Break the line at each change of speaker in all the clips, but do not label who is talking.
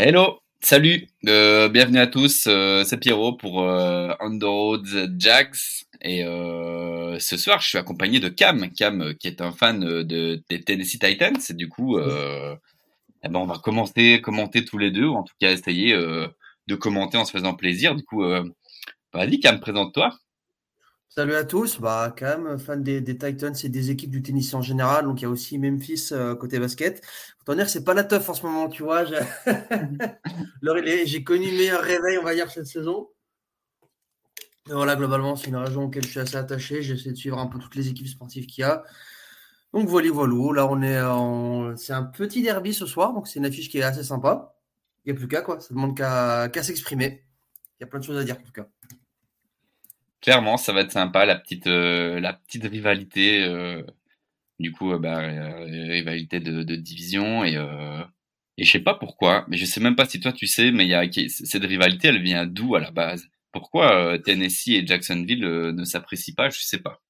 Hello, salut, euh, bienvenue à tous. euh, c'est Pierrot pour euh, Road Jags et euh, ce soir je suis accompagné de Cam, Cam euh, qui est un fan euh, de des Tennessee Titans et du coup eh ben on va commenter commenter tous les deux ou en tout cas essayer de commenter en se faisant plaisir. Du coup, euh, vas-y Cam, présente-toi.
Salut à tous, bah quand même fan des, Titans et des équipes du tennis en général, donc il y a aussi Memphis euh, côté basket. Autant dire que c'est pas la teuf en ce moment, tu vois. J'ai connu meilleur réveil, on va dire, cette saison. Et voilà, globalement, c'est une région auquel je suis assez attaché. J'essaie de suivre un peu toutes les équipes sportives qu'il y a. Donc voilà, voilà. Là, on est en... C'est un petit derby ce soir, donc c'est une affiche qui est assez sympa. Il n'y a plus qu'à quoi, ça demande qu'à s'exprimer. Il y a plein de choses à dire en tout cas.
Clairement, ça va être sympa la petite euh, la petite rivalité. euh, du coup, euh, bah, rivalité de, division et et je sais pas pourquoi, mais je sais même pas si toi tu sais, mais cette rivalité, elle vient d'où à la base? Pourquoi Tennessee et Jacksonville ne s'apprécient pas? Je sais pas.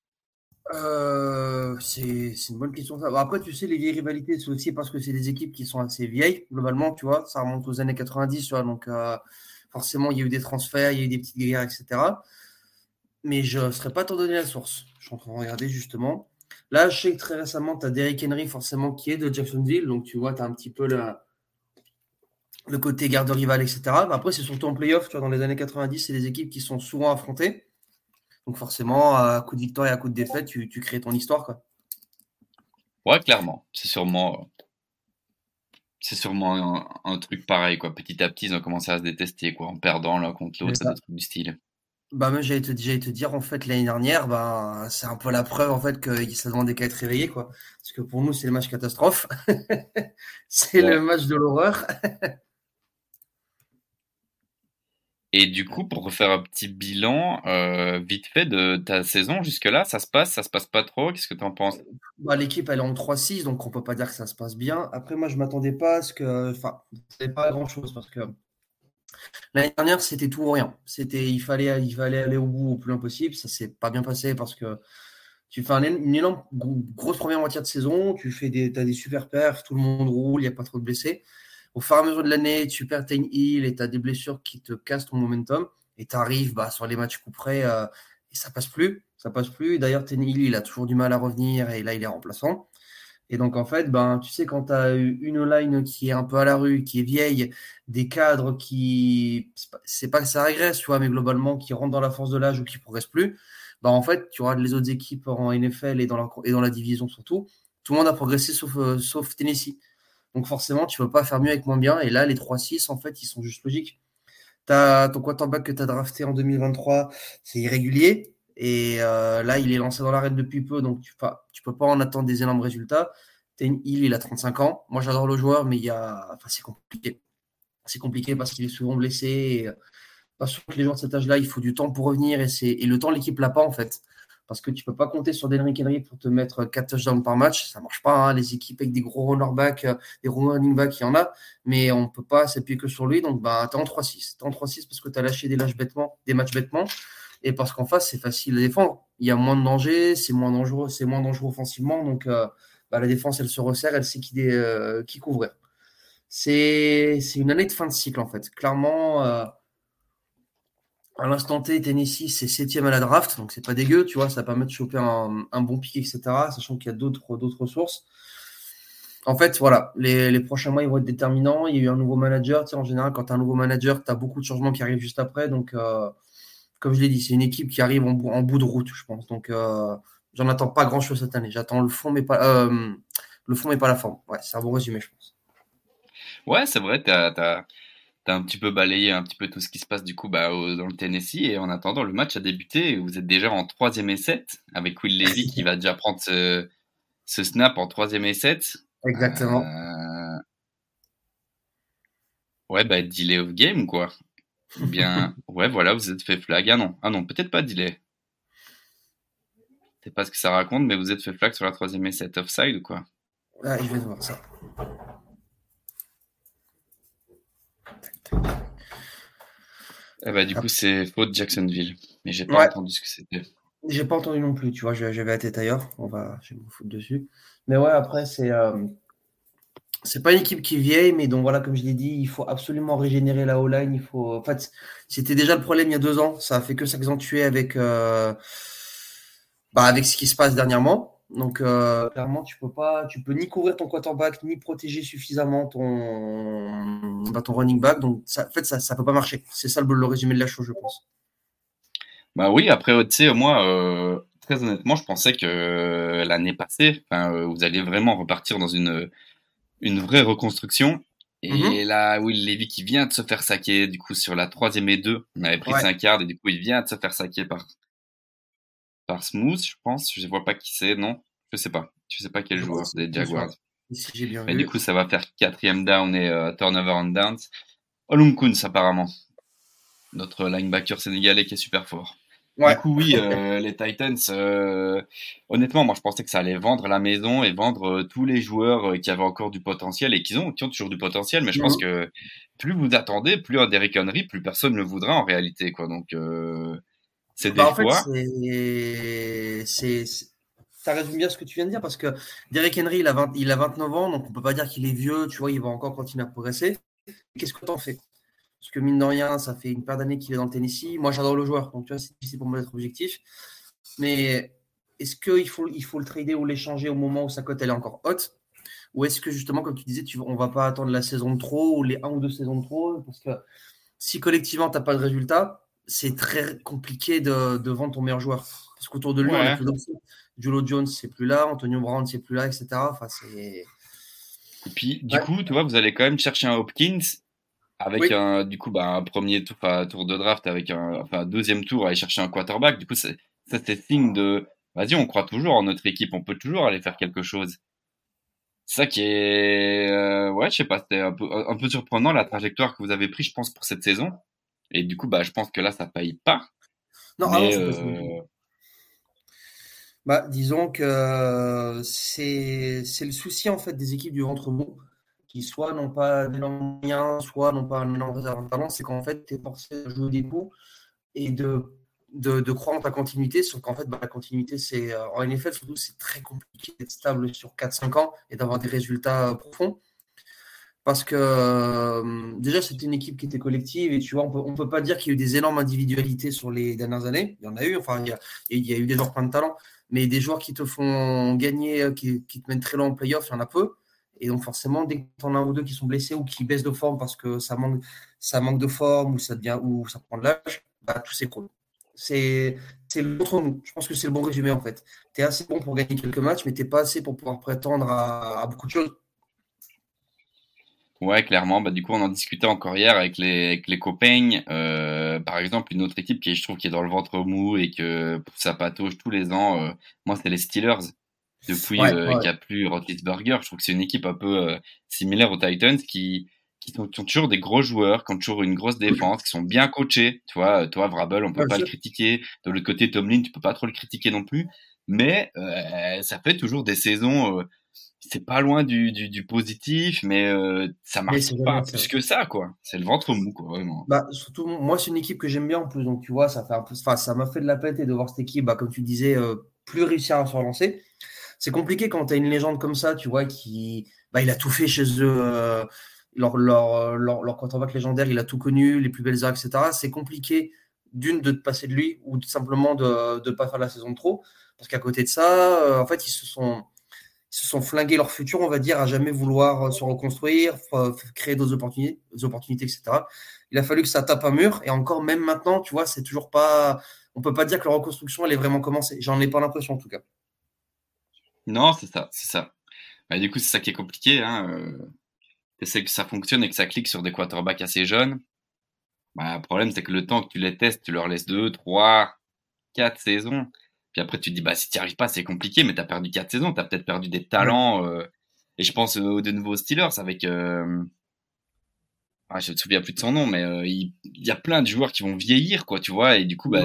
C'est une bonne question. ça. Après, tu sais, les vieilles rivalités, c'est aussi parce que c'est des équipes qui sont assez vieilles, globalement, tu vois. Ça remonte aux années 90, tu vois. Donc, forcément, il y a eu des transferts, il y a eu des petites guerres, etc. Mais je ne saurais pas t'en donner la source. Je suis en train de regarder justement. Là, je sais que très récemment, tu as Derrick Henry, forcément, qui est de Jacksonville. Donc, tu vois, tu as un petit peu la- le côté garde rival, etc. Mais après, c'est surtout en playoff, tu vois. Dans les années 90, c'est des équipes qui sont souvent affrontées. Donc forcément, à coup de victoire et à coup de défaite, tu, tu crées ton histoire. Quoi.
Ouais, clairement, c'est sûrement c'est sûrement un, un truc pareil quoi. Petit à petit, ils ont commencé à se détester quoi, en perdant l'un contre l'autre, des trucs du style.
Bah même j'allais te, j'allais te dire en fait l'année dernière, bah, c'est un peu la preuve en fait que ça demandait qu'à être réveillé quoi. Parce que pour nous c'est le match catastrophe, c'est
Ouais.
le match de l'horreur.
Et du coup, pour refaire un petit bilan euh, vite fait de ta saison jusque-là, ça se passe, ça se passe pas trop, qu'est-ce que tu en penses?
Bah, l'équipe elle est en 3-6 donc on peut pas dire que ça se passe bien. Après moi je m'attendais pas à ce que, enfin c'est pas grand chose parce que l'année dernière c'était tout ou rien. C'était il fallait aller au bout au plus loin possible. Ça s'est pas bien passé parce que Tu fais une énorme gro- grosse première moitié de saison, tu fais des, as des super perfs, tout le monde roule, il n'y a pas trop de blessés. Au fur et à mesure de l'année, tu perds ta heal et tu as des blessures qui te cassent ton momentum. Et tu arrives bah, sur les matchs coup près euh, et ça passe plus. Ça passe plus. D'ailleurs, Ten il a toujours du mal à revenir et là, il est remplaçant. Et donc, en fait, ben, tu sais, quand tu as une line qui est un peu à la rue, qui est vieille, des cadres qui, c'est pas- que ça régresse, tu vois, mais globalement, qui rentrent dans la force de l'âge ou qui progressent plus, bah, en fait, tu regardes les autres équipes en NFL et dans la, et dans la division surtout, tout le monde a progressé sauf, euh, Tennessee. Donc forcément, tu ne peux pas faire mieux avec moins bien. Et là, les 3-6, en fait, ils sont juste logiques. T'as ton quarterback que tu as drafté en 2023, c'est irrégulier. Et euh, là, il est lancé dans l'arène depuis peu, donc tu ne peux pas en attendre des énormes résultats. Il a 35 ans. Moi, j'adore le joueur, mais il y a... enfin, c'est compliqué. C'est compliqué parce qu'il est souvent blessé. Et... Parce que les joueurs de cet âge-là, il faut du temps pour revenir. Et, le temps, l'équipe l'a pas, en fait. Parce que tu peux pas compter sur Denrick Henry pour te mettre 4 touchdowns par match. Ça marche pas. Hein. Les équipes avec des gros running des gros running backs, il y en a. Mais on peut pas s'appuyer que sur lui. Donc, bah, t'es en 3-6. T'es en 3-6 parce que tu as lâché des, lâches bêtements, des matchs bêtements. Et parce qu'en face, c'est facile à défendre. Il y a moins de danger, c'est moins dangereux, c'est moins dangereux offensivement. Donc, euh, bah, la défense, elle se resserre, elle sait qui, euh, couvrir. C'est une année de fin de cycle, en fait. Clairement, euh, à l'instant T, Tennessee, c'est septième à la draft, donc c'est pas dégueu, tu vois, ça permet de choper un, bon pic, etc., sachant qu'il y a d'autres ressources. En fait, voilà, les, prochains mois, ils vont être déterminants. Il y a eu un nouveau manager. Tu sais, en général, quand tu as un nouveau manager, tu as beaucoup de changements qui arrivent juste après. Donc, comme je l'ai dit, c'est une équipe qui arrive en, bout, en bout de route, je pense. Donc, euh, j'en attends pas grand-chose cette année. J'attends le fond, mais pas, euh, le fond, mais pas la forme. Ouais, c'est un bon résumé, je pense.
Ouais, c'est vrai, tu as, as, as, un petit peu balayé un petit peu tout ce qui se passe du coup bah, au, dans le Tennessee. Et en attendant, le match a débuté. Vous êtes déjà en troisième et 7 avec Will Levy qui va déjà prendre ce, ce snap en troisième et 7.
Exactement.
Euh, Ouais, bah, delay of game, quoi. Ou bien, ouais, voilà, vous êtes fait flag. Ah non, ah non, peut-être pas delay. C'est pas ce que ça raconte, mais vous êtes fait flag sur la troisième essai offside ou quoi?
Ah, je vais voir ça.
Eh bah, du coup, c'est faute Jacksonville. Mais j'ai pas
Ouais.
entendu ce que c'était.
J'ai pas entendu non plus, tu vois, j'avais la tête ailleurs. On va, je vais me foutre dessus. Mais ouais, après, c'est euh, c'est pas une équipe qui vieille, mais donc voilà, comme je l'ai dit, il faut absolument régénérer la O-line. Il faut, en fait, c'était déjà le problème il y a deux ans. Ça a fait que s'accentuer avec, euh, bah, avec ce qui se passe dernièrement. Donc euh, clairement, tu peux pas, tu peux ni couvrir ton quarterback, ni protéger suffisamment ton, bah, ton running back. Donc ça, en fait, ça, ça peut pas marcher. C'est ça le, le résumé de la chose, je pense.
Bah oui, après, tu sais, moi, euh, très honnêtement, je pensais que l'année passée, vous alliez vraiment repartir dans une, une vraie reconstruction. Et
Mhm.
là, Will Levy qui vient de se faire saquer, du coup, sur la troisième et deux, on avait pris
Ouais.
5 yards et du coup, il vient de se faire saquer par, par Smooth, je pense. Je vois pas qui c'est, non? Je sais pas. Je sais pas quel
Je
joueur
pense-
des Jaguars.
Si j'ai bien
Et
vu.
du coup, ça va faire quatrième down et euh, turnover on downs. Olumkuns, apparemment. Notre linebacker sénégalais qui est super fort.
Ouais.
Du coup, oui, euh, les Titans, euh, honnêtement, moi, je pensais que ça allait vendre la maison et vendre euh, tous les joueurs qui avaient encore du potentiel et qui ont, qui ont toujours du potentiel. Mais je pense
Mhm.
que plus vous attendez, plus un Derrick Henry, plus personne ne le voudra en réalité, quoi. Donc, c'est des
Bah, en fait,
fois.
c'est, ça résume bien ce que tu viens de dire parce que Derrick Henry, il a, 20 il a 29 ans, donc on peut pas dire qu'il est vieux, tu vois, il va encore continuer à progresser. Qu'est-ce que t'en fais? Parce que mine de rien, ça fait une paire d'années qu'il est dans le Tennessee. Moi, j'adore le joueur, donc tu vois, c'est difficile pour moi d'être objectif. Mais est-ce qu'il faut, il faut le trader ou l'échanger au moment où sa cote elle est encore haute? Ou est-ce que justement, comme tu disais, tu, on va pas attendre la saison de trop ou les un ou deux saisons de trop? Parce que si collectivement, tu n'as pas de résultat, c'est très compliqué de, de vendre ton meilleur joueur. Parce qu'autour de lui, on a plus d'options. Julio Jones, c'est plus là. Antonio Brown, c'est plus là, etc. Enfin, c'est.
Et puis, du
Ouais.
coup, tu vois, vous allez quand même chercher un Hopkins avec
Oui.
un, du coup, bah, un premier tour, enfin, tour de draft avec un, enfin, deuxième tour, aller chercher un quarterback. Du coup, ça, c'est signe de, vas-y, on croit toujours en notre équipe, on peut toujours aller faire quelque chose. C'est ça qui est, euh, ouais, je sais pas, c'était un peu, un peu surprenant la trajectoire que vous avez pris, je pense, pour cette saison. Et du coup, bah, je pense que là, ça paye pas.
Non, ah non,
mais,
pas
euh.
Bah, disons que euh, c'est c'est le souci en fait des équipes du ventre mou qui soit n'ont pas d'énormes moyens, soit n'ont pas un énorme réserve de talent, c'est qu'en fait tu es forcé de jouer des coups et de, de, croire en ta continuité, sauf qu'en fait bah, la continuité c'est euh, en NFL surtout c'est très compliqué d'être stable sur 4-5 ans et d'avoir des résultats euh, profonds. Parce que euh, déjà c'était une équipe qui était collective et tu vois on on peut pas dire qu'il y a eu des énormes individualités sur les dernières années. Il y en a eu, enfin il y a, il y a eu des joueurs plein de talent, mais des joueurs qui te font gagner, qui, qui te mènent très loin en playoff, il y en a peu. Et donc forcément, dès que en as un ou deux qui sont blessés ou qui baissent de forme parce que ça manque, ça manque de forme ou ça devient ou ça prend de l'âge, bah, tout s'écroule. C'est c'est nous. Je pense que c'est le bon résumé en fait. Tu es assez bon pour gagner quelques matchs, mais tu pas assez pour pouvoir prétendre à, à beaucoup de choses.
Ouais, clairement. Bah, du coup, on en discutait encore hier avec les, avec les copains. Euh, par exemple, une autre équipe qui, je trouve, qui est dans le ventre mou et que ça patauge tous les ans. euh, moi, c'est les Steelers. Depuis
Ouais,
euh,
ouais.
qu'il n'y a plus Roethlisberger, je trouve que c'est une équipe un peu euh, similaire aux Titans qui, qui, sont, qui ont toujours des gros joueurs, qui ont toujours une grosse défense, qui sont bien coachés. Tu vois, toi, Vrabel, on peut pas
sûr.
le critiquer. De l'autre côté, Tomlin, tu peux pas trop le critiquer non plus. Mais euh, ça fait toujours des saisons. euh, c'est pas loin du, du, du positif, mais euh, ça marche
c'est
pas
ça.
plus que ça, quoi. C'est le ventre mou, quoi, vraiment.
Bah, surtout, moi, c'est une équipe que j'aime bien en plus. Donc, tu vois, ça fait un peu, enfin, ça m'a fait de la peine de voir cette équipe, bah, comme tu disais, euh, plus réussir à se relancer. C'est compliqué quand tu as une légende comme ça, tu vois, qui, bah, il a tout fait chez eux. euh, leur, leur, leur, légendaire, il a tout connu, les plus belles heures, etc. C'est compliqué, d'une, de te passer de lui ou simplement de ne pas faire la saison de trop. Parce qu'à côté de ça, euh, en fait, ils se sont, se sont flingués leur futur, on va dire, à jamais vouloir euh, se reconstruire, créer d'autres opportunités, opportunités, etc. Il a fallu que ça tape un mur, et encore, même maintenant, tu vois, c'est toujours pas. On peut pas dire que la reconstruction, elle est vraiment commencée. J'en ai pas l'impression, en tout cas.
Non, c'est ça, c'est ça. Bah, du coup, c'est ça qui est compliqué. Hein. Euh, T'essaies que ça fonctionne et que ça clique sur des quarterbacks assez jeunes. Bah, le problème, c'est que le temps que tu les testes, tu leur laisses deux, trois, quatre saisons. Puis après, tu te dis, bah, si tu n'y arrives pas, c'est compliqué, mais tu as perdu quatre saisons. Tu as peut-être perdu des talents euh, Et je pense aux de nouveaux Steelers avec. Euh... Ah, je me souviens plus de son nom, mais euh, il, y a plein de joueurs qui vont vieillir, quoi, tu vois, et du coup, bah,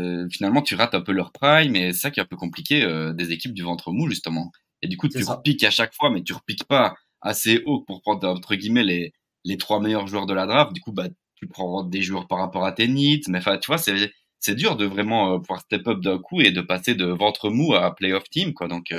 euh, finalement, tu rates un peu leur prime, et c'est ça qui est un peu compliqué euh, des équipes du ventre mou, justement. Et du coup, tu repiques à chaque fois, mais tu repiques pas assez haut pour prendre, entre guillemets, les, les trois meilleurs joueurs de la draft. Du coup, bah, tu prends des joueurs par rapport à tes needs, mais enfin, tu vois, c'est, c'est dur de vraiment pouvoir step up d'un coup et de passer de ventre mou à playoff team, quoi, donc.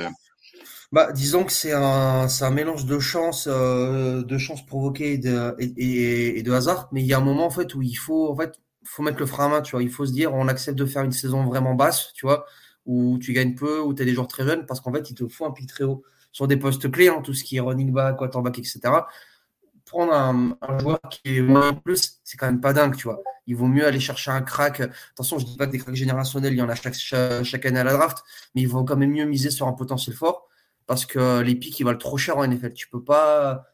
Bah, disons que c'est un, un mélange de chance, euh, de chance provoquée et de, et, et, de hasard. Mais il y a un moment en fait où il faut, en fait, faut mettre le frein à main. Tu vois, il faut se dire, on accepte de faire une saison vraiment basse, tu vois, où tu gagnes peu, où tu as des joueurs très jeunes, parce qu'en fait, il te faut un pic très haut sur des postes clés, hein, tout ce qui est running back, quarterback, etc. Prendre un, joueur qui est moins plus, c'est quand même pas dingue, tu vois. Il vaut mieux aller chercher un crack. Attention, je dis pas que des cracks générationnels, il y en a chaque, chaque, chaque année à la draft, mais il vaut quand même mieux miser sur un potentiel fort parce que les pics ils valent trop cher en NFL. Tu peux pas.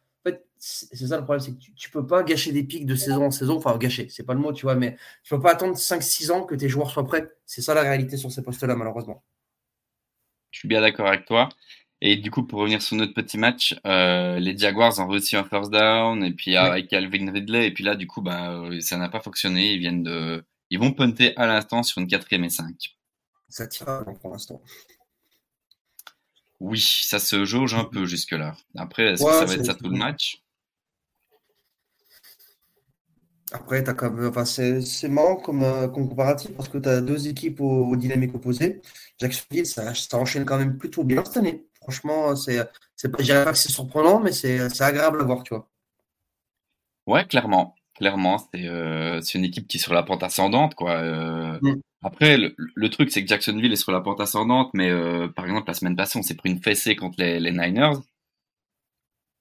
C'est ça le problème, c'est que tu, peux pas gâcher des pics de saison en saison. Enfin, gâcher, c'est pas le mot, tu vois, mais tu peux pas attendre 5-6 ans que tes joueurs soient prêts. C'est ça la réalité sur ces postes-là, malheureusement.
Je suis bien d'accord avec toi. Et du coup, pour revenir sur notre petit match, euh, les Jaguars ont réussi un first down, et puis avec Calvin Ridley, et puis là, du coup, bah, ça n'a pas fonctionné. Ils viennent de, ils vont punter à l'instant sur une quatrième et 5.
Ça tire pour l'instant.
Oui, ça se jauge un peu jusque-là. Après, est-ce que ça va être ça tout le match?
Après, as comme, enfin, c'est marrant comme, euh, comme, comparatif parce que tu as deux équipes aux, dynamiques opposées. Jacksonville, ça, ça, enchaîne quand même plutôt bien cette année. Franchement, c'est, c'est pas, je dirais pas que c'est surprenant, mais c'est, agréable à voir, tu vois.
Ouais, clairement. Clairement, c'est, euh, c'est une équipe qui est sur la pente ascendante, quoi. Euh, mm. Après, le, truc, c'est que Jacksonville est sur la pente ascendante, mais par exemple, la semaine passée, on s'est pris une fessée contre les, Niners.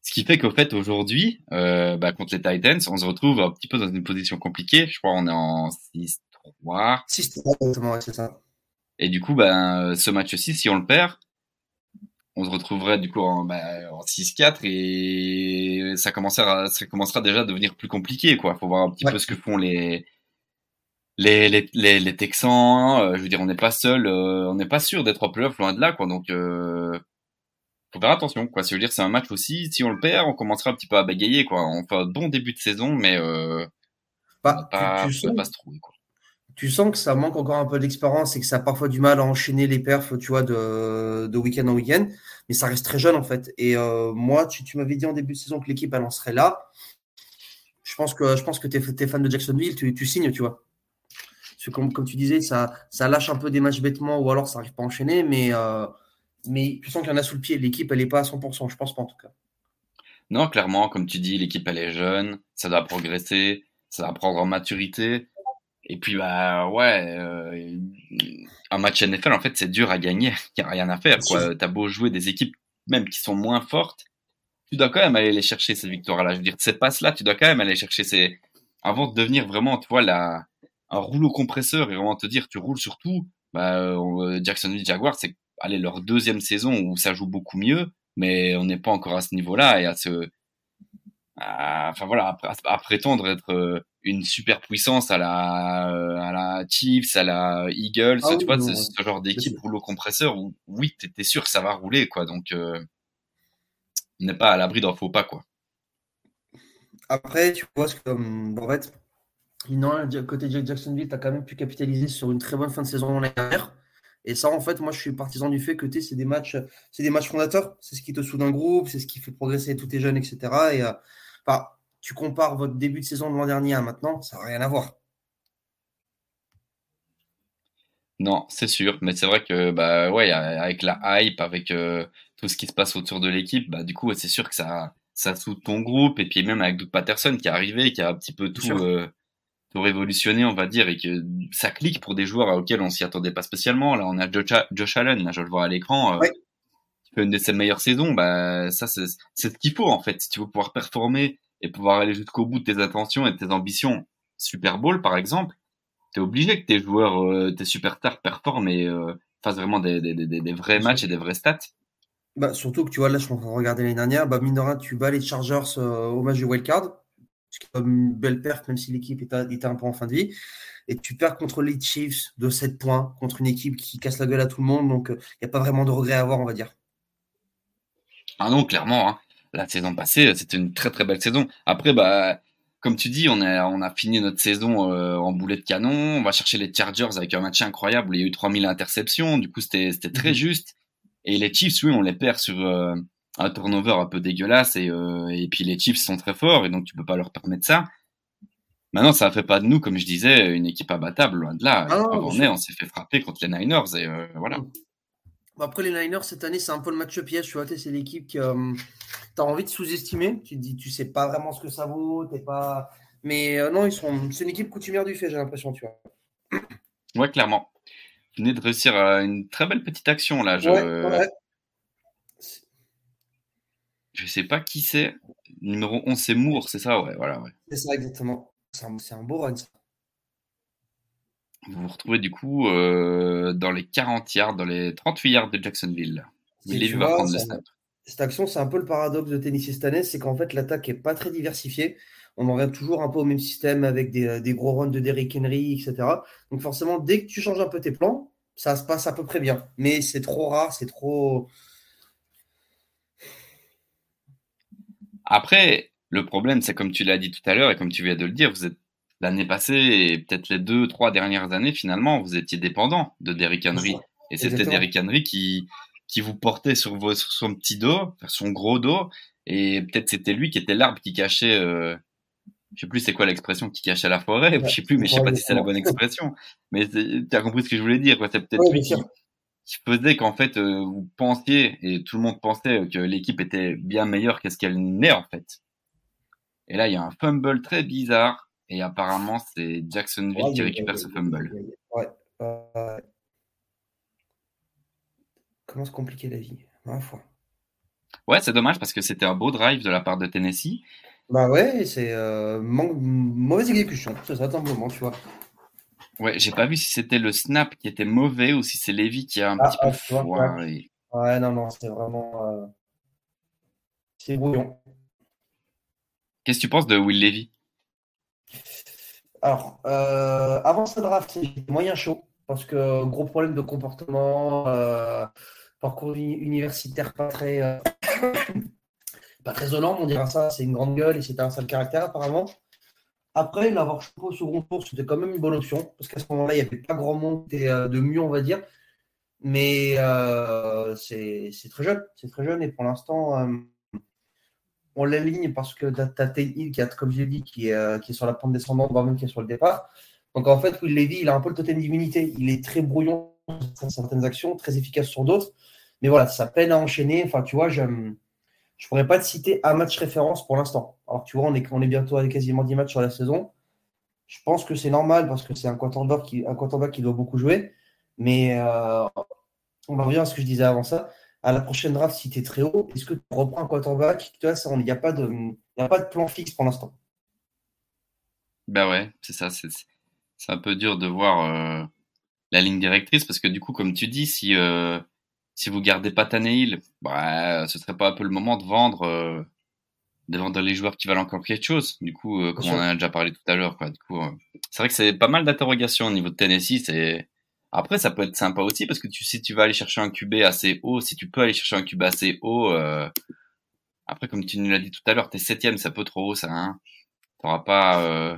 Ce qui fait qu'au fait, aujourd'hui, euh, bah, contre les Titans, on se retrouve un petit peu dans une position compliquée. Je crois qu'on est en 6-3.
6-3, c'est ça.
Et du coup, ben, ce match-ci, si on le perd, on se retrouverait du coup en, bah, en 6-4 et ça commencera, ça commencera déjà à devenir plus compliqué. Quoi. faut voir un petit peu ce que font les, les, les, les, Texans, euh, je veux dire, on n'est pas seul, euh, on n'est pas sûr d'être en playoff loin de là, quoi. Donc, euh, faut faire attention, quoi. Ça veut dire, c'est un match aussi. Si on le perd, on commencera un petit peu à bagayer, quoi. On fait un bon début de saison, mais euh,
bah, pas, tu, sens, pas se trouver, quoi. Tu sens que ça manque encore un peu d'expérience et que ça a parfois du mal à enchaîner les perfs, tu vois, de, de week-end en week-end. Mais ça reste très jeune, en fait. Et euh, moi, tu, tu m'avais dit en début de saison que l'équipe, elle en serait là. Je pense que, je pense que tu es, fan de Jacksonville, tu, tu signes, tu vois comme, comme tu disais, ça, ça lâche un peu des matchs bêtement ou alors ça n'arrive pas à enchaîner, mais, euh, mais tu sens qu'il y en a sous le pied. L'équipe, elle n'est pas à 100%, je pense pas en tout cas.
Non, clairement, comme tu dis, l'équipe, elle est jeune, ça doit progresser, ça doit prendre en maturité. Et puis, bah ouais, euh, un match NFL, en fait, c'est dur à gagner, il n'y a rien à faire. Tu as beau jouer des équipes même qui sont moins fortes, tu dois quand même aller les chercher ces victoires-là. Je veux dire, ces passes-là, tu dois quand même aller chercher ces. Avant de devenir vraiment, tu vois, un rouleau compresseur et vraiment te dire tu roules sur tout, bah, euh, Jacksonville Jaguars, c'est aller leur deuxième saison où ça joue beaucoup mieux, mais on n'est pas encore à ce niveau-là et à ce, enfin voilà, à, prétendre être euh, une super puissance à la, à la Chiefs, à la Eagles, ah tu vois, ce genre d'équipe rouleau compresseur où oui, t'es sûr que ça va rouler, quoi. Donc, euh, on n'est pas à l'abri d'un faux pas, quoi.
Après, tu vois, ce que, en fait, non, côté Jacksonville, tu as quand même pu capitaliser sur une très bonne fin de saison l'année dernière. Et ça, en fait, moi, je suis partisan du fait que c'est des matchs, c'est des matchs fondateurs. C'est ce qui te soude un groupe, c'est ce qui fait progresser tous tes jeunes, etc. Et euh, tu compares votre début de saison de l'an dernier à maintenant, ça n'a rien à voir.
Non, c'est sûr, mais c'est vrai que bah ouais, avec la hype, avec euh, tout ce qui se passe autour de l'équipe, bah du coup, c'est sûr que ça ça soude ton groupe et puis même avec Doug Patterson qui est arrivé, qui a un petit peu tout révolutionner, on va dire, et que ça clique pour des joueurs auxquels on s'y attendait pas spécialement. Là, on a Josh, Allen, là, je le vois à l'écran, euh, fait une de ses meilleures saisons. Bah, ça, c'est ce qu'il faut, en fait. Si tu veux pouvoir performer et pouvoir aller jusqu'au bout de tes intentions et de tes ambitions, Super Bowl, par exemple, t'es obligé que tes joueurs, euh, tes superstars performent et euh, fassent vraiment des, des, des, des vrais matchs et des vrais stats.
Bah, surtout que tu vois, là, je suis en train de regarder l'année dernière, bah, mine tu bats les Chargers euh, au match du wildcard ce qui est une belle perte, même si l'équipe était, un peu en fin de vie. Et tu perds contre les Chiefs de 7 points, contre une équipe qui casse la gueule à tout le monde. Donc, il n'y a pas vraiment de regret à avoir, on va dire.
Ah non, clairement. Hein. La saison passée, c'était une très très belle saison. Après, bah, comme tu dis, on a, on a fini notre saison euh, en boulet de canon. On va chercher les Chargers avec un match incroyable. Où il y a eu 3000 interceptions. Du coup, c'était très mhm. juste. Et les Chiefs, oui, on les perd sur euh, un turnover un peu dégueulasse. Et, euh, et puis les Chiefs sont très forts. Et donc, tu peux pas leur permettre ça. Maintenant, ça ne fait pas de nous, comme je disais, une équipe abattable. Loin de là. Ah on, est, on s'est fait frapper contre les Niners. Et voilà. Mm.
Après, les Niners, cette année, c'est un peu le match piège. Tu vois, c'est l'équipe que euh, tu as envie de sous-estimer. Tu te dis, tu sais pas vraiment ce que ça vaut. T'es pas... Mais euh, non, ils sont... c'est une équipe coutumière du fait, j'ai l'impression, tu vois.
Ouais, clairement. Vous venez de réussir euh, une très belle petite action, là. Je ouais, je sais pas qui c'est. Numéro 11, c'est Moore, c'est ça? Ouais, voilà. Ouais.
C'est ça, exactement. C'est un, un beau run, ça.
Vous vous retrouvez du coup euh, dans les 40 yards, dans les 38 yards de Jacksonville.
Il va prendre le snap. Cette action, c'est un peu le paradoxe de Tennessee cette année, c'est qu'en fait l'attaque est pas très diversifiée. On en revient toujours un peu au même système avec des, euh, des gros runs de Derrick Henry, etc. Donc forcément, dès que tu changes un peu tes plans, ça se passe à peu près bien. Mais c'est trop rare, c'est trop.
Après, le problème, c'est comme tu l'as dit tout à l'heure et comme tu viens de le dire, vous êtes l'année passée et peut-être les deux, trois dernières années, finalement, vous étiez dépendant de Derrick Henry. Et c'était Derrick Henry qui, qui vous portait sur, vos, sur son petit dos, son gros dos. Et peut-être c'était lui qui était l'arbre qui cachait, euh, je sais plus c'est quoi l'expression, qui cachait la forêt. je sais plus, mais je sais pas si c'est la bonne expression. Mais tu as compris ce que je voulais dire. C'est peut-être lui qui, faisait qu'en fait, euh, vous pensiez, et tout le monde pensait que l'équipe était bien meilleure qu'est-ce qu'elle n'est en fait. Et là, il y a un fumble très bizarre et apparemment, c'est Jacksonville qui récupère ce fumble.
Ouais. Comment se compliquer la vie fois.
Ouais, c'est dommage parce que c'était un beau drive de la part de Tennessee.
Bah ouais, c'est euh, mauvaise exécution, c'est ça simplement, tu vois.
Ouais, j'ai pas vu si c'était le snap qui était mauvais ou si c'est Levy qui a un ah, petit peu ah, foiré.
Ouais. non, non, c'est vraiment. Euh, c'est brouillon.
Qu'est-ce que tu penses de Will Levy
alors, euh, avant ce draft, c'était moyen chaud parce que gros problème de comportement, euh, parcours universitaire pas très, pas très on dira ça. C'est une grande gueule et c'était un sale caractère apparemment. Après, l'avoir choisi au second tour, c'était quand même une bonne option parce qu'à ce moment-là, il n'y avait pas grand monde de mieux, on va dire. Mais c'est très jeune, c'est très jeune et pour l'instant on l'aligne parce que tu as Hill qui, a, comme je l'ai dit, qui est, euh, qui est sur la pente descendante, voire même qui est sur le départ. Donc en fait, Will Levy, il a un peu le totem d'immunité. Il est très brouillon sur certaines actions, très efficace sur d'autres. Mais voilà, ça peine à enchaîner. Enfin, tu vois, je ne pourrais pas te citer un match référence pour l'instant. Alors, tu vois, on est, on est bientôt à quasiment 10 matchs sur la saison. Je pense que c'est normal parce que c'est un quarterback qui, un qui doit beaucoup jouer. Mais euh, on va revenir à ce que je disais avant ça à la prochaine draft, si tu es très haut, est-ce que tu reprends un quarterback? Il n'y a, pas de, a pas de plan fixe pour l'instant.
Ben ouais, c'est ça. C'est un peu dur de voir euh, la ligne directrice parce que du coup, comme tu dis, si, euh, si vous gardez pas Tannehill, bah, ce serait pas un peu le moment de vendre, euh, de vendre les joueurs qui valent encore quelque chose. Du coup, comme on en a déjà parlé tout à l'heure, Du coup, c'est vrai que c'est pas mal d'interrogations au niveau de Tennessee. C'est après, ça peut être sympa aussi parce que tu, si tu vas aller chercher un QB assez haut, si tu peux aller chercher un QB assez haut, euh, après, comme tu nous l'as dit tout à l'heure, t'es septième, c'est un peu trop haut, ça. Hein T'auras pas. Euh...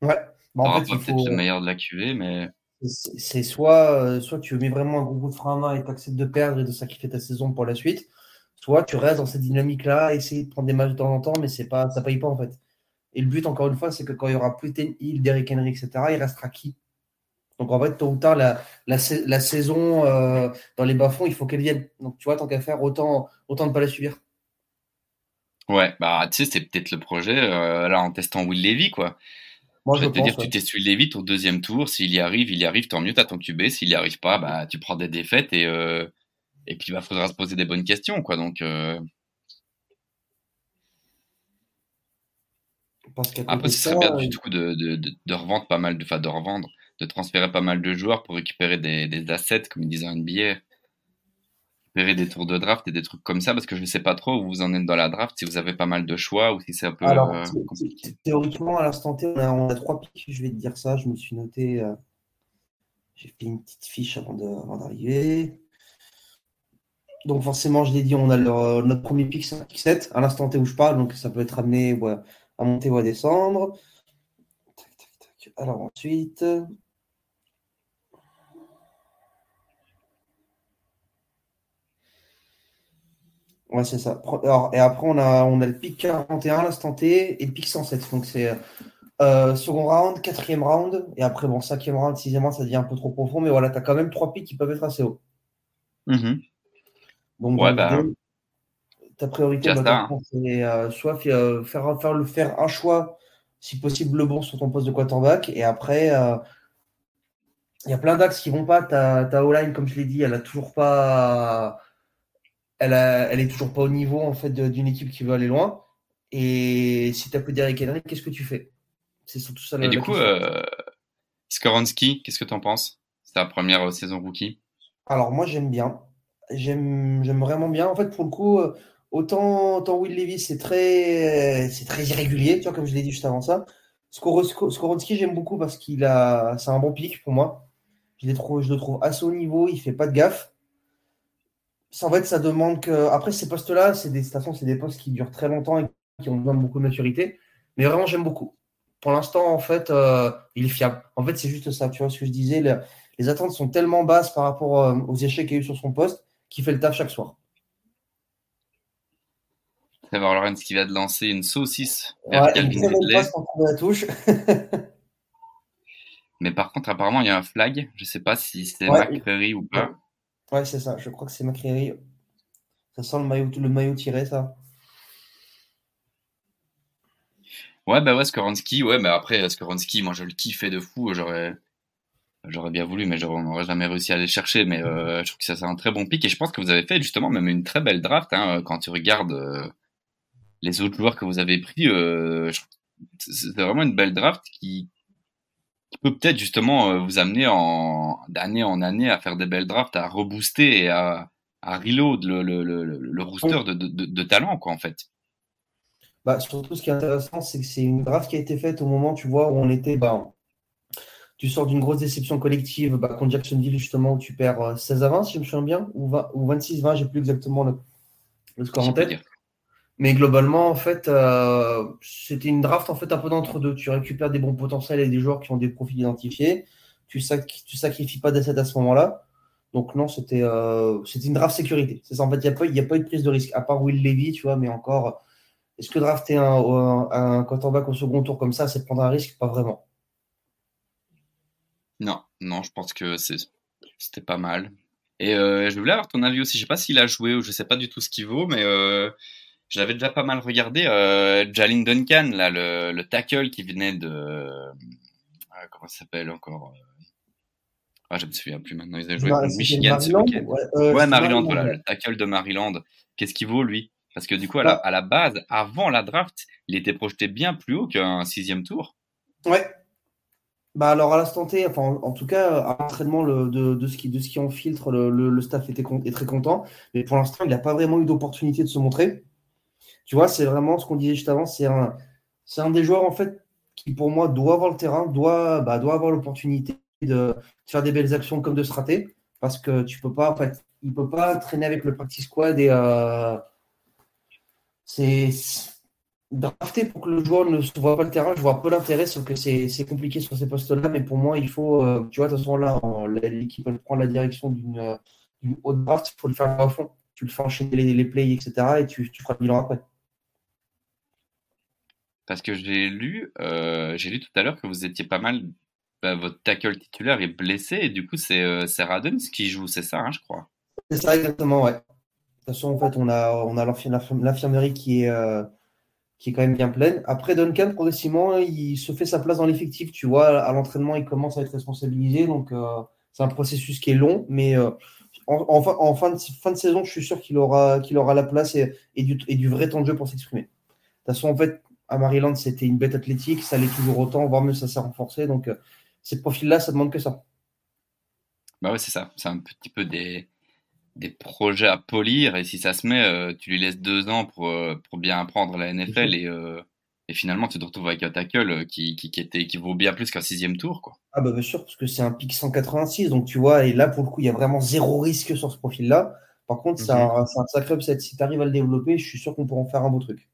Ouais.
Bah, en fait, peut-être le meilleur de la QV, mais.
C'est soit, euh, soit tu mets vraiment un gros bout de frein à main et t'acceptes de perdre et de sacrifier ta saison pour la suite, soit tu restes dans cette dynamique-là, essayer de prendre des matchs de temps en temps, mais c'est pas, ça paye pas en fait. Et le but, encore une fois, c'est que quand il y aura plus Ten Hill, Derrick Henry, etc., il restera qui? Donc en fait, tôt ou tard, la, la, saison euh, dans les bas-fonds, il faut qu'elle vienne. Donc tu vois, tant qu'à faire, autant, autant ne pas la subir.
Ouais, bah tu sais, c'est peut-être le projet, euh, là, en testant Will Levy, quoi. Moi, je, vais te dire, tu testes Will Levy au deuxième tour. S'il y arrive, il y arrive, tant mieux, tu as ton QB. S'il n'y arrive pas, bah, tu prends des défaites et, euh, et puis il bah, faudra se poser des bonnes questions, quoi. Donc. Après, ce serait bien du coup de, de, de, revendre pas mal, de, de revendre de transférer pas mal de joueurs pour récupérer des, des assets, comme ils disent en NBA. Récupérer des tours de draft et des trucs comme ça, parce que je ne sais pas trop où vous en êtes dans la draft, si vous avez pas mal de choix ou si c'est un peu euh, compliqué.
Théoriquement, à l'instant T, on a, trois pics, je vais te dire ça. Je me suis noté. Euh, j'ai fait une petite fiche avant d'arriver. Donc forcément, je l'ai dit, on a notre premier pic, c'est un pic 7, à l'instant T où je parle, donc ça peut être amené à monter ou à descendre. Alors ensuite. Ouais, c'est ça. Alors, et après, on a, on a le pic 41 à l'instant T et le pic 107. Donc c'est euh, second round, quatrième round, et après, bon, cinquième round, sixième round, ça devient un peu trop profond, mais voilà, tu as quand même trois pics qui peuvent être assez hauts.
Mm-hmm.
Donc, bah, ta priorité, bah, c'est euh, soit euh, faire, faire, le, faire un choix, si possible, le bon sur ton poste de quarterback, et après, il y a plein d'axes qui vont pas. Ta, ta O-line, comme je l'ai dit, elle a toujours pas. Elle, a, elle est toujours pas au niveau en fait d'une équipe qui veut aller loin. Et si tu as peu Derrick Henry, qu'est-ce que tu fais?
C'est surtout ça. Et du coup, euh, Skoransky, qu'est-ce que tu en penses? C'est ta première euh, saison rookie
Alors, moi, j'aime bien. J'aime vraiment bien. En fait, pour le coup, euh, autant, autant Will Levis, c'est très, c'est très irrégulier, tu vois, comme je l'ai dit juste avant ça. Skoronski, j'aime beaucoup parce qu'il a, c'est un bon pic pour moi. Je le trouve assez haut niveau, il fait pas de gaffe. En fait, ça demande que. Après, ces postes-là, c'est des stations, c'est des postes qui durent très longtemps et qui ont besoin de beaucoup de maturité. Mais vraiment, j'aime beaucoup pour l'instant, en fait, euh, il est fiable. En fait, c'est juste ça. Tu vois ce que je disais les, attentes sont tellement basses par rapport euh, aux échecs qu'il y a eu sur son poste qu'il fait le taf chaque soir.
Trevor Lawrence qui va de lancer une saucisse
Calvin la touche.
Mais par contre, apparemment, il y a un flag. Je ne sais pas si c'est ouais, ou pas.
Ouais, c'est ça. Je crois que c'est McCreary. Ça sent le maillot, le maillot tiré, ça.
Ouais, bah ouais, Skoransky, ouais, mais après, Skoransky, moi je le kiffais de fou, j'aurais. J'aurais bien voulu, mais j'aurais n'aurais jamais réussi à aller chercher. Mais euh, je trouve que ça c'est un très bon pic et je pense que vous avez fait justement même une très belle draft hein, quand tu regardes euh, les autres joueurs que vous avez pris. Euh, c'est vraiment une belle draft qui, qui peut peut-être justement vous amener en d'année en année à faire des belles drafts, à rebooster et à, à reload le, le, le, le rooster de, de, de talent quoi en fait.
Bah, surtout, ce qui est intéressant, c'est que c'est une draft qui a été faite au moment, tu vois, où on était. Bah, tu sors d'une grosse déception collective bah, contre Jacksonville, justement, où tu perds 16 euh, à 20, si je me souviens bien, ou, ou 26-20, j'ai plus exactement le, score en tête. Mais globalement, en fait, euh, c'était une draft en fait un peu d'entre-deux. Tu récupères des bons potentiels et des joueurs qui ont des profils identifiés. Tu, sac tu sacrifies pas d'assets à ce moment-là. Donc non, c'était euh, une draft sécurité. C'est ça. En fait, il n'y a, pas, a pas eu de prise de risque, à part Will Levy, tu vois, mais encore est-ce que drafter un, un, un quarterback au second tour comme ça, c'est prendre un risque? Pas vraiment.
Non, non, je pense que c'était pas mal. Et euh, je voulais avoir ton avis aussi. Je sais pas s'il a joué ou je sais pas du tout ce qu'il vaut, mais je l'avais déjà pas mal regardé. Euh, Jalin Duncan, là, le, tackle qui venait de. Ah, comment ça s'appelle encore ah, je me souviens plus maintenant. Ils ont joué contre Michigan ce week-end. Ouais, Maryland, voilà, le tackle de Maryland. Qu'est-ce qu'il vaut, lui? Parce que du coup, à la, base, avant la draft, il était projeté bien plus haut qu'un sixième tour.
Ouais. Bah alors à l'instant T, enfin, en, tout cas, à l'entraînement de, ce qui, de ce qui en filtre, le, staff était est très content. Mais pour l'instant, il n'a pas vraiment eu d'opportunité de se montrer. Tu vois, c'est vraiment ce qu'on disait juste avant. C'est un, c'est un des joueurs, en fait, qui pour moi doit avoir le terrain, doit, bah, doit avoir l'opportunité de faire des belles actions comme de se rater. Parce que tu peux pas, en fait, il peut pas traîner avec le practice squad et, euh, c'est drafter pour que le joueur ne se voit pas le terrain, je vois peu l'intérêt, sauf que c'est compliqué sur ces postes-là, mais pour moi, il faut, euh, tu vois, de toute façon, là, l'équipe prend la direction d'une haute draft, il faut le faire à fond. Tu le fais enchaîner les, les plays, etc., et tu, tu feras le bilan après.
Parce que j'ai lu, euh, j'ai lu tout à l'heure que vous étiez pas mal, bah, votre tackle titulaire est blessé, et du coup, c'est euh, Radens qui joue, c'est ça, hein, je crois.
C'est ça, exactement, ouais. De toute façon, en fait, on a, l'infirmerie qui est, euh, qui est quand même bien pleine. Après, Duncan, progressivement, il se fait sa place dans l'effectif. Tu vois, à l'entraînement, il commence à être responsabilisé. Donc, euh, c'est un processus qui est long. Mais en, fin, de, fin de saison, je suis sûr qu'il aura, qu'il aura la place et du vrai temps de jeu pour s'exprimer. De toute façon, en fait, à Maryland, c'était une bête athlétique. Ça l'est toujours autant, voire mieux, ça s'est renforcé. Donc, ces profils-là, ça demande que ça.
Bah ouais, c'est ça. C'est un petit peu des des projets à polir et si ça se met, euh, tu lui laisses deux ans pour, euh, pour bien apprendre la NFL et, euh, et finalement tu te retrouves avec un tackle qui, qui, qui, était, qui vaut bien plus qu'un sixième tour. Quoi.
Ah bah bien sûr, parce que c'est un pic 186, donc tu vois, et là pour le coup il y a vraiment zéro risque sur ce profil-là. Par contre, c'est
Mhm.
un, c'est un sacré upset. Si tu arrives à le développer, je suis sûr qu'on pourra en faire un beau truc.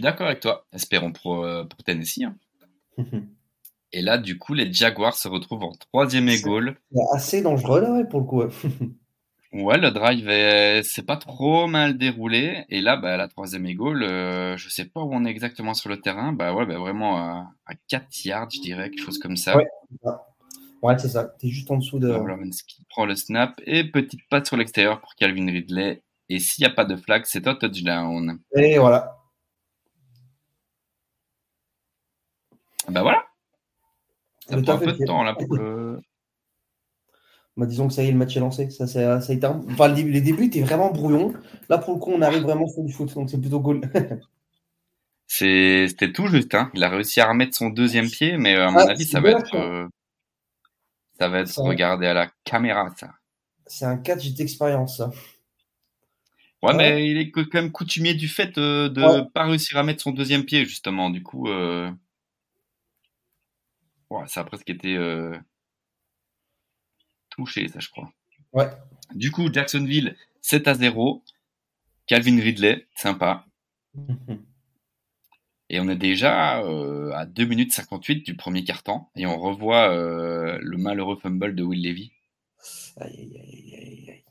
Suis d'accord avec toi. Espérons pour, euh, pour Tennessee. hein. Et là, du coup, les Jaguars se retrouvent en troisième et goal.
Assez dangereux, là, ouais, pour le coup. ouais.
Le drive est- c'est pas trop mal déroulé. Et là, bah, la troisième et goal, euh, je sais pas où on est exactement sur le terrain. Bah ouais, bah, vraiment à, à 4 yards, je dirais, quelque chose comme ça.
Ouais. Ouais, c'est ça. Tu es juste en dessous de.
Qui prend le snap et petite passe sur l'extérieur pour Calvin Ridley. Et s'il n'y a pas de flag, c'est un touchdown.
Et voilà.
Bah voilà, ça prend un peu de temps là pour le...
Bah, disons que ça y est, le match est lancé. Ça, ça, ça a été un- enfin, les débuts étaient vraiment brouillons. Là, pour le coup, on arrive vraiment sur du foot, donc c'est plutôt cool.
C'est- C'était tout juste, hein. Il a réussi à remettre son deuxième pied, mais euh, à mon
Ah,
avis,
c'est
ça va être,
ça.
euh, ça va être
Ça.
regardé à la caméra, ça.
c'est un catch d'expérience, ça.
Ouais,
Ouais.
mais il est quand même coutumier du fait euh, de
Ouais.
pas réussir à mettre son deuxième pied, justement. Du coup, euh... ça a presque été euh, touché, ça, je crois.
Ouais.
Du coup, Jacksonville, 7 à 0. Calvin Ridley, sympa. Et on est déjà euh, à 2 minutes 58 du premier quart-temps. Et on revoit euh, le malheureux fumble de Will Levy.
Aïe, aïe, aïe, aïe, aïe.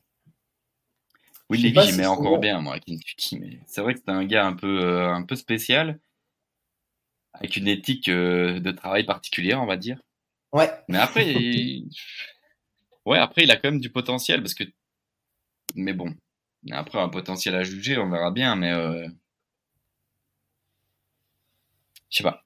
Will Levy,
si c'est
encore bien, moi, à Kentucky. Mais c'est vrai que c'est un gars un peu, euh, un peu spécial. Avec une éthique euh, de travail particulière, on va dire.
Ouais.
Mais après, il... ouais, après, il a quand même du potentiel parce que, mais bon, après, un potentiel à juger, on verra bien, mais euh... je sais pas.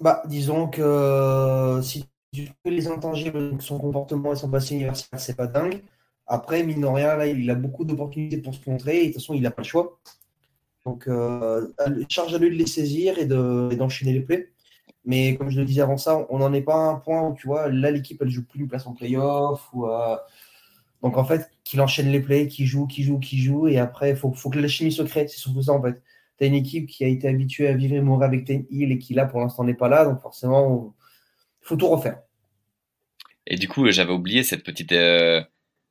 Bah, disons que euh, si tu fais les intangibles, donc son comportement et son passé universitaire, c'est pas dingue. Après, mine de rien, là, il a beaucoup d'opportunités pour se montrer et de toute façon, il n'a pas le choix. Donc, euh, charge à lui de les saisir et de- et d'enchaîner les plays. Mais comme je le disais avant ça, on n'en est pas à un point où, tu vois, là, l'équipe, elle joue plus une place en playoff. Ou, euh, Donc, en fait, qu'il enchaîne les plays, qu'il joue, qu'il joue, qu'il joue. Et après, il faut, faut que la chimie se crée. C'est surtout ça, en fait. Tu as une équipe qui a été habituée à vivre et mourir avec Ten Hill et qui, là, pour l'instant, n'est pas là. Donc, forcément, il faut tout refaire.
Et du coup, j'avais oublié cette petite, euh,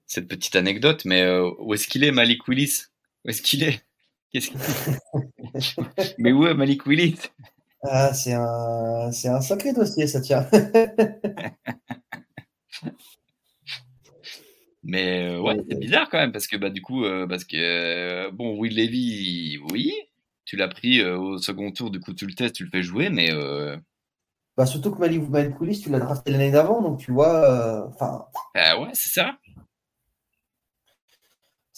cette petite anecdote, mais où est-ce qu'il est, Malik Willis? Où est-ce qu'il est? Qu'est-ce Mais où est Malik Willis?
Ah, c'est un, c'est un sacré dossier, ça tient.
Mais euh, ouais, c'est bizarre quand même parce que bah du coup, euh, parce que euh, bon, Will Levy, oui, tu l'as pris euh, au second tour, du coup tu le testes, tu le fais jouer, mais
Bah, surtout que Malik Willis, tu l'as drafté l'année d'avant, donc tu vois, enfin,
ah ouais, c'est ça.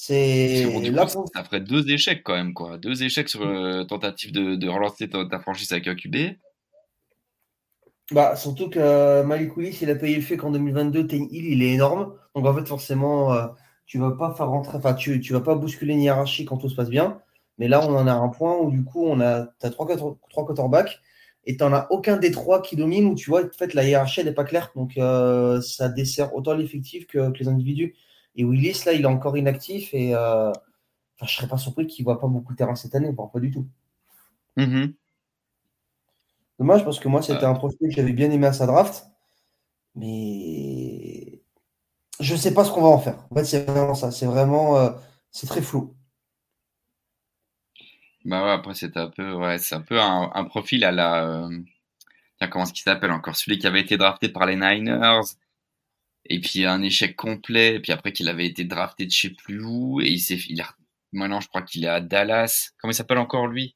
C'est pour-
ça ferait deux échecs quand même quoi, deux échecs sur euh, tentative de, de relancer ta, ta franchise avec un QB.
Bah, surtout que euh, Malik Willis, il a payé le fait qu'en 2022, Ten Hill, il est énorme. Donc, en fait, forcément, euh, tu vas pas faire rentrer, enfin, tu, tu vas pas bousculer une hiérarchie quand tout se passe bien. Mais là, on en a un point où, du coup, on a, t'as trois, trois quarterbacks et t'en as aucun des trois qui domine où, tu vois, en fait, la hiérarchie, elle n'est pas claire. Donc, euh, ça dessert autant l'effectif que, que les individus. Et Willis, là, il est encore inactif et, euh, je serais pas surpris qu'il voit pas beaucoup de terrain cette année, pas du tout.
Mhm.
Dommage parce que moi, c'était
Euh.
un prospect que j'avais bien aimé à sa draft. Mais je sais pas ce qu'on va en faire. En fait, c'est vraiment ça. C'est vraiment. euh, c'est très flou.
Bah ouais, après c'est un peu, ouais, c'est un peu un, un profil à la, euh, tiens, comment est-ce qu'il s'appelle encore, celui qui avait été drafté par les Niners. Et puis un échec complet, et puis après qu'il avait été drafté de je sais plus où, et il s'est, il a, maintenant je crois qu'il est à Dallas. Comment il s'appelle encore lui?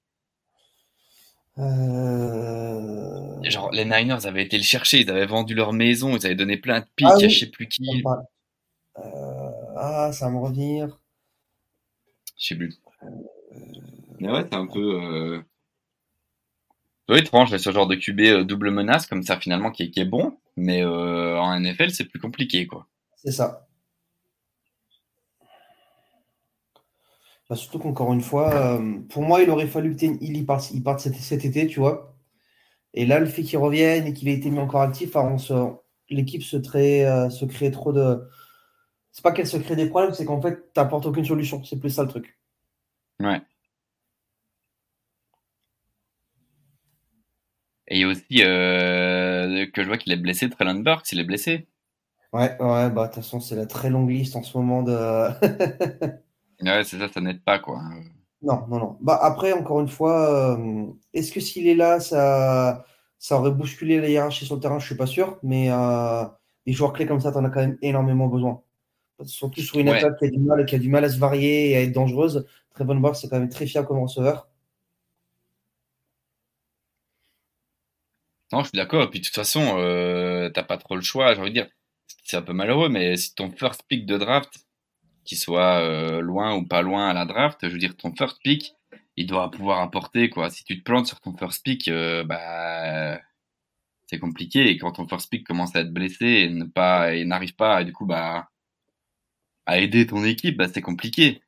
Euh,
Genre, les Niners avaient été le chercher, ils avaient vendu leur maison, ils avaient donné plein de pics
Ah
à je sais plus qui.
Euh, ah, ça va me revenir.
Je sais plus. Mais ouais, c'est un peu, euh... peu étrange, ce genre de QB euh, double menace comme ça, finalement, qui est, qui est bon. Mais euh, en NFL, c'est plus compliqué, quoi.
C'est ça. Bah, surtout qu'encore une fois, euh, pour moi, il aurait fallu que Ten Hill il parte, il parte cet, cet été, tu vois. Et là, le fait qu'il revienne et qu'il ait été mis encore actif, enfin, on se- l'équipe se crée, euh, se crée trop de. C'est pas qu'elle se crée des problèmes, c'est qu'en fait, t'apportes aucune solution. C'est plus ça le truc.
Ouais. Et il y a aussi euh, que je vois qu'il est blessé, Traylon Burks, il est blessé.
Ouais, ouais, bah de toute façon, c'est la très longue liste en ce moment de.
ouais, c'est ça, ça n'aide pas, quoi.
Non, non, non. Bah après, encore une fois, euh, est-ce que s'il est là, ça, ça aurait bousculé la hiérarchie sur le terrain? Je suis pas sûr, mais euh, des joueurs clés comme ça, tu en as quand même énormément besoin. Surtout sur une attaque qui a, du mal, qui a du mal à se varier et à être dangereuse. Très bonne c'est quand même très fiable comme receveur.
Non, je suis d'accord. Et puis de toute façon, euh, t'as pas trop le choix. J'ai envie de dire, c'est un peu malheureux, mais si ton first pick de draft, qui soit euh, loin ou pas loin à la draft, je veux dire, ton first pick, il doit pouvoir apporter quoi. Si tu te plantes sur ton first pick, euh, bah c'est compliqué. Et quand ton first pick commence à être blessé et ne pas et n'arrive pas, et du coup bah à aider ton équipe, bah c'est compliqué.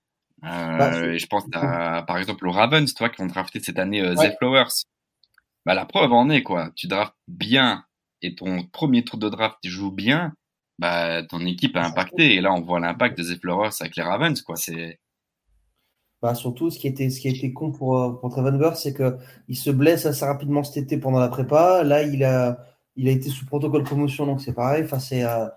Euh, bah, je pense à, par exemple au Ravens, toi qui ont drafté cette année euh, Flowers. Bah la preuve en est quoi. Tu draftes bien et ton premier tour de draft joue bien, bah ton équipe a impacté. Et là on voit l'impact de The Flowers avec les Ravens quoi. C'est
bah, surtout, ce qui était, ce qui a été con pour, euh, pour Burr, c'est qu'il se blesse assez rapidement cet été pendant la prépa. Là, il a, il a été sous protocole promotion, donc c'est pareil. Enfin, c'est, euh,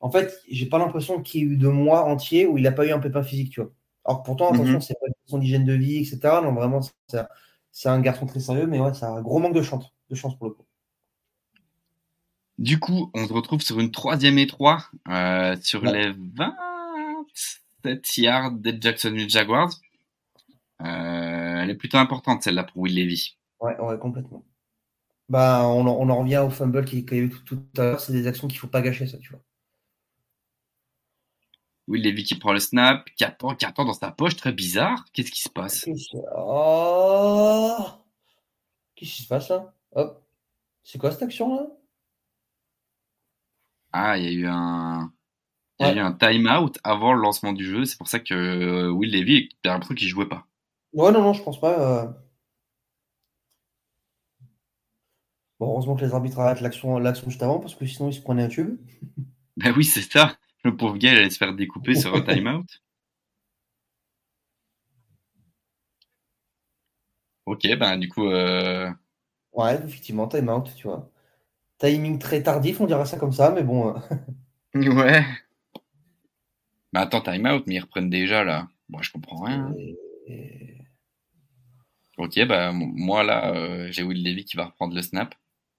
En fait, j'ai pas l'impression qu'il y ait eu de mois entiers où il n'a pas eu un pépin physique, tu vois. Alors pourtant, mhm. attention, c'est pas une question d'hygiène de vie, etc. Non, vraiment, c'est un garçon très sérieux, mais ouais, c'est un gros manque de chance, de chance pour le coup.
Du coup, on se retrouve sur une troisième et trois euh, sur les 27 yards des Jacksonville Jaguars. Euh, elle est plutôt importante celle-là pour Will Levy.
Ouais, ouais, complètement. Bah, on, on en revient au fumble qui, a eu tout, à l'heure. C'est des actions qu'il faut pas gâcher, ça, tu vois.
Will Levy qui prend le snap, qui attend, qui attend dans sa poche, très bizarre. Qu'est-ce qui se passe?
Oh Qu'est-ce qui se passe là? Hop. C'est quoi cette action là?
Ah, il y a eu un. Il y a eu un time-out avant le lancement du jeu. C'est pour ça que euh, Will Levy, a l'impression qu'il jouait pas.
Ouais, non, non, je pense pas. Euh. Bon, heureusement que les arbitres arrêtent l'action, l'action juste avant, parce que sinon ils se prenaient un tube.
Ben oui, c'est ça. Le pauvre gars, il allait se faire découper sur un timeout. Ok, ben du coup. Euh...
Ouais, effectivement, timeout, tu vois. Timing très tardif, on dirait ça comme ça, mais bon. Euh.
ouais. Mais attends, timeout, mais ils reprennent déjà là. Moi, je comprends rien. Ok, bah moi là, euh, j'ai Will Levy qui va reprendre le snap.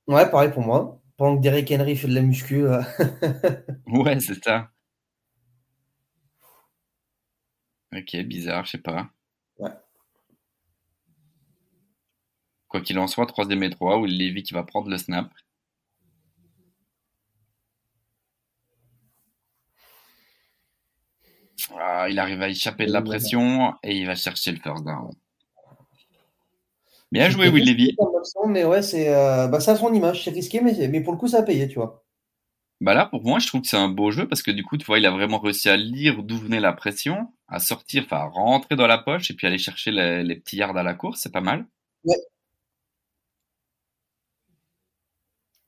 Ouais, pareil pour moi. Pendant que Derek Henry fait de la muscu.
Ouais, c'est ça. Ok, bizarre, je sais pas. Ouais. Quoi qu'il en soit, troisième et trois, Will Levy qui va prendre le snap. Ah, il arrive à échapper de la pression et il va chercher le first down. Bien joué, Will Levy.
Mais ouais, c'est euh, bah, son image. C'est risqué, mais, mais pour le coup, ça a payé, tu vois.
Bah là, pour moi, je trouve que c'est un beau jeu parce que du coup, tu vois, il a vraiment réussi à lire d'où venait la pression, à sortir, enfin, à rentrer dans la poche et puis aller chercher les, petits yards à la course. C'est pas mal. Ouais.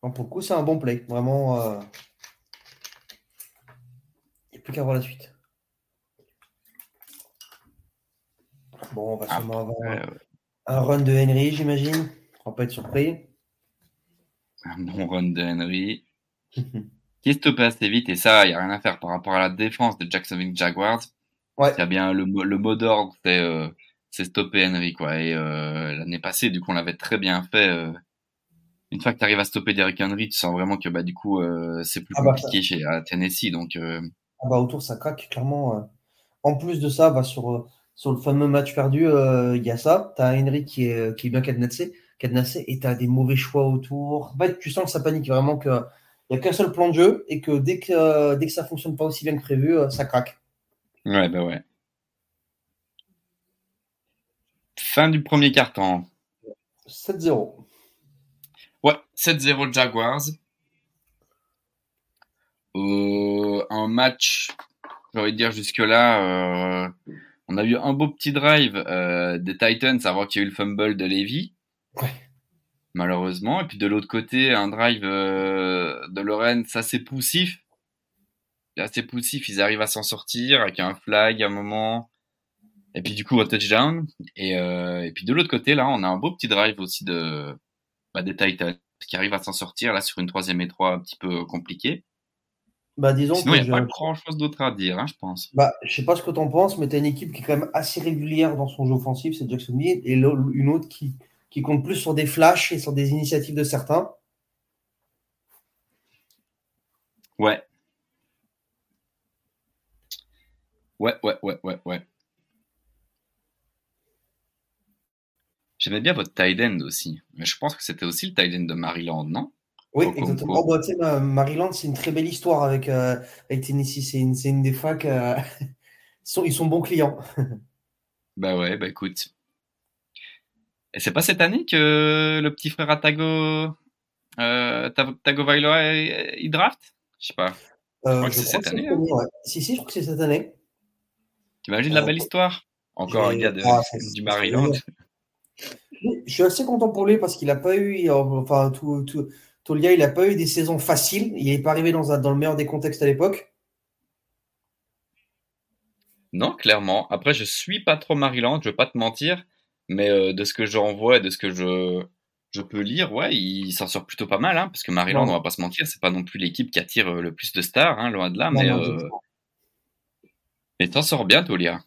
pour le coup, c'est un bon play. Vraiment. Euh, il n'y a plus qu'à voir la suite. Bon, on va sûrement avoir un, run de Henry, j'imagine. On va pas être surpris.
Un bon run de Henry. qui est stoppé assez vite, et ça, il n'y a rien à faire par rapport à la défense de Jacksonville Jaguars. Ouais. Il y a bien le, le mot d'ordre, c'est euh, stopper Henry, quoi. Et euh, l'année passée, du coup, on l'avait très bien fait. Euh, une fois que tu arrives à stopper Derrick Henry, tu sens vraiment que bah, du coup, euh, c'est plus ah bah, compliqué chez à Tennessee. Donc,
ah bah, autour, ça craque, clairement. En plus de ça, bah, sur sur le fameux match perdu, il y a ça. Tu as Henry qui est, qui est bien cadenassé, cadenassé et tu as des mauvais choix autour. En fait, tu sens que ça panique vraiment qu'il n'y a qu'un seul plan de jeu et que dès que, euh, dès que ça fonctionne pas aussi bien que prévu, euh, ça craque.
Ouais, bah ouais. Fin du premier carton.
7-0.
Ouais, 7-0 Jaguars. un match, j'ai envie de dire jusque-là, on a eu un beau petit drive euh, des Titans avant qu'il y ait eu le fumble de Levy. Malheureusement. Et puis de l'autre côté, un drive euh, de Lorenz assez poussif. Assez poussif. Ils arrivent à s'en sortir avec un flag à un moment. Et puis du coup, un touchdown. Et, euh, et puis de l'autre côté, là, on a un beau petit drive aussi de, bah, des Titans qui arrivent à s'en sortir là sur une troisième et trois un petit peu compliquée.
Bah, disons
Sinon, il n'y a pas grand-chose d'autre à dire, hein, je pense.
bah, je sais pas ce que tu en penses, mais tu as une équipe qui est quand même assez régulière dans son jeu offensif, c'est Jacksonville, et une autre qui, qui compte plus sur des flashs et sur des initiatives de certains.
Ouais. Ouais, ouais, ouais, ouais, ouais. J'aimais bien votre tight end aussi. Mais je pense que c'était aussi le tight end de Maryland, non?
Oui, exactement. Bah, tu sais, ma- Maryland, c'est une très belle histoire avec, euh, avec Tennessee. C'est une, une des facs. euh, ils, sont, ils sont bons clients.
Bah ouais, bah écoute. Et c'est pas cette année que le petit frère à Tago, euh, Ta- Tagovailoa, il il draft? Je sais pas.
Euh,
crois que
je
c'est cette année, hein.
ouais. Si, si, je crois que c'est cette année.
T'imagines la
Euh,
belle histoire? Encore un gars de,
ah,
du Maryland.
Je suis assez content pour lui parce qu'il n'a pas eu, euh, enfin, tout, tout, Tolia, il n'a pas eu des saisons faciles. Il n'est pas arrivé dans, un, dans le meilleur des contextes à l'époque.
Non, clairement. Après, je suis pas trop Maryland, je vais pas te mentir, mais euh, de ce que j'en vois et de ce que je, je peux lire, ouais, il s'en sort plutôt pas mal, hein, parce que Maryland,
Non.
on va pas se mentir, c'est pas non plus l'équipe qui attire euh, le plus de stars, hein, loin de là,
Non,
mais
non,
euh, mais t'en sors bien, Tolia.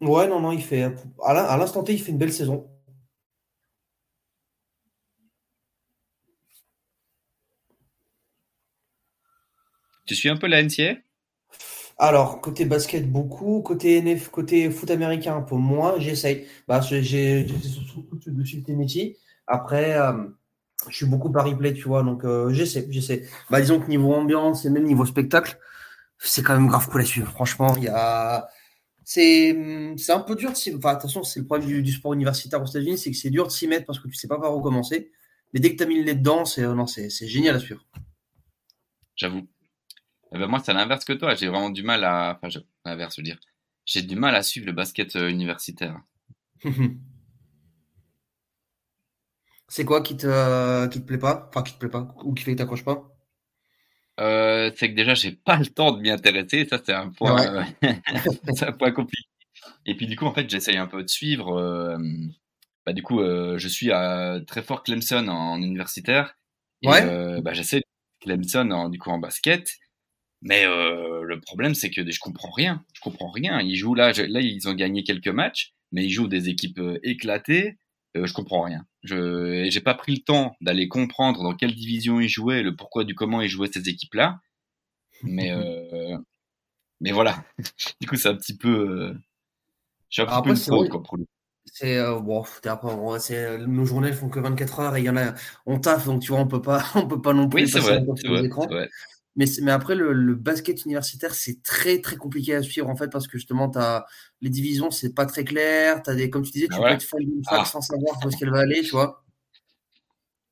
Ouais, non, non, il fait. À l'instant T, il fait une belle saison.
Tu suis un peu la NCA?
Alors, côté basket, beaucoup. Côté NF, côté foot américain, un peu moins. J'essaye. Bah, j'ai surtout de suivre Tennessee. Après, euh, je suis beaucoup par replay, tu vois. Donc, euh, j'essaie, j'essaie. Bah, disons que niveau ambiance et même niveau spectacle, c'est quand même grave cool à suivre. Franchement, il y a. C'est un peu dur de. Enfin, attention, c'est le problème du, sport universitaire aux États-Unis, c'est que c'est dur de s'y mettre parce que tu sais pas par où commencer. Mais dès que tu as mis le nez dedans, c'est euh, génial à suivre.
J'avoue. Eh ben, moi, c'est l'inverse que toi, j'ai vraiment du mal à, enfin, je... l'inverse, je veux dire. J'ai du mal à suivre le basket euh, universitaire.
C'est quoi qui te, qui te plaît pas? Enfin, qui te plaît pas? Ou qui fait que t'accroches pas?
Euh, c'est que déjà, j'ai pas le temps de m'y intéresser. Ça, c'est un point, euh, c'est un point compliqué. Et puis, du coup, en fait, j'essaye un peu de suivre. euh, bah, du coup, euh, je suis à très fort Clemson en, en universitaire. Et
Ouais.
euh, bah, j'essaie Clemson en, du coup, en basket. Mais euh, le problème, c'est que je comprends rien. Je comprends rien. Ils jouent là, je- là, ils ont gagné quelques matchs, mais ils jouent des équipes euh, éclatées. Euh, je comprends rien. Je j'ai pas pris le temps d'aller comprendre dans quelle division ils jouaient, le pourquoi du comment ils jouaient ces équipes-là. Mais euh, mais voilà. du coup, c'est un petit peu. je suis un petit peu une fraude pour.
C'est euh, bon, après, nos journées font que 24 heures et il y en a, on taffe donc tu vois, on peut pas, on peut pas non plus
Oui, vrai, vrai, c'est vrai.
Mais, mais après, le, le basket universitaire, c'est très, très compliqué à suivre, en fait, parce que justement, t'as, les divisions, c'est pas très clair. T'as des, comme tu disais,
Ah
tu
ouais.
peux être fan d'une fac
Ah.
sans savoir où est-ce qu'elle va aller, tu vois.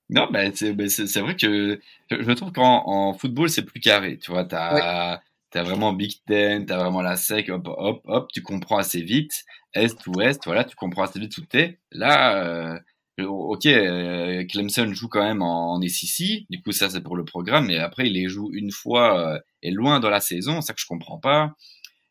Non, ben c'est c'est vrai que je trouve qu'en en football c'est plus carré. Tu vois, t'as t'as vraiment Big Ten, t'as vraiment la SEC, hop hop hop, tu comprends assez vite. Est ouest, voilà, tu comprends assez vite où t'es. Là, euh, ok, euh, Clemson joue quand même en, SEC, du coup ça c'est pour le programme, mais après il les joue une fois euh, et loin dans la saison, ça que je comprends pas.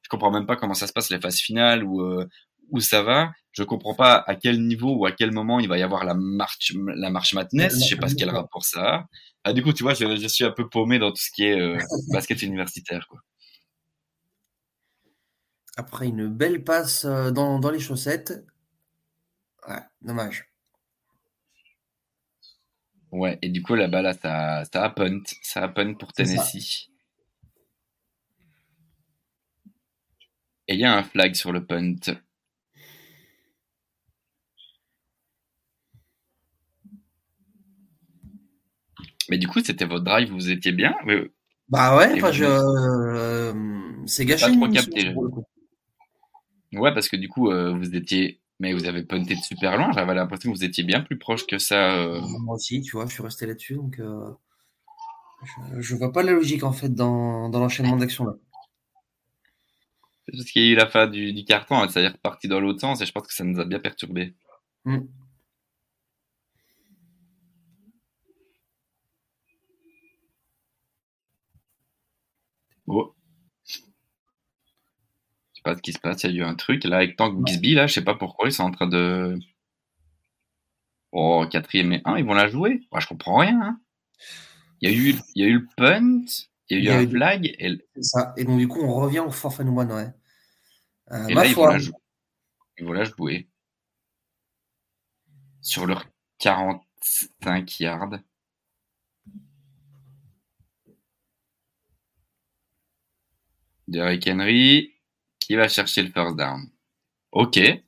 Je comprends même pas comment ça se passe les phases finales ou euh, où ça va. Je comprends pas à quel niveau ou à quel moment il va y avoir la marche, la marche madness. Je sais pas ce quel rapport ça a. Ah, du coup, tu vois, je, je suis un peu paumé dans tout ce qui est euh, basket universitaire, quoi.
Après une belle passe dans, dans les chaussettes. Ouais, dommage.
Ouais, et du coup, là-bas, là, ça, ça a punt. Ça a punt pour. Tennessee. Et il y a un flag sur le punt. Mais du coup, c'était votre drive, vous étiez bien.
Bah ouais, enfin, je, euh, c'est gâché
Pas trop capté. Ouais, parce que du coup, euh, vous étiez. Mais vous avez punté de super loin. J'avais l'impression que vous étiez bien plus proche que ça. euh.
Moi aussi, tu vois, je suis resté là-dessus, donc euh, je, je vois pas la logique en fait dans, dans l'enchaînement d'actions là.
Parce qu'il y a eu la fin du, du carton, hein, ça est reparti dans l'autre sens et je pense que ça nous a bien perturbé.
Hmm.
Oh. Pas ce qui se passe, il y a eu un truc. Là, avec Tank Bixby, là, je sais pas pourquoi, ils sont en train de. Oh, quatrième et un, ils vont la jouer. Moi, je comprends rien. hein. Il y a eu, il y a eu le punt. Il y a eu un flag et,
C'est ça. Et donc, du coup, on revient au forfait one, ouais. Euh,
et
ma
là, ils vont, la jou- ils vont la jouer sur leur 45 yards. Derrick Henry qui va chercher le first down. Ok.
ouais,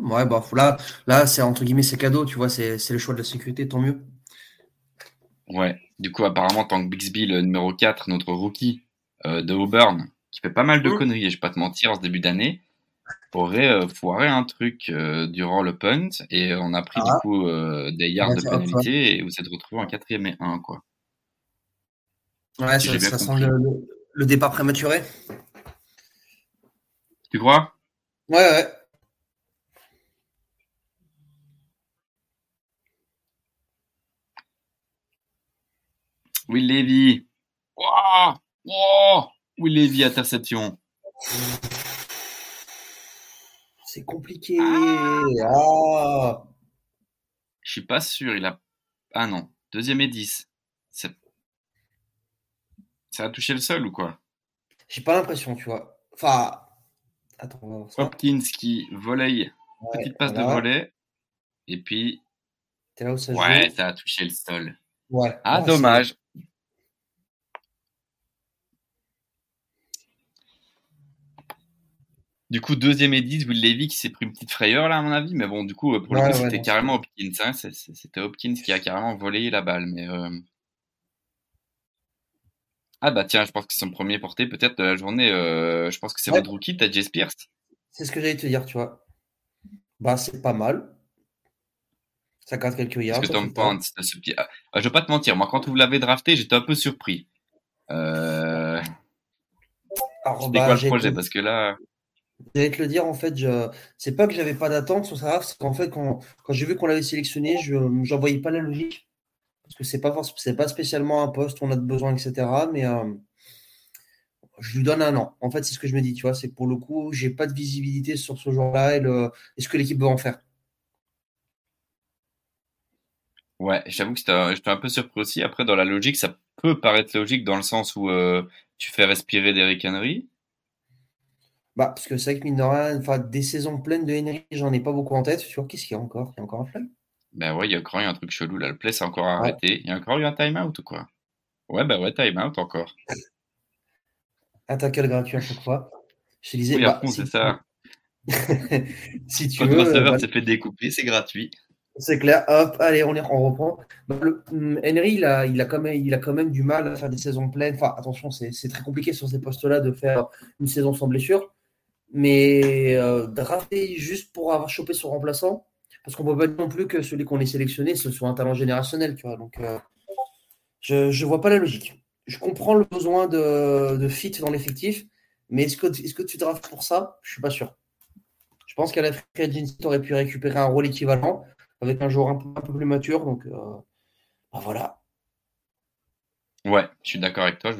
ouais, bah, là, là c'est entre guillemets, c'est cadeau, tu vois, c'est c'est le choix de la sécurité, tant mieux.
Ouais. Du coup, apparemment, tant que Bixby, le numéro 4, notre rookie euh, de Auburn, qui fait pas mal de
Mm.
conneries, et je vais pas te mentir, en ce début d'année, aurait euh, foiré un truc euh, durant le punt, et on a pris
Ah.
du coup euh, des yards
Ouais,
de pénalité, et vous êtes retrouvé en quatrième et 1, quoi.
Ouais,
Si
ça, sent le départ prématuré.
Tu crois?
Ouais, ouais.
Will Levy. Wow wow Will Levy, interception.
C'est compliqué. Ah.
Je suis pas sûr, il a... Ah non, deuxième et 10. C'est- Ça a touché le sol ou quoi?
J'ai pas l'impression, tu vois. Enfin, attends, on va voir ça.
Hopkins qui volaille,
Ouais,
petite passe de volet, et puis...
T'es là où ça
Ouais,
joue.
ça a touché le sol.
Ouais.
Ah,
Ouais,
dommage. Du coup, deuxième et 10, Will Levy qui s'est pris une petite frayeur là, à mon avis. Mais bon, du coup, pour le coup, c'était carrément Hopkins. hein. C'est- c'est- C'était Hopkins qui a carrément volé la balle. Mais euh, Ah bah tiens, je pense que c'est son premier porté peut-être de la journée. euh, je pense que c'est
Ouais.
votre rookie, t'as Jay Spears.
C'est ce que j'allais te dire, tu vois. Bah, c'est pas mal. Ça garde quelques yards.
Qu'est-ce que t'en penses ce petit... Ah, je vais pas te mentir, moi quand vous l'avez drafté, j'étais un peu surpris. Euh...
Alors,
C'était
bah,
quoi le projet?
te-
Parce que là...
J'allais te le dire, en fait, je... c'est pas que j'avais pas d'attente sur ça, c'est qu'en fait, quand, quand j'ai vu qu'on l'avait sélectionné, je j'en voyais pas la logique. Parce que c'est pas, c'est pas spécialement un poste où on a de besoin, etc. Mais euh, je lui donne un an. En fait, c'est ce que je me dis, tu vois. C'est pour le coup, j'ai pas de visibilité sur ce joueur-là et, le... et ce que l'équipe veut en faire.
Ouais, j'avoue que j'étais un, peu surpris aussi. Après, dans la logique, ça peut paraître logique dans le sens où euh, tu fais respirer Derrick Henry.
Bah, parce que c'est vrai que mine de rien, des saisons pleines de Henry, j'en ai pas beaucoup en tête. Tu vois, qu'est-ce qu'il y a encore? Il y a encore un flag?
Ben ouais, il y a encore eu un truc chelou là. Le play s'est encore arrêté. Il y a encore eu un time-out ou quoi? Ouais, bah ouais, time-out encore.
Un tackle gratuit à chaque fois. Je te disais,
Oui,
bah, si
c'est
tu-
ça.
si tu
Quand le
veux,
receveur
bah,
s'est fait découper, c'est gratuit.
C'est clair. Hop, allez, on, reprend. Le- Henry, il a, il, a quand même, il a quand même du mal à faire des saisons pleines. Enfin, attention, c'est c'est très compliqué sur ces postes-là de faire une saison sans blessure. Mais euh, drafter juste pour avoir chopé son remplaçant, parce qu'on ne peut pas non plus que celui qu'on ait sélectionné, ce soit un talent générationnel. Tu vois, donc, euh, je ne vois pas la logique. Je comprends le besoin de, fit dans l'effectif, mais est-ce que, est que tu pour ça? Je ne suis pas sûr. Je pense qu'à la free agency, tu aurais pu récupérer un rôle équivalent avec un joueur un peu, plus mature. Donc, euh, bah voilà.
Ouais, je suis d'accord avec toi.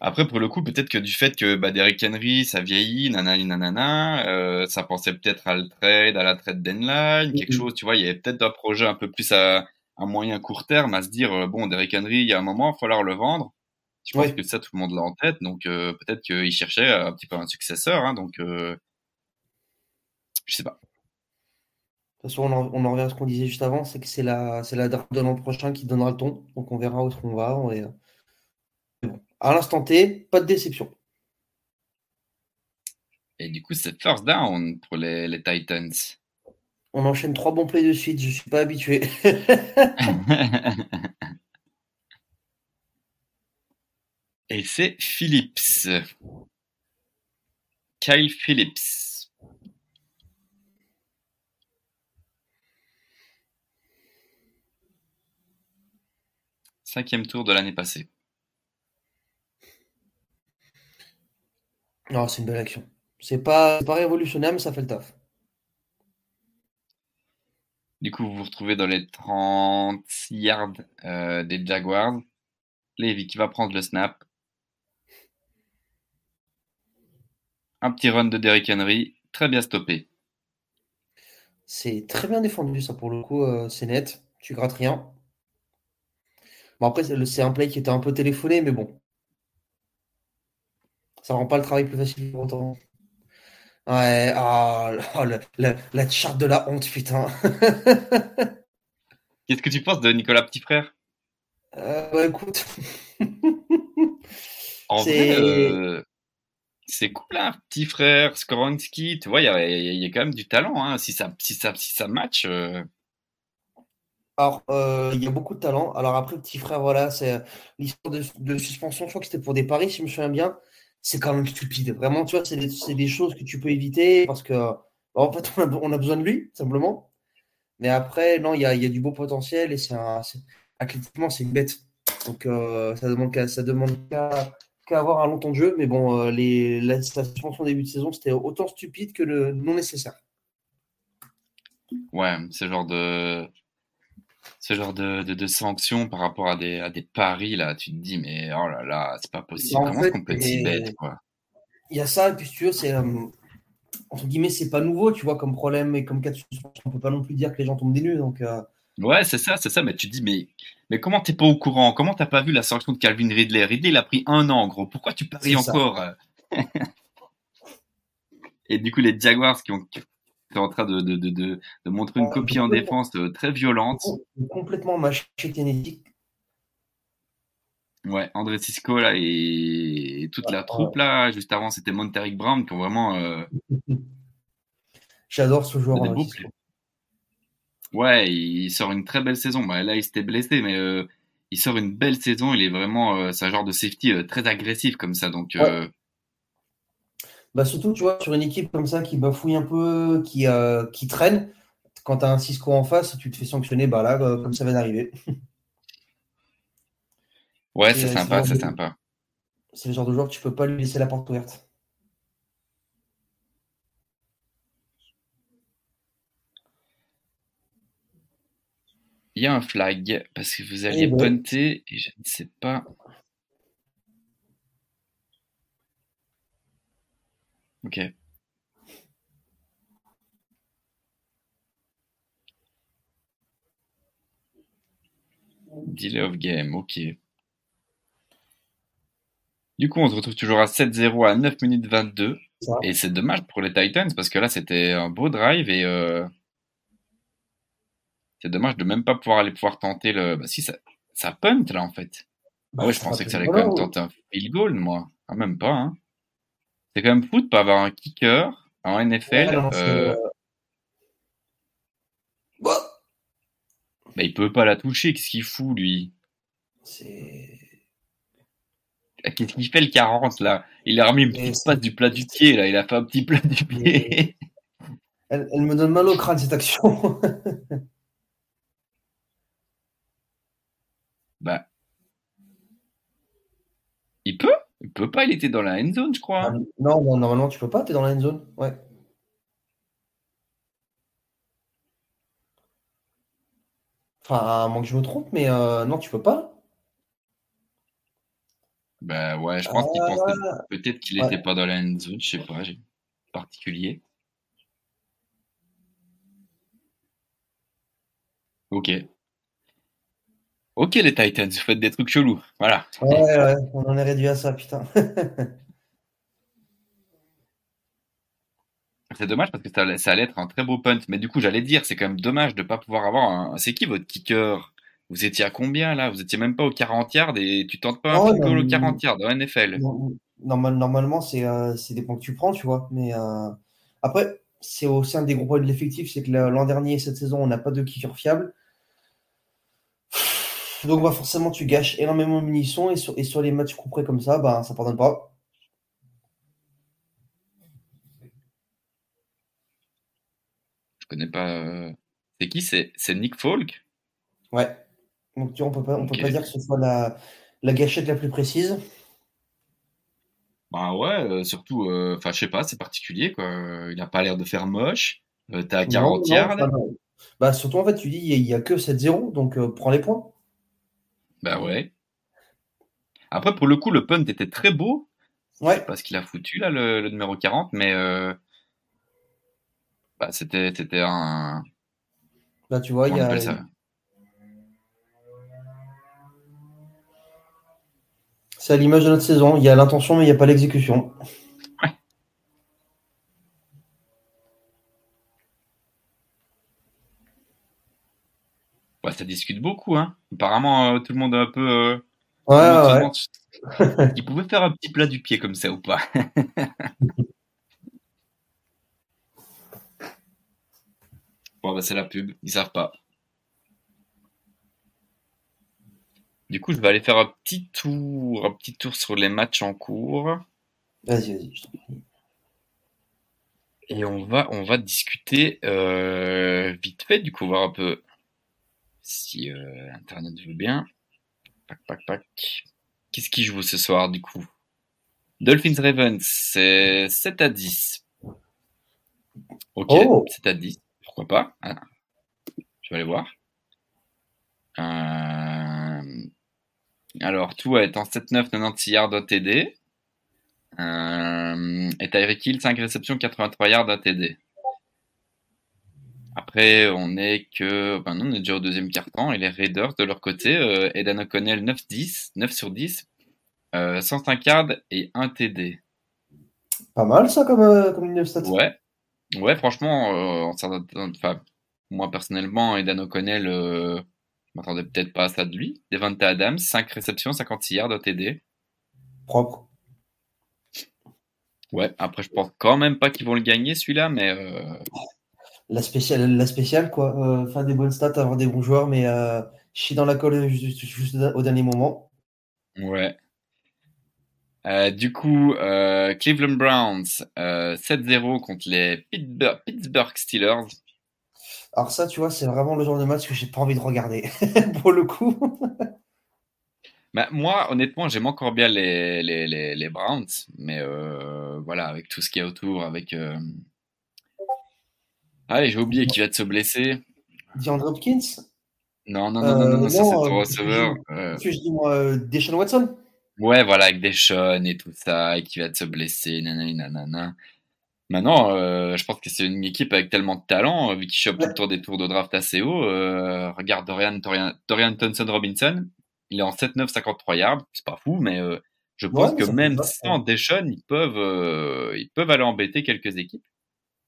Après, pour le coup, peut-être que du fait que bah, Derrick Henry, ça vieillit, nanani nanana, euh, ça pensait peut-être à le trade, à la trade deadline, quelque chose, tu vois, il y avait peut-être un projet un peu plus à, à moyen court terme, à se dire, euh, bon, Derrick Henry, il y a un moment, il va falloir le vendre. Je pense
Ouais.
que ça, tout le monde l'a en tête, donc euh, peut-être qu'il cherchait un petit peu un successeur, hein, donc je sais pas.
De toute façon, on en, on en revient à ce qu'on disait juste avant, c'est que c'est la, c'est la draft de l'an prochain qui donnera le ton. Donc on verra où qu'on va. On est... À l'instant T, pas de déception.
Et du coup, c'est first down pour les, les Titans.
On enchaîne trois bons plays de suite, je suis pas habitué.
Et c'est Phillips. Kyle Phillips. Cinquième tour de l'année passée.
Non, c'est une belle action. C'est pas, pas révolutionnaire, mais ça fait le taf.
Du coup, vous vous retrouvez dans les 30 yards euh, des Jaguars. Levy qui va prendre le snap. Un petit run de Derrick Henry. Très bien stoppé.
C'est très bien défendu, ça pour le coup, euh, c'est net. Tu grattes rien. Bon, après, c'est un play qui était un peu téléphoné, mais bon, ça rend pas le travail plus facile pour autant. Ouais, ah, oh, la, la charte de la honte, putain.
Qu'est-ce que tu penses de Nicolas Petit Frère?
Euh, bah, écoute,
En
C'est-
vrai, euh, c'est cool, hein, Petit Frère, Skoronski, tu vois, il y a, il y a quand même du talent, hein, si ça, si ça, si ça match. euh,
alors, il y a beaucoup de talent. Alors après, petit frère, voilà, c'est l'histoire de, de suspension, je crois que c'était pour des paris, si je me souviens bien. C'est quand même stupide. Vraiment, tu vois, c'est des, c'est des choses que tu peux éviter parce que, bah, en fait, on a, besoin de lui, simplement. Mais après, non, il y a, y a du beau potentiel et c'est un, c'est- athlétiquement, c'est une bête. Donc, euh, ça demande qu'à, demande qu'à, avoir un long temps de jeu. Mais bon, euh, les, la, suspension début de saison, c'était autant stupide que le non nécessaire.
Ouais, ce genre de, ce genre de, de, de sanctions par rapport à des, à des paris, là, tu te dis, mais oh là là, c'est pas possible.
En
Comment
fait,
qu'on peut être si bête, quoi?
Il y a ça, et puis tu veux, c'est. euh, entre guillemets, c'est pas nouveau, tu vois, comme problème et comme cas de suspension. On peut pas non plus dire que les gens tombent des nues. Donc, euh,
Ouais, c'est ça, c'est ça, mais tu te dis, mais, mais comment t'es pas au courant? Comment t'as pas vu la sanction de Calvin Ridley? Ridley, il a pris un an, en gros. Pourquoi tu paries encore? Et du coup, les Jaguars qui ont, qui sont en train de, de, de, de, montrer une
Ouais,
copie en défense euh, très violente.
complètement mâché Tennessee.
Ouais, André Cisco, là, et, et toute la
Ouais.
troupe, là, juste avant, c'était Monteric Brown, qui ont vraiment, euh,
J'adore ce joueur.
plays. Ouais, il sort une très belle saison. Bah, là, il s'était blessé, mais euh, il sort une belle saison. Il est vraiment, euh, c'est un genre de safety très agressif comme ça. Donc,
Bah, surtout, tu vois, sur une équipe comme ça qui bafouille un peu, qui, euh, qui traîne, quand tu as un Cisco en face, tu te fais sanctionner, bah là, euh, comme ça vient d'arriver.
ouais,
c'est-
c'est sympa, c'est sympa.
C'est le genre de joueur que tu peux pas lui laisser la porte ouverte.
Il y a un flag parce que vous alliez
Eh ouais.
punter et je ne sais pas. Ok. Delay of game, ok. Du coup, on se retrouve toujours à 7-0 à 9 minutes 22.
Ça.
Et c'est dommage pour les Titans parce que là, c'était un beau drive et euh, c'est dommage de même pas pouvoir aller pouvoir tenter le. Bah, si, ça, ça punt là en fait.
Bah,
Ah ouais, je pensais que ça allait quand même tenter un field goal, moi. Ah, même pas, hein. C'est quand même fou de pas avoir un kicker en NFL.
Ouais, non,
euh,
euh, bah,
bah, il peut pas la toucher. Qu'est-ce qu'il fout, lui?
c'est.
Ah, Qu'est-ce qu'il fait le 40 là? Il a remis une petite passe du plat du pied là. Il a fait un petit plat du pied.
Elle, elle me donne mal au crâne, cette action.
bah. Il peut? Il peut pas. Il était dans la end zone, je crois. hein.
non, non, normalement, tu peux pas, tu es dans la end zone. Ouais. Enfin, à moins que je me trompe, mais euh, non, tu peux pas.
Bah ouais, je pense qu'il
Ah,
pensait peut-être qu'il
Ouais.
était pas dans la end zone. Je sais pas. J'ai particulier. Ok. Ok les Titans, vous faites des trucs chelous. Voilà.
ouais, ouais, on en est réduit à ça, putain.
C'est dommage parce que ça, allait- ça allait être un très beau punt. Mais du coup, j'allais dire, c'est quand même dommage de pas pouvoir avoir un. C'est qui votre kicker? Vous étiez à combien là? Vous étiez même pas au 40 yards et tu tentes pas un
Oh, non,
au 40 yards en NFL.
Normal- normalement, c'est euh, des points que tu prends, tu vois. Mais euh, après, c'est aussi un des gros problèmes de l'effectif, c'est que l'an dernier et cette saison, on n'a pas de kicker fiable. Donc, bah, forcément, tu gâches énormément de munitions et sur, et sur les matchs couperés comme ça, bah, ça pardonne pas.
Je connais pas. euh, C'est qui? C'est Nick Folk?
Ouais. Donc, tu vois, on peut pas, on peut pas dire que ce soit la, la gâchette la plus précise.
Bah ouais, euh, surtout, euh, enfin, je sais pas, c'est particulier quoi. Il a pas l'air de faire moche. Euh, à 40
Non, non,
yards.
bah. Bah, surtout, en fait, tu dis, il y a- que 7-0, donc euh, prends les points.
Bah ouais. Après, pour le coup, le punt était très beau. Je
Ouais.
sais pas ce qu'il a foutu là, le, le numéro 40, mais euh, bah, c'était c'était un.
Là, tu vois, il y a,
ça?
C'est à l'image de notre saison. Il y a l'intention, mais il n'y a pas l'exécution.
Ça discute beaucoup, hein. Apparemment, euh, tout le monde a un peu. euh,
Ouais,
monde
ouais.
demande Ils pouvaient faire un petit plat du pied comme ça ou pas? Bon, bah, c'est la pub, ils savent pas. Du coup, je vais aller faire un petit tour, un petit tour sur les matchs en cours.
Vas-y, vas-y. je t'en prie.
Et on va, on va discuter euh, vite fait, du coup, voir un peu si euh, Internet veut bien. Pac, pac, pac. Qu'est-ce qui joue ce soir, du coup? Dolphins Ravens, c'est 7 à 10. Ok,
Oh.
7 à 10. Pourquoi pas Ah, Je vais aller voir. Euh, Alors, tout est en 7-9, 96 yards d'un TD. Euh, et Tyreek Hill, 5 réceptions, 83 yards d'un TD. Après, on est que, ben non, on est déjà au deuxième quart-temps et les Raiders de leur côté, euh, Eden O'Connell 9-10, 9 sur 10, euh, 105 yards et 1 TD.
Pas mal ça comme, euh, comme une.
Ouais, ouais, franchement, euh, enfin, moi personnellement, Eden O'Connell, euh, je m'attendais peut-être pas à ça de lui. Devante Adams, 5 réceptions, 56 yards, un TD.
Propre.
Ouais, après, je pense quand même pas qu'ils vont le gagner celui-là, mais euh,
La spéciale, la spéciale quoi. Euh, faire des bonnes stats, avoir des bons joueurs, mais euh, chier dans la colle juste, juste au dernier moment.
ouais. Euh, du coup, euh, Cleveland Browns, euh, 7-0 contre les Pittsburgh, Pittsburgh Steelers.
Alors ça, tu vois, c'est vraiment le genre de match que j'ai pas envie de regarder. Pour le coup.
Bah, moi, honnêtement, j'aime encore bien les, les, les, les Browns, mais voilà, avec tout ce qu'il y a autour, avec... Euh... Ah, j'ai oublié qui va de se blesser.
DeAndre Hopkins?
Non, non, non, non, non,
Euh,
non, ça
non,
c'est
euh,
ton receveur. Euh,
Que je dis moi, euh, Deshaun Watson.
ouais, voilà, avec Deshaun et tout ça, et qui va de se blesser, nanani, nanana. Maintenant, euh, je pense que c'est une équipe avec tellement de talent, euh, vu qu'ils chopent tout le tour des tours de draft assez haut. Euh, regarde Dorian, Dorian, Dorian Thompson Robinson, il est en 7-9, 53 yards, c'est pas fou, mais euh, je pense
Ouais,
que même sans Deshaun, ils peuvent, euh, ils peuvent aller embêter quelques équipes.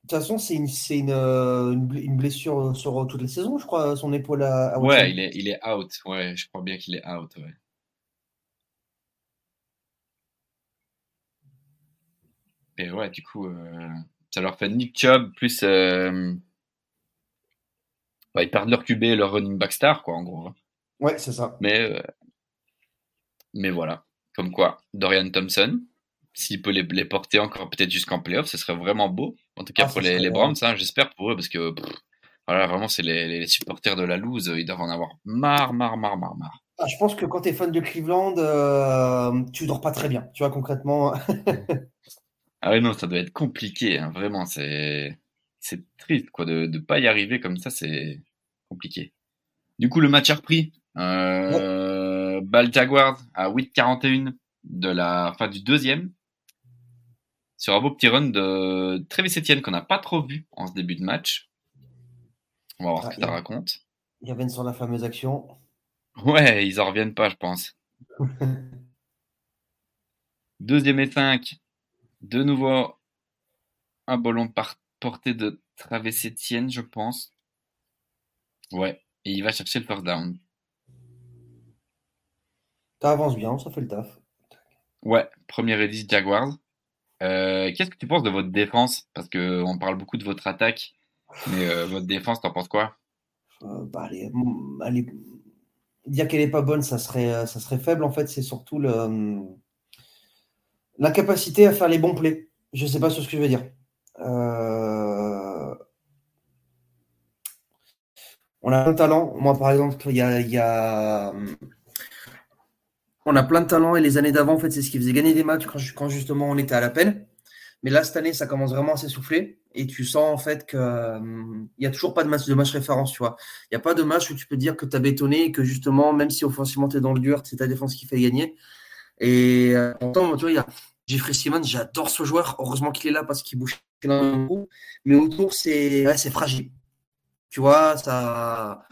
De toute façon, c'est une, c'est une, euh, une ble- une blessure sur euh, toute la saison, je crois, son épaule à, à.
Ouais, il est, il est out, ouais, je crois bien qu'il est out, ouais. Et ouais, du coup, euh, ça leur fait Nick Chubb plus. Euh, bah, ils perdent leur QB et leur running back star, quoi, en gros. hein.
Ouais, c'est ça.
Mais, euh, mais voilà. Comme quoi, Dorian Thompson, s'il peut les, les porter encore peut-être jusqu'en playoff, ce serait vraiment beau. En tout cas,
Ah,
pour les, Browns, hein, j'espère pour eux, parce que pff, voilà, vraiment, c'est les, les supporters de la loose, ils doivent en avoir marre, marre, marre, marre, marre.
Ah, je pense que quand tu es fan de Cleveland, euh, tu dors pas très bien. Tu vois, concrètement.
Ah ouais, non, ça doit être compliqué, hein, vraiment, c'est c'est triste, quoi, de ne pas y arriver comme ça, c'est compliqué. Du coup, le match a repris. Euh, Ball Jaguars à 8-41 de la fin du deuxième. Sur un beau petit run de Travis Etienne qu'on n'a pas trop vu en ce début de match. On va voir
Ah,
ce que ça
il-
raconte.
Il y avait sur la fameuse action.
Ouais, ils en reviennent pas, je pense. Deuxième et 5. De nouveau, un ballon par portée de Travis Etienne, je pense. Ouais, et il va chercher le first down.
Ça avance bien, ça fait le taf.
Ouais, premier et 10 Jaguars. Euh, Qu'est-ce que tu penses de votre défense? Parce que on parle beaucoup de votre attaque, mais euh, votre défense, t'en penses quoi?
Euh, bah, mm, Dire qu'elle est pas bonne, ça serait, ça serait faible. En fait, c'est surtout l'incapacité à faire les bons plays. Je sais pas sur ce que je veux dire. On a de talent. Moi, par exemple, il y a, y a, hum, On a plein de talent et les années d'avant, en fait, c'est ce qui faisait gagner des matchs quand, justement on était à la peine. Mais là, cette année, ça commence vraiment à s'essouffler et tu sens en fait qu'il n'y a toujours pas de match, de référence, tu vois. Il n'y a pas de match où tu peux dire que tu as bétonné et que justement, même si offensivement tu es dans le dur, c'est ta défense qui fait gagner. Et euh, pourtant, tu vois, il y a Jeffrey Simmons, j'adore ce joueur. Heureusement qu'il est là parce qu'il bouge. Mais autour, c'est ouais, fragile. Tu vois, ça.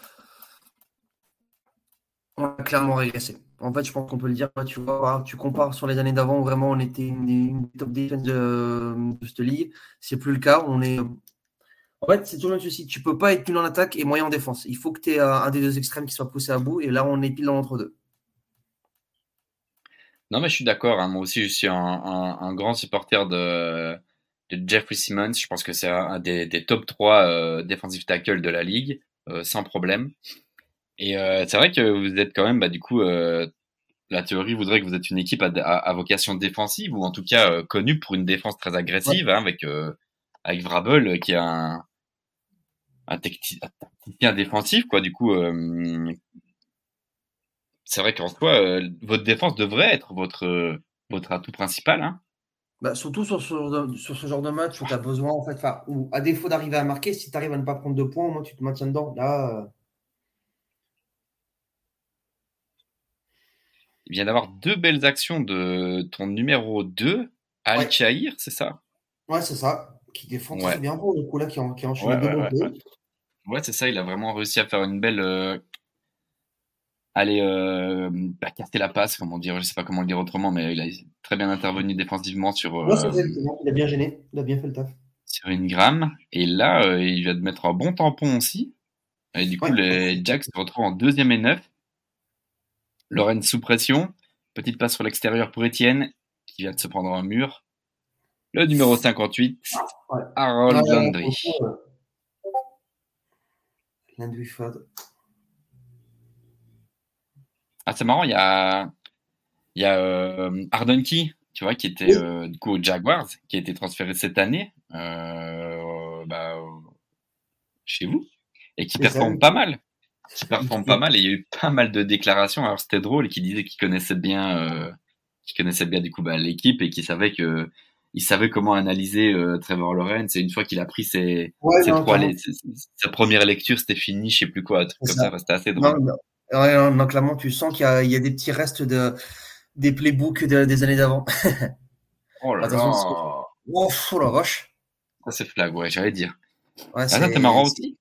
On a clairement régressé. En fait, je pense qu'on peut le dire. Tu vois, tu compares sur les années d'avant où vraiment on était une, top defense de, cette ligue. C'est plus le cas. On est. En fait, c'est toujours le souci. Tu peux pas être nul en attaque et moyen en défense. Il faut que tu aies un des deux extrêmes qui soit poussé à bout. Et là, on est pile dans l'entre-deux.
Non, mais je suis d'accord. Hein. Moi aussi, je suis un, grand supporter de, Jeffrey Simmons. Je pense que c'est un, des, top 3 euh, defensive tackle de la ligue, euh, sans problème. Et euh, c'est vrai que vous êtes quand même, bah, du coup, euh, la théorie voudrait que vous êtes une équipe à, vocation défensive, ou en tout cas connue pour une défense très agressive, hein, avec, avec Vrabel qui est un, un, technicien défensif, quoi. Du coup, c'est vrai qu'en soi, euh, votre défense devrait être votre, votre atout principal. Hein.
Bah, surtout sur ce, sur ce genre de match où tu as besoin, en fait, ou à défaut d'arriver à marquer, si tu arrives à ne pas prendre de points, au moins tu te maintiens dedans. Là.
Il vient d'avoir deux belles actions de ton numéro 2, Al ouais. c'est ça?
Ouais, c'est ça. Qui défend très bien pour le coup, là, qui, en, qui enchaîne
ouais, deux ouais, c'est ça. Il a vraiment réussi à faire une belle, euh, aller euh, bah, casser la passe, comment dire, je sais pas comment le dire autrement, mais il a très bien intervenu défensivement sur.
Euh, il a bien gêné, il a bien fait le taf.
Sur une gramme, et là, euh, il vient de mettre un bon tampon aussi. Et du coup, les Jacks se retrouvent en deuxième et neuf. Lorenz sous pression, petite passe sur l'extérieur pour Étienne, qui vient de se prendre un mur. Le numéro 58, Harold Landry.
Landry Ford.
Ah, c'est marrant, il y a, y a euh, Key, tu vois, qui était euh, du coup aux Jaguars, qui a été transféré cette année euh, bah, chez vous et qui performe pas mal. Qui performe pas mal et il y a eu pas mal de déclarations. Alors c'était drôle, qui disaient qu'il connaissait bien, euh, qu'il connaissait bien du coup bah, l'équipe et qui savait que il savait comment analyser euh, Trevor Lawrence. Et une fois qu'il a pris ses, ses trois, sa première lecture, c'était fini, je sais plus quoi, un truc comme ça. C'était assez drôle.
Ouais, clairement, tu sens qu'il y, a des petits restes de, des playbooks des années d'avant.
oh là là.
Oh, la vache.
Ça, c'est flag, ouais, j'allais dire. Ouais, ah, ça, c'est marrant aussi.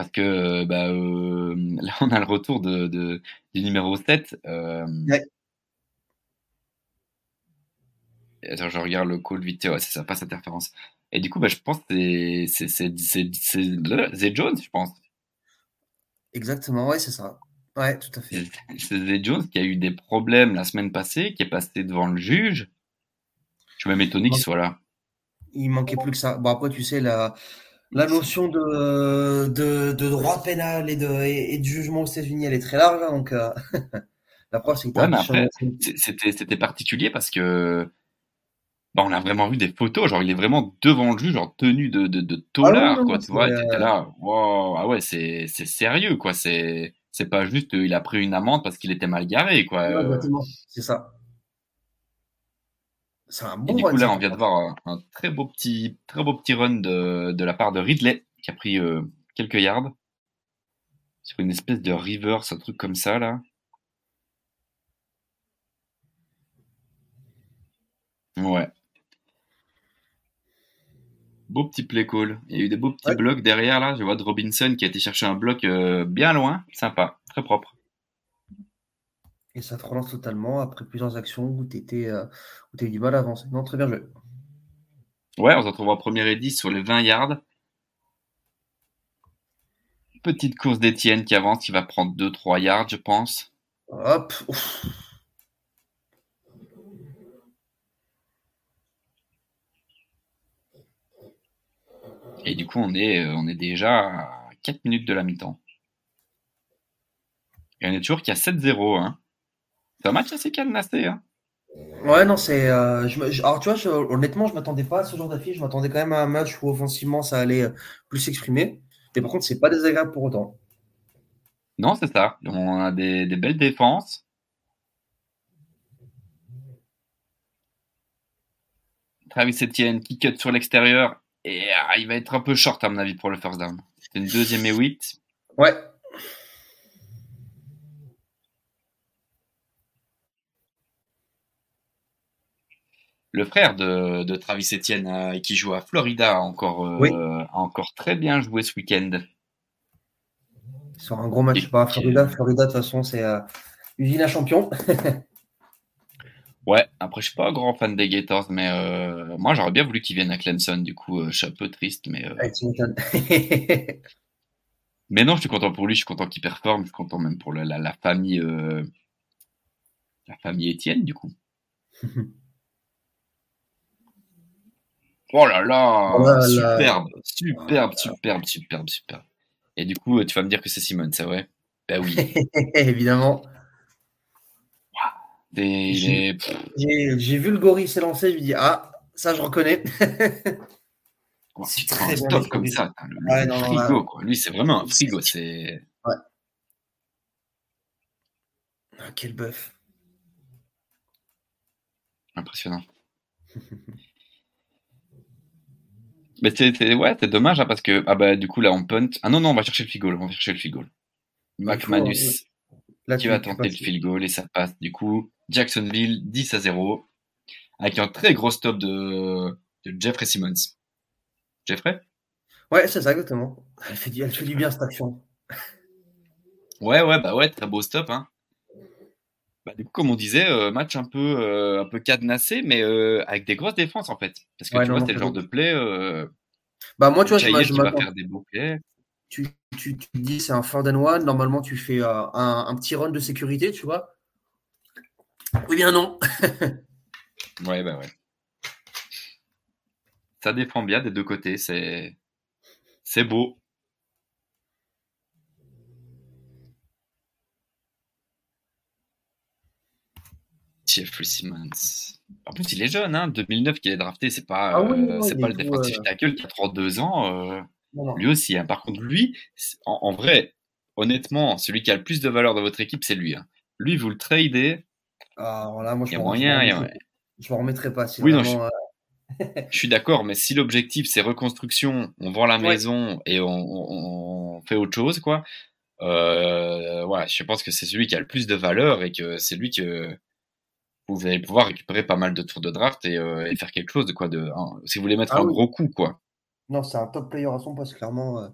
Parce que bah, euh, là, on a le retour de, de du numéro 7. Euh... Ouais. Attends, je regarde le call vite. Ouais, c'est ça, pas cette interférence. Et du coup, bah, je pense que c'est c'est Jones, je pense.
Exactement, ouais, c'est ça. Ouais, tout à fait.
C'est Zay Jones qui a eu des problèmes la semaine passée, qui est passé devant le juge. Je suis même étonné qu'il soit là.
Il manquait plus que ça. Bon, après, tu sais, la, la notion de, de, de droit pénal et de, et, de jugement aux États-Unis, elle est très large. Hein, donc, euh,
la preuve, c'est que. Ouais, c'était particulier parce que bah, on a vraiment vu des photos, genre il est vraiment devant le juge, genre tenu de, de, de ah quoi, tu vois, t'étais là, wow, ah ouais, c'est, c'est sérieux, quoi, c'est, c'est pas juste, il a pris une amende parce qu'il était mal garé, quoi.
Euh. c'est ça.
C'est un bon Et du coup, là, on vient de voir un, très beau petit, très beau petit run de, de la part de Ridley, qui a pris euh, quelques yards sur une espèce de reverse, un truc comme ça, là. Ouais. Beau petit play call. Il y a eu des beaux petits blocs derrière là. Je vois de Robinson qui a été chercher un bloc euh, bien loin. Sympa, très propre.
Et ça te relance totalement après plusieurs actions où tu euh, as eu du mal à avancer. Non, très bien joué.
Ouais, on se retrouve en première et 10 sur les 20 yards. Petite course d'Etienne qui avance, qui va prendre 2-3 yards, je pense.
Hop.
Et du coup, on est, euh, on est déjà à 4 minutes de la mi-temps. Et on est toujours a 7-0. Hein. C'est un match assez cadenassé. Hein.
Ouais, non, c'est. Euh, alors, tu vois, honnêtement, je m'attendais pas à ce genre d'affiche. Je m'attendais quand même à un match où offensivement ça allait euh, plus s'exprimer. Mais par contre, c'est pas désagréable pour autant.
Non, c'est ça. On a des, des belles défenses. Travis Etienne qui cut sur l'extérieur et ah, il va être un peu short, à mon avis, pour le first down. C'est une deuxième et 8.
Ouais.
Le frère de, Travis Etienne, euh, qui joue à Florida, a encore, euh, encore très bien joué ce week-end.
Sur un gros match. pas Florida, Florida, de toute façon, c'est. Euh, Usine à champion.
ouais, après, je suis pas un grand fan des Gators, mais euh, moi, j'aurais bien voulu qu'ils viennent à Clemson. Du coup, je suis un peu triste, mais. mais non, je suis content pour lui, je suis content qu'il performe, je suis content même pour la, la famille. La famille Étienne, du coup. Oh là là, oh superbe, superbe, superbe, superbe, superbe. Et du coup, tu vas me dire que c'est Simone, ça ouais Ben oui.
Évidemment.
J'ai
vu le gorille s'élancer, je lui dis Ah, ça je reconnais.
c'est très bon, comme ça. Le, frigo, quoi. Lui, c'est vraiment un frigo. C'est. Ouais.
Ah, quel bœuf.
Impressionnant. Mais c'est ouais, c'est dommage hein, parce que ah bah du coup là on punt. Ah non non, on va chercher le field goal, on va chercher le field goal. McManus là, qui va tenter le field goal et ça passe. Du coup, Jacksonville 10 à 0 avec un très gros stop de, de Jeffrey Simmons. Jeffrey?
Ouais, c'est ça exactement. Elle fait, elle fait du bien cette action.
Ouais ouais bah ouais, très beau stop hein. Bah, du coup, comme on disait, euh, match un peu, euh, un peu cadenassé, mais euh, avec des grosses défenses en fait. Parce que tu vois, c'était le genre de play.
bah, moi, tu vois, je va faire des beaux plays. Tu, tu, tu dis, c'est un third and one. Normalement, tu fais un, un, petit run de sécurité, tu vois. Oui, bien non.
ouais, bah ouais. Ça défend bien des deux côtés. C'est, c'est beau. Jeffrey Simmons. En plus, il est jeune, hein, 2009 qu'il est drafté, c'est pas, ah euh, c'est pas le défensif euh, tackle qui a 32 ans. Euh, lui aussi, hein. par contre, lui, en, vrai, honnêtement, celui qui a le plus de valeur dans votre équipe, c'est lui. Hein. Lui, vous le tradez.
Moi, je
il y a moyen.
Je m'en remettrai pas.
oui, non, je... suis d'accord, mais si l'objectif c'est reconstruction, on vend la maison et on, fait autre chose, quoi. Euh, je pense que c'est celui qui a le plus de valeur et que c'est lui que vous allez pouvoir récupérer pas mal de tours de draft et, euh, faire quelque chose de quoi de si vous voulez mettre ah un gros coup quoi.
Non, c'est un top player à son poste clairement. Euh.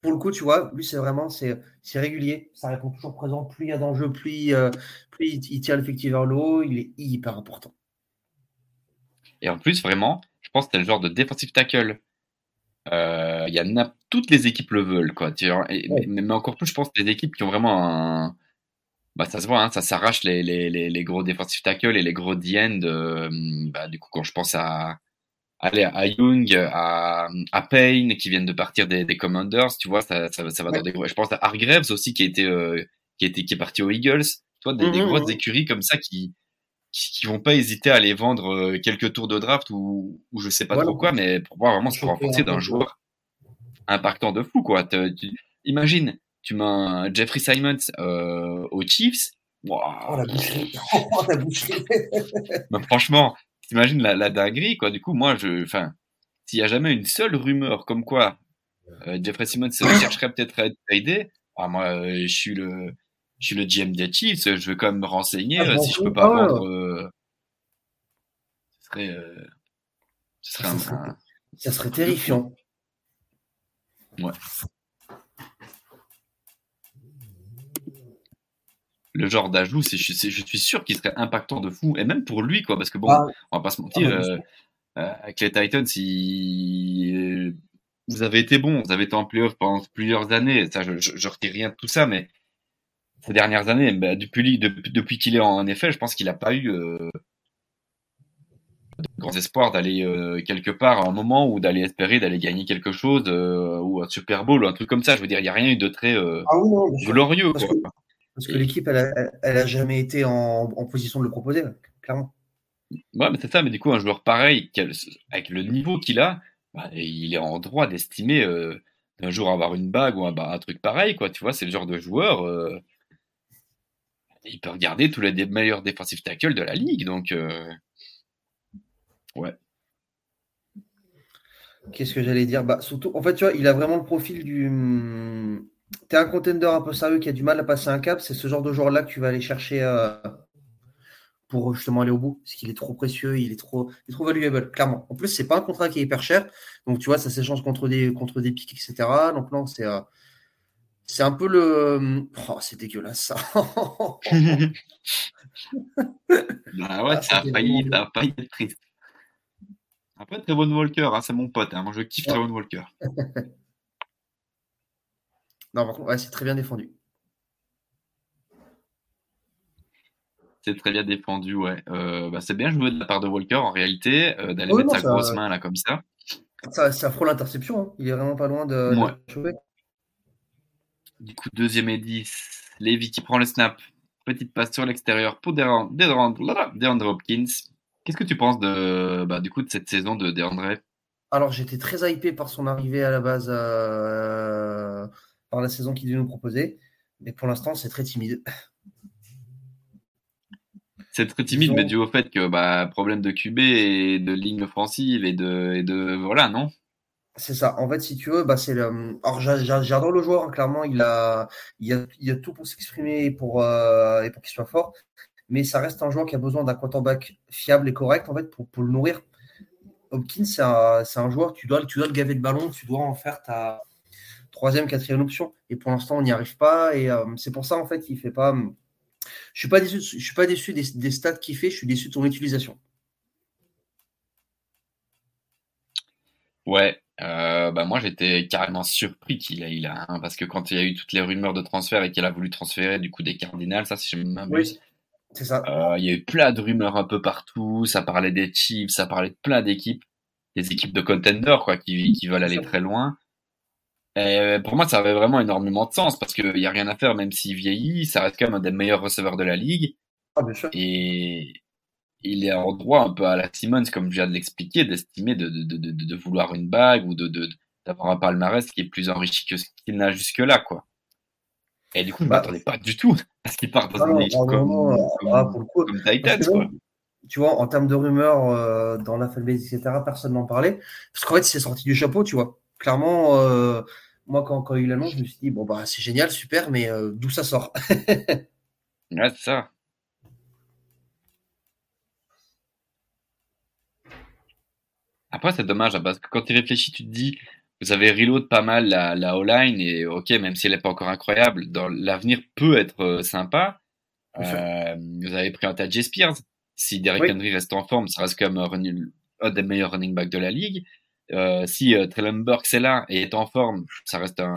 Pour le coup, tu vois, lui c'est vraiment c'est régulier, ça répond toujours présent. Plus il y a d'enjeux, plus, euh, plus il, tire l'effectif vers le haut, il est hyper important.
Et en plus, vraiment, je pense que c'est le genre de defensive tackle. Il y a toutes les équipes le veulent, quoi. mais, encore plus, je pense, des équipes qui ont vraiment un, bah, ça se voit, hein, ça s'arrache les, les, les, gros défensifs tackles et les gros D-end. Euh, bah, du coup, quand je pense à, aller à Young, à, à Payne qui viennent de partir des, des Commanders, tu vois, ça, ça, ça va dans des gros. Je pense à Hargreaves aussi qui, était, euh, qui, était, qui est parti aux Eagles. Toi, des, des mmh grosses écuries comme ça qui, qui, vont pas hésiter à aller vendre euh, quelques tours de draft ou, ou je sais pas trop quoi, mais pour pouvoir vraiment se renforcer d'un joueur impactant de fou, quoi. imagine, tu mets un Jeffrey Simons euh, aux Chiefs?
Oh la boucherie. oh la boucherie.
bah, franchement, t'imagines la, la dinguerie, quoi. Du coup, moi, je, enfin, s'il y a jamais une seule rumeur comme quoi euh, Jeffrey Simmons chercherait peut-être à être aidé, ah, moi, euh, je suis le, je suis le GM des Chiefs, je vais quand même me renseigner ah, si je peux pas vendre. Euh, ce serait, ce serait,
ça, un, ça serait terrifiant.
Ouais. Le genre d'ajout, c'est, je, je, suis sûr qu'il serait impactant de fou, et même pour lui, quoi, parce que bon, ah. on va pas se mentir, ah, euh, euh, avec les Titans, si vous avez été bon, vous avez été en playoff pendant plusieurs années, ça, je, je, retire rien de tout ça, mais ces dernières années, bah, depuis, depuis, depuis qu'il est en effet, je pense qu'il n'a pas eu euh, de grands espoirs d'aller quelque part à un moment ou d'aller espérer d'aller gagner quelque chose ou un Super Bowl ou un truc comme ça. Je veux dire, il n'y a rien eu de très ah glorieux. Quoi.
Parce que l'équipe, elle, elle, a jamais été en, position de le proposer, clairement.
Ouais, mais c'est ça, mais du coup, un joueur pareil, avec le niveau qu'il a, bah, il est en droit d'estimer euh, un jour avoir une bague ou un, truc pareil, quoi. Tu vois, c'est le genre de joueur. Euh, il peut regarder tous les meilleurs défensifs tackles de la ligue, donc. Euh, ouais.
Qu'est-ce que j'allais dire? Bah, surtout, En fait, tu vois, il a vraiment le profil du tu es un contender un peu sérieux qui a du mal à passer un cap, c'est ce genre de joueur-là que tu vas aller chercher euh, pour justement aller au bout. Parce qu'il est trop précieux, il est trop, il est trop valuable, clairement. En plus, c'est pas un contrat qui est hyper cher. Donc, tu vois, ça s'échange contre des, contre des pics, etc. Donc, non, c'est. Euh, C'est un peu le. Oh, c'est dégueulasse ça.
bah ouais,
Ah,
ça a failli, ça a failli être triste. Après, Trevon Walker, hein, c'est mon pote. hein. Moi, je kiffe. Trevon Walker.
Non, par contre, ouais, c'est très bien défendu.
C'est très bien défendu, ouais. Euh, bah, c'est bien joué de la part de Walker, en réalité, euh, d'aller
Oui,
mettre
non,
sa
ça-
grosse main là comme ça.
Ça, ça frôle l'interception. hein. Il est vraiment pas loin de,
Ouais. Du coup, deuxième et 10. Levy qui prend le snap. Petite passe sur l'extérieur pour DeAndre, DeAndre, DeAndre Hopkins. Qu'est-ce que tu penses de, bah, du coup, de cette saison de DeAndre?
Alors, j'étais très hypé par son arrivée à la base, euh, par la saison qu'il devait nous proposer. Mais pour l'instant, c'est très timide.
C'est très timide, mais dû au fait que bah, problème de QB et de ligne offensive et de, et de voilà, non?
C'est ça. En fait, si tu veux, bah, c'est le. Alors, j'a- j'a- j'adore le joueur. hein. Clairement, il a, il a, il a tout pour s'exprimer et pour, euh, et pour qu'il soit fort. Mais ça reste un joueur qui a besoin d'un quarterback fiable et correct, en fait, pour, pour le nourrir. Hopkins, c'est un, un joueur, tu dois, tu dois le gaver de ballon, tu dois en faire ta troisième, quatrième option. Et pour l'instant, on n'y arrive pas. Et euh, c'est pour ça, en fait, il fait pas. Je suis pas déçu, je suis pas déçu des, des stats qu'il fait, je suis déçu de son utilisation.
Ouais, euh, bah moi j'étais carrément surpris qu'il a, il a hein, parce que quand il y a eu toutes les rumeurs de transfert et qu'il a voulu transférer du coup des Cardinals, ça si je ne m'abuse,
C'est ça.
euh, il y a eu plein de rumeurs un peu partout, ça parlait des Chiefs, ça parlait de plein d'équipes, des équipes de contenders quoi, qui, qui veulent aller très loin. Et pour moi ça avait vraiment énormément de sens parce qu'il y a rien à faire même s'il vieillit, ça reste quand même un des meilleurs receveurs de la ligue.
Ah, bien sûr.
Et il est en droit un peu à la Simmons, comme je viens de l'expliquer, d'estimer de, de, de, de, de vouloir une bague ou de, de, d'avoir un palmarès qui est plus enrichi que ce qu'il n'a jusque-là, quoi. Et du coup, je
Bah,
m'attendais pas du tout à ce qu'il parte dans
Ah
une équipe comme, comme,
ah, pour le coup,
comme Titans, quoi.
même, tu vois, en termes de rumeurs euh, dans la fanbase, etc., personne n'en parlait. Parce qu'en fait, c'est sorti du chapeau, tu vois. Clairement, euh, moi, quand, quand il l'annonce, je me suis dit, bon, bah, c'est génial, super, mais euh, d'où ça sort?
Ouais, c'est ça. Après, c'est dommage, hein, parce que quand tu réfléchis, tu te dis, vous avez reload pas mal la, la O-line, et ok, même si elle n'est pas encore incroyable, dans l'avenir peut être euh, sympa. Euh, vous avez pris un Tajay Spears. Si Derrick
Oui.
Henry reste en forme, ça reste quand même un, running- un des meilleurs running backs de la ligue. Euh, si euh, Traylon Burks est là et est en forme, ça reste un.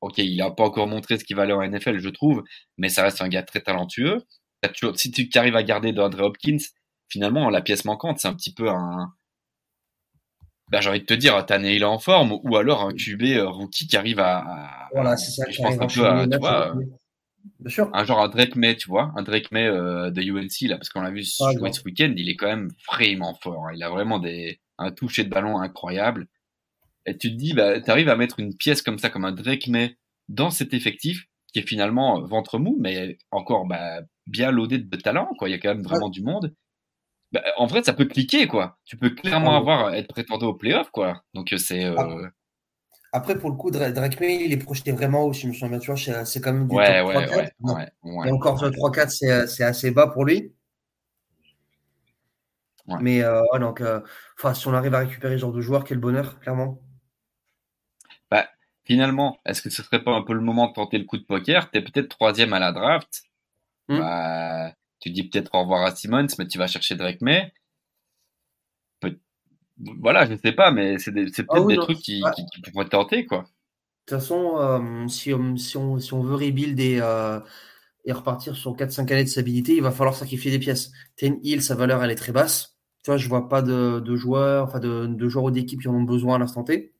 Ok, il a pas encore montré ce qu'il valait en NFL, je trouve, mais ça reste un gars très talentueux. Toujours- Si tu arrives à garder DeAndre Hopkins, finalement, la pièce manquante, c'est un petit peu un. Ben, j'ai envie de te dire, Tannehill en forme, ou alors un QB euh, rookie qui arrive à.
Voilà, c'est ça.
je pense un peu à, tu vois,
Bien sûr.
un genre un Drake May, tu vois, un Drake May euh, de UNC là, parce qu'on l'a vu ce week-end, il est quand même vraiment fort. hein. Il a vraiment des un toucher de ballon incroyable. Et tu te dis, bah, t'arrives à mettre une pièce comme ça, comme un Drake May, dans cet effectif qui est finalement euh, ventre mou, mais encore bah, bien loadé de talent, quoi. Il y a quand même vraiment du monde. Bah, en vrai, ça peut cliquer, quoi. Tu peux clairement avoir être prétendant au playoff, quoi. Donc euh, c'est euh,
Après, pour le coup, Dra- Drake May, il est projeté vraiment haut, si je me souviens bien. Tu vois, c'est quand même du
ouais,
top
ouais,
3-4.
ouais,
Bon,
ouais, ouais.
Et encore, sur le 3-4, c'est c'est assez bas pour lui.
Ouais.
Mais euh, ouais, donc, euh, si on arrive à récupérer ce genre de joueur, quel bonheur, clairement.
Bah, finalement, est-ce que ce serait pas un peu le moment de tenter le coup de poker? T'es peut-être troisième à la draft.
Hmm.
Bah, tu dis peut-être au revoir à Simmons, mais tu vas chercher Drake May. Voilà, je sais pas, mais c'est
Ah
peut-être
oui,
des
non.
trucs qui,
Ouais.
qui, qui pourraient te tenter, quoi.
De toute façon, euh, si, on, si, on, si on veut rebuild et, euh, et repartir sur 4-5 années de stabilité, il va falloir sacrifier des pièces. Ten Hill, sa valeur, elle est très basse. Tu vois, je vois pas de, de joueurs, enfin de, de joueurs ou d'équipes qui en ont besoin à l'instant T.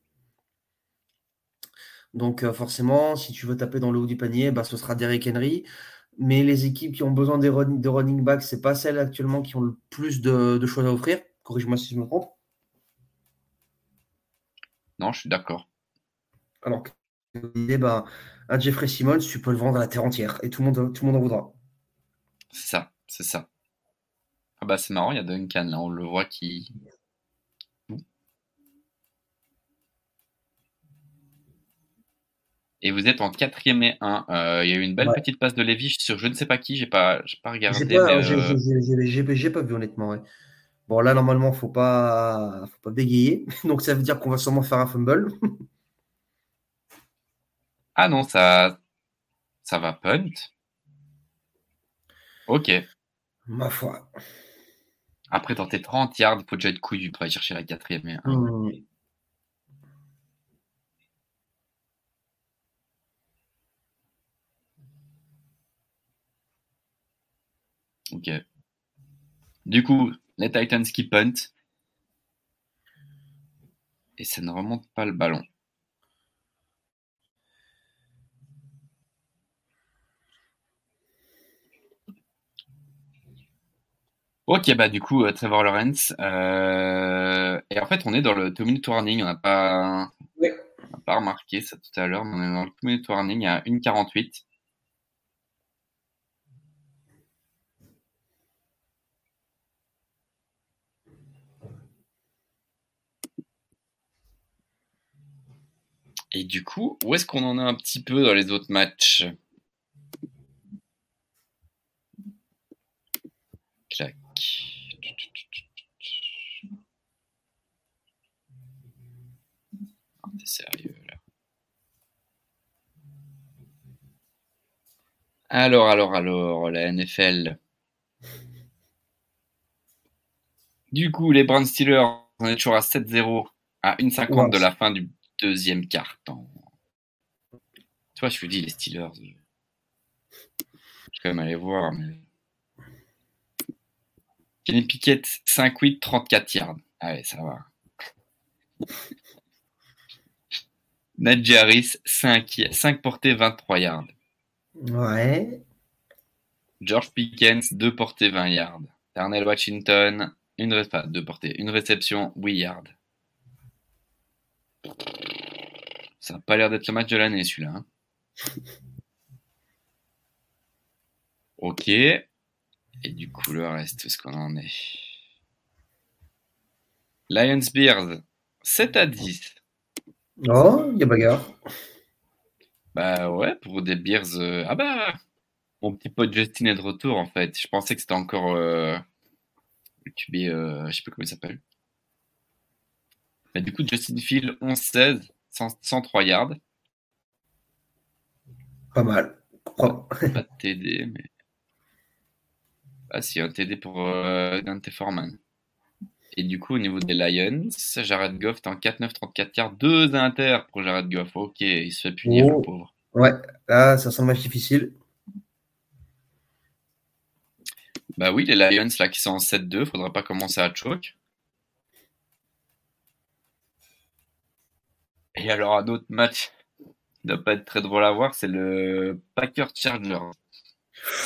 Donc euh, forcément, si tu veux taper dans le haut du panier, bah, ce sera Derrick Henry. Mais les équipes qui ont besoin des run- de running backs, c'est pas celles actuellement qui ont le plus de, de choix à offrir. Corrige-moi si je me trompe.
Non, je suis d'accord.
Alors l'idée, ben, un Jeffrey Simmons, tu peux le vendre à la terre entière et tout le monde, tout le monde en voudra.
C'est ça, c'est ça. Ah bah c'est marrant, il y a Duncan là, on le voit qui. Et vous êtes en quatrième et 1. Euh, il y a eu une belle
Ouais.
petite passe de Lévy sur je ne sais pas qui, j'ai pas, j'ai pas regardé.
J'ai pas,
euh,
j'ai- pas vu honnêtement. ouais. Bon là normalement faut pas, faut pas bégayer, donc ça veut dire qu'on va sûrement faire un fumble.
Ah non, ça, Ça va punt. Ok.
Ma foi.
Après tenter 30 yards, faut déjà être couillu pour aller chercher la quatrième.
Hmm.
Ok. Du coup, les Titans qui punt. Et ça ne remonte pas le ballon. Ok, bah du coup, euh, Trevor Lawrence. euh, Et en fait, on est dans le two-minute warning. On n'a pas...
Ouais.
pas remarqué ça tout à l'heure, mais on est dans le two-minute warning à 1,48. Et du coup, où est-ce qu'on en est un petit peu dans les autres matchs? Clac. T'es sérieux là Alors, alors, alors, la NFL. Du coup, les Browns Steelers, on est toujours à 7-0, à 1,50
Wow.
de la fin du deuxième quart-temps. Tu vois, je vous dis, les Steelers. Je je vais quand même aller voir. Mais... Kenny Pickett, 5-8, 34 yards. Ah ouais, ça va. Najee Harris, 5, 5 portées, 23 yards.
Ouais.
George Pickens, 2 portées, 20 yards. Darnell Washington, une, ré- enfin, deux portées, une réception, 8 yards. Ça n'a pas l'air d'être le match de l'année, celui-là. hein. Ok. Et du coup, le reste, est-ce qu'on en est Lions Bears, 7 à 10.
Oh, il y a bagarre.
Bah ouais, pour des Bears. euh, Ah bah, mon petit pote Justin est de retour en fait. Je pensais que c'était encore euh, le QB, euh, je sais plus comment il s'appelle. Mais du coup, Justin Field, 11-16, 100 103 yards.
Pas mal. Pas-
Pas de TD, mais. Ah si, un TD pour euh, Dante Foreman. Et du coup, au niveau des Lions, Jared Goff est en 4-9, 34 yards, 2 inter pour Jared Goff. Ok, il se fait punir,
Oh.
le pauvre.
Ouais, là, ça sent le match difficile.
Bah oui, les Lions là qui sont en 7-2, faudrait pas commencer à choke. Et alors un autre match qui doit pas être très drôle à voir, c'est le Packers Chargers.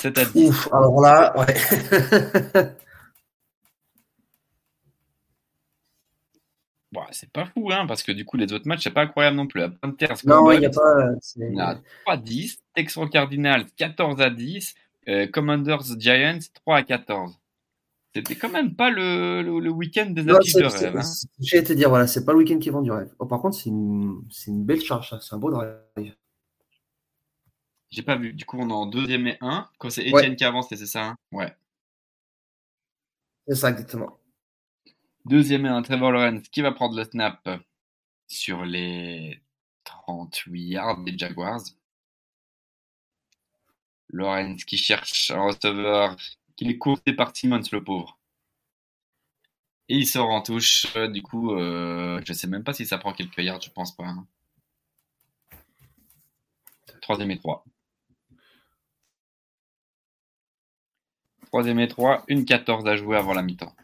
7 à 10.
Ouf, alors là, ouais.
Bon, c'est pas fou, hein, parce que du coup, les autres matchs, c'est pas incroyable non plus. La Panthers,
non, il n'y a pas. c'est-
on a 3 à 10. Texans Cardinals, 14 à 10. Euh, Commanders Giants, 3 à 14. C'était quand même pas le, le, le week-end des affiches de rêve. Hein.
J'ai te dire, voilà, c'est pas le week-end qui vend du rêve. Oh, par contre, c'est une, c'est une belle charge. C'est un beau drive.
J'ai pas vu. Du coup, on est en deuxième et 1. Quand c'est
Ouais.
Etienne qui avance, c'est ça hein? Ouais.
C'est ça, exactement.
Deuxième et 1, Trevor Lawrence qui va prendre le snap sur les 38 yards des Jaguars? Lawrence qui cherche un receveur, qui est courté par Simmons, le pauvre. Et il sort en touche. Euh, Du coup, euh, je sais même pas si ça prend quelques yards, je pense pas. hein. Troisième et 3. Troisième et 3, une 14 à jouer avant la mi-temps.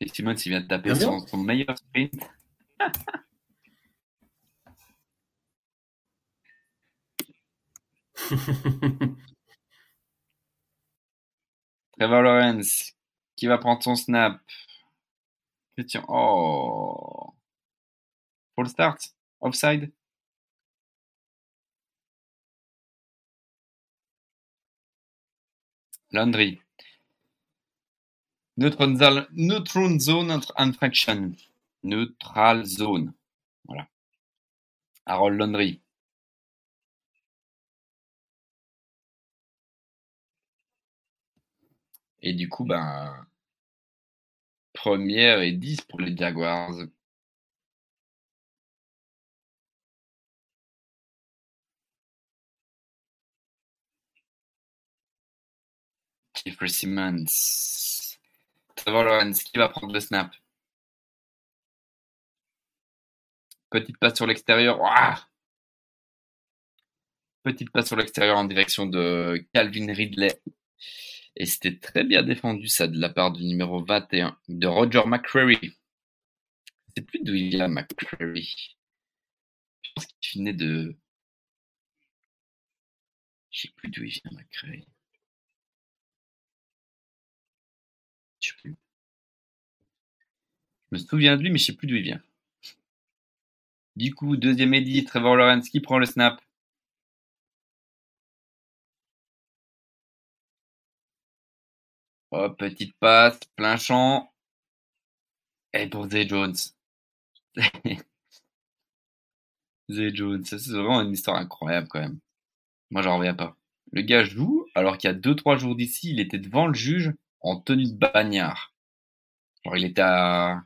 Et Simmons, il vient de taper son, son meilleur sprint. Trevor Lawrence qui va prendre son snap. Christian, oh. Full start. Offside. Landry. Neutral, zal- neutral zone inf- infraction. Neutral zone. Voilà. Harold Landry. Et du coup, ben, première et 10 pour les Jaguars. Kiefer Simmons. Trevor Lawrence, qui va prendre le snap? Petite passe sur l'extérieur. Petite passe sur l'extérieur en direction de Calvin Ridley. Et c'était très bien défendu ça de la part du numéro 21 de Roger McCreary. Je sais plus d'où il vient McCreary. Je pense qu'il venait de. Je sais plus d'où il vient McCreary. Je plus. Je me souviens de lui, mais je sais plus d'où il vient. Du coup, deuxième édit, Trevor Lawrence qui prend le snap. Oh, petite passe, plein champ. Et pour Zay Jones. Zay Jones, c'est vraiment une histoire incroyable quand même. Moi, j'en reviens pas. Le gars joue, alors qu'il y a 2-3 jours d'ici, il était devant le juge en tenue de bagnard. Genre, il était à,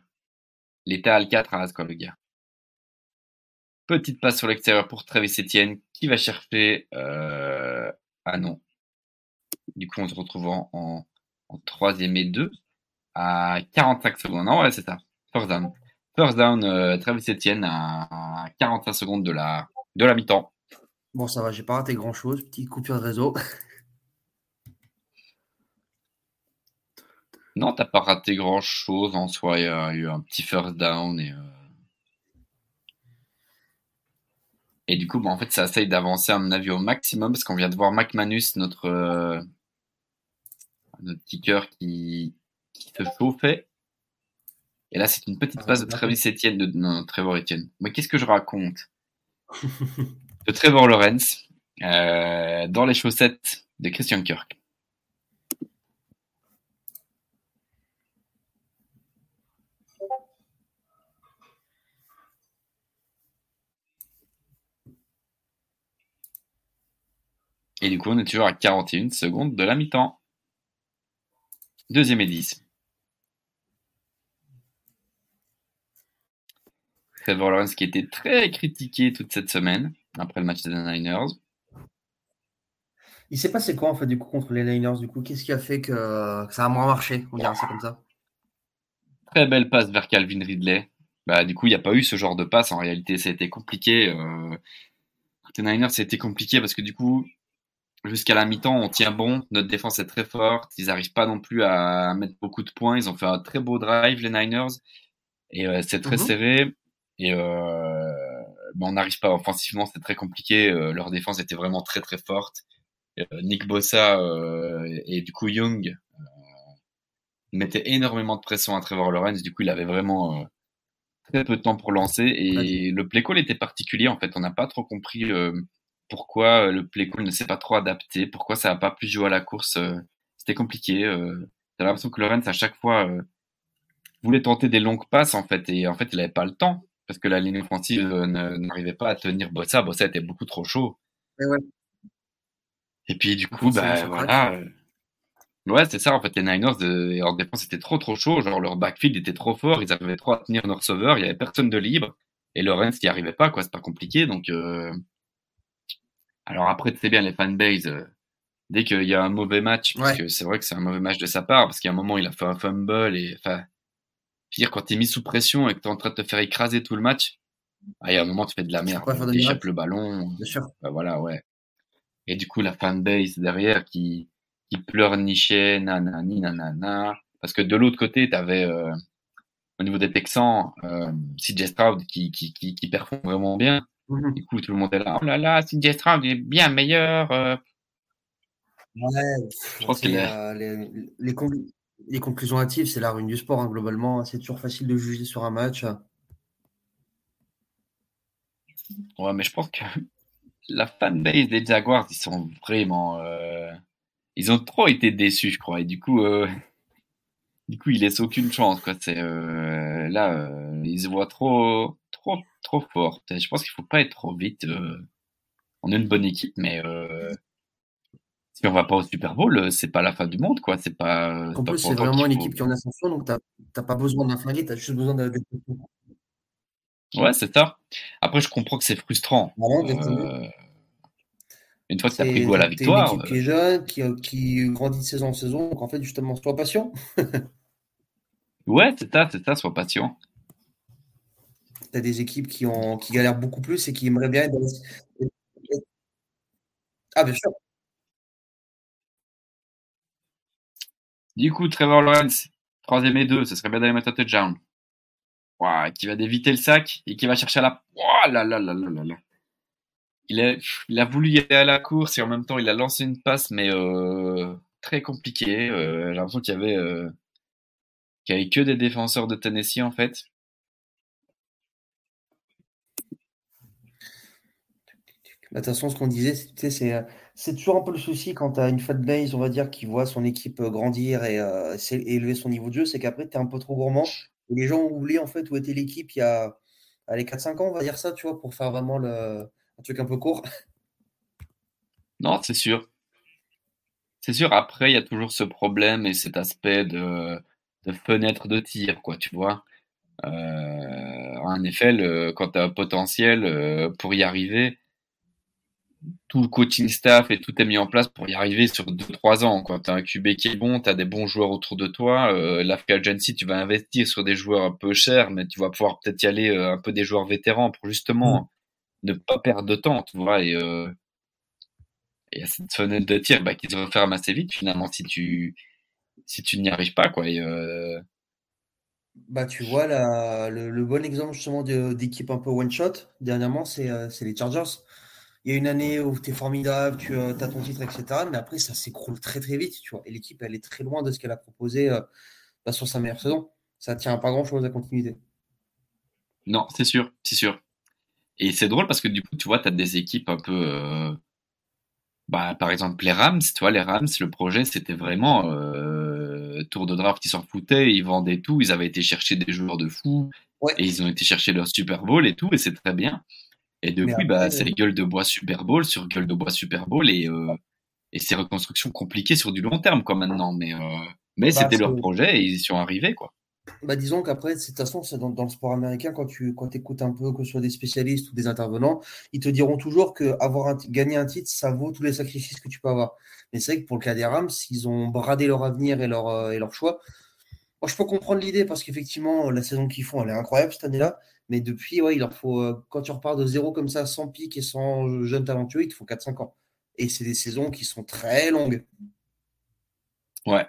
il était à Alcatraz, quoi, le gars. Petite passe sur l'extérieur pour Travis Etienne, qui va chercher, euh... ah non. Du coup, on se retrouve en, en, troisième et deux à 45 secondes. Non, ouais, c'est ça. First down. First down, euh, Travis Etienne à 45 secondes de la, de la mi-temps.
Bon, ça va, j'ai pas raté grand chose. Petite coupure de réseau.
non, t'as pas raté grand chose en soi. Il y a eu un petit first down et. Euh, et du coup, bah, en fait, ça essaye d'avancer, à mon avis, au maximum parce qu'on vient de voir McManus, notre, euh, notre kicker qui, qui se chauffait. Et là, c'est une petite ah, passe de Travis Etienne, de non, Trevor Etienne. Mais qu'est-ce que je raconte De Trevor Lawrence euh, dans les chaussettes de Christian Kirk. Et du coup, on est toujours à 41 secondes de la mi-temps. Deuxième et 10. Trevor Lawrence qui était très critiqué toute cette semaine après le match des Niners.
Il s'est passé quoi en fait du coup contre les Niners du coup? Qu'est-ce qui a fait que, ça a moins marché? On dirait ça comme ça.
Très belle passe vers Calvin Ridley. Bah, du coup, il n'y a pas eu ce genre de passe. En réalité, ça a été compliqué. Euh... Les Niners, ça a été compliqué parce que du coup, jusqu'à la mi-temps, on tient bon. Notre défense est très forte. Ils n'arrivent pas non plus à mettre beaucoup de points. Ils ont fait un très beau drive, les Niners. Et euh, c'est très mhm. serré. Et euh, ben, on n'arrive pas offensivement, c'est très compliqué. Euh, leur défense était vraiment très très forte. Euh, Nick Bossa et du coup Young mettaient énormément de pression à Trevor Lawrence. Du coup, il avait vraiment très peu de temps pour lancer. Et le play call était particulier. En fait, on n'a pas trop compris pourquoi le play call ne s'est pas trop adapté, pourquoi ça n'a pas pu jouer à la course. C'était compliqué. Euh, T'as l'impression que Lawrence à chaque fois voulait tenter des longues passes en fait, et en fait il n'avait pas le temps parce que la ligne offensive euh, n'arrivait pas à tenir Bossa. Bossa était beaucoup trop chaud. Et puis du coup, bah voilà. Euh, ouais, c'est ça. En fait, les Niners euh, en défense étaient trop trop chaud. Genre leur backfield était trop fort. Ils arrivaient trop à tenir nos receveurs. Il y avait personne de libre. Et Lorenz n'y arrivait pas. quoi. C'est pas compliqué. Donc, alors après, c'est bien les fanbase. dès qu'il y a un mauvais match, parce que c'est vrai que c'est un mauvais match de sa part, parce qu'à un moment il a fait un fumble et enfin Pire, quand tu es mis sous pression et que tu es en train de te faire écraser tout le match, ah, il y a un moment, tu fais de la merde. Tu échappes le ballon.
Bien sûr.
Bah, voilà, ouais. Et du coup, la fanbase derrière qui, qui pleurnichait, nanani, nanana. Parce que de l'autre côté, tu avais, euh, au niveau des Texans, euh, CJ Stroud qui, qui, qui, qui performe vraiment bien. Du coup, tout le monde est là. Oh là là, CJ Stroud est bien meilleur. Euh.
Ouais, je pense que les, les, conclusions hâtives, c'est la ruine du sport, hein, globalement. C'est toujours facile de juger sur un match.
Ouais, mais je pense que la fanbase des Jaguars, ils sont vraiment. Euh, ils ont trop été déçus, je crois. Et du coup, euh, du coup, ils laissent aucune chance. Quoi. C'est, euh, là, ils se voient trop, trop, trop fort. Je pense qu'il faut pas être trop vite. on est une bonne équipe, mais si on va pas au Super Bowl, euh, c'est pas la fin du monde, quoi. C'est pas.
En plus, c'est vraiment une équipe qui est en ascension, donc t'as pas besoin d'un flingué, t'as juste besoin de.
Ouais, c'est ça. Après, je comprends que c'est frustrant. Euh, Une fois que tu as pris goût à la victoire.
Une équipe qui est jeune, qui, qui grandit de saison en saison. Donc en fait, justement, sois patient.
ouais, c'est ça, c'est ça, sois patient.
Tu des équipes qui, ont, qui galèrent beaucoup plus et qui aimeraient bien être dans... Ah, bien sûr.
Du coup, Trevor Lawrence, troisième et deux, ce serait bien d'aller mettre un touchdown. qui va d'éviter le sac et qui va chercher à la. là, là, là, là. Il a, il a voulu y aller à la course et en même temps il a lancé une passe, mais euh, très compliquée. Euh, j'ai l'impression qu'il y euh, qu'il y avait que des défenseurs de Tennessee en fait.
De toute façon, ce qu'on disait, c'est c'est toujours un peu le souci quand tu as une fanbase, on va dire, qui voit son équipe euh, grandir et, euh, élever son niveau de jeu, c'est qu'après, tu es un peu trop gourmand. Et les gens ont oublié en fait où était l'équipe il y a allez, 4-5 ans, on va dire ça, tu vois, pour faire vraiment le, un truc un peu court.
Non, c'est sûr. C'est sûr, après, il y a toujours ce problème et cet aspect de, fenêtre de tir, quoi, tu vois. Euh, en effet, quand tu as un potentiel euh, pour y arriver, tout le coaching staff et tout est mis en place pour y arriver sur 2-3 ans. Quand tu as un QB qui est bon, tu as des bons joueurs autour de toi. Euh, la agency, tu vas investir sur des joueurs un peu chers, mais tu vas pouvoir peut-être y aller euh, un peu des joueurs vétérans pour justement mm. ne pas perdre de temps, tu vois. Et, euh, et cette fenêtre de tir bah, qui se referme assez vite finalement si tu si tu n'y arrives pas. quoi. Et, euh...
Bah, tu vois, la, le, le, bon exemple justement d'équipe un peu one-shot, dernièrement, c'est euh, les Chargers il y a une année où tu es formidable, tu euh, as ton titre, etc. Mais après, ça s'écroule très très vite, tu vois. Et l'équipe, elle est très loin de ce qu'elle a proposé euh, bah, sur sa meilleure saison. Ça tient pas grand chose à continuité.
Non, c'est sûr, c'est sûr. Et c'est drôle parce que du coup, tu vois, tu as des équipes un peu. Euh, bah, par exemple, les Rams, tu vois, les Rams, le projet, c'était vraiment tour de draft, ils s'en foutaient, ils vendaient tout, ils avaient été chercher des joueurs de fou, et ils ont été chercher leur Super Bowl et tout, et c'est très bien. Et depuis, bah, c'est les gueules de bois Super Bowl sur gueule de bois Super Bowl et, euh, et c'est reconstruction compliquée sur du long terme, quoi, maintenant. Mais, euh, mais bah, c'était leur projet et ils y sont arrivés, quoi.
Bah, disons qu'après, de toute façon, c'est dans, dans, le sport américain, quand tu quand écoutes un peu, que ce soit des spécialistes ou des intervenants, ils te diront toujours que avoir un, gagner un titre, ça vaut tous les sacrifices que tu peux avoir. Mais c'est vrai que pour le cas des Rams, ils ont bradé leur avenir et leur, euh, et leur choix. Moi, je peux comprendre l'idée parce qu'effectivement, la saison qu'ils font, elle est incroyable cette année-là. Mais depuis, ouais, il leur faut, euh, quand tu repars de zéro comme ça, sans pic et sans jeunes talentueux, il te faut 4-5 ans. Et c'est des saisons qui sont très longues.
Ouais.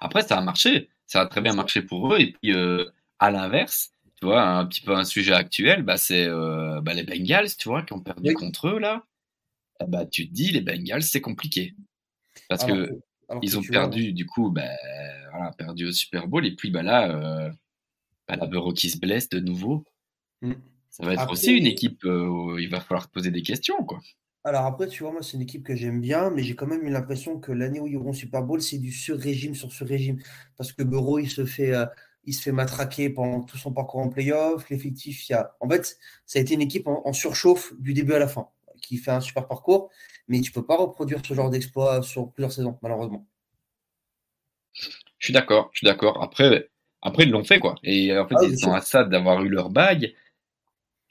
Après, ça a marché. Ça a très bien marché pour eux. Et puis, euh, à l'inverse, tu vois, un petit peu un sujet actuel, bah, c'est euh, bah, les Bengals, tu vois, qui ont perdu contre eux, là. Ah, bah, tu te dis, les Bengals, c'est compliqué. Parce que ils ont perdu, du coup, bah, voilà, perdu au Super Bowl. Et puis, bah, là, bah, la Bureau qui se blesse de nouveau. Mm. Ça va être aussi une équipe euh, où il va falloir poser des questions, quoi.
Alors après, tu vois, moi, c'est une équipe que j'aime bien, mais j'ai quand même eu l'impression que l'année où ils auront Super Bowl, c'est du sur-régime sur sur-régime. Parce que Bureau, il se fait, euh, il se fait matraquer pendant tout son parcours en playoff. L'effectif, il y a... En fait, ça a été une équipe en, surchauffe du début à la fin, qui fait un super parcours, mais tu peux pas reproduire ce genre d'exploit sur plusieurs saisons, malheureusement.
Je suis d'accord, je suis d'accord. Après, après, ils l'ont fait, quoi. Et en fait, ah ils sont à ça d'avoir eu leur bague.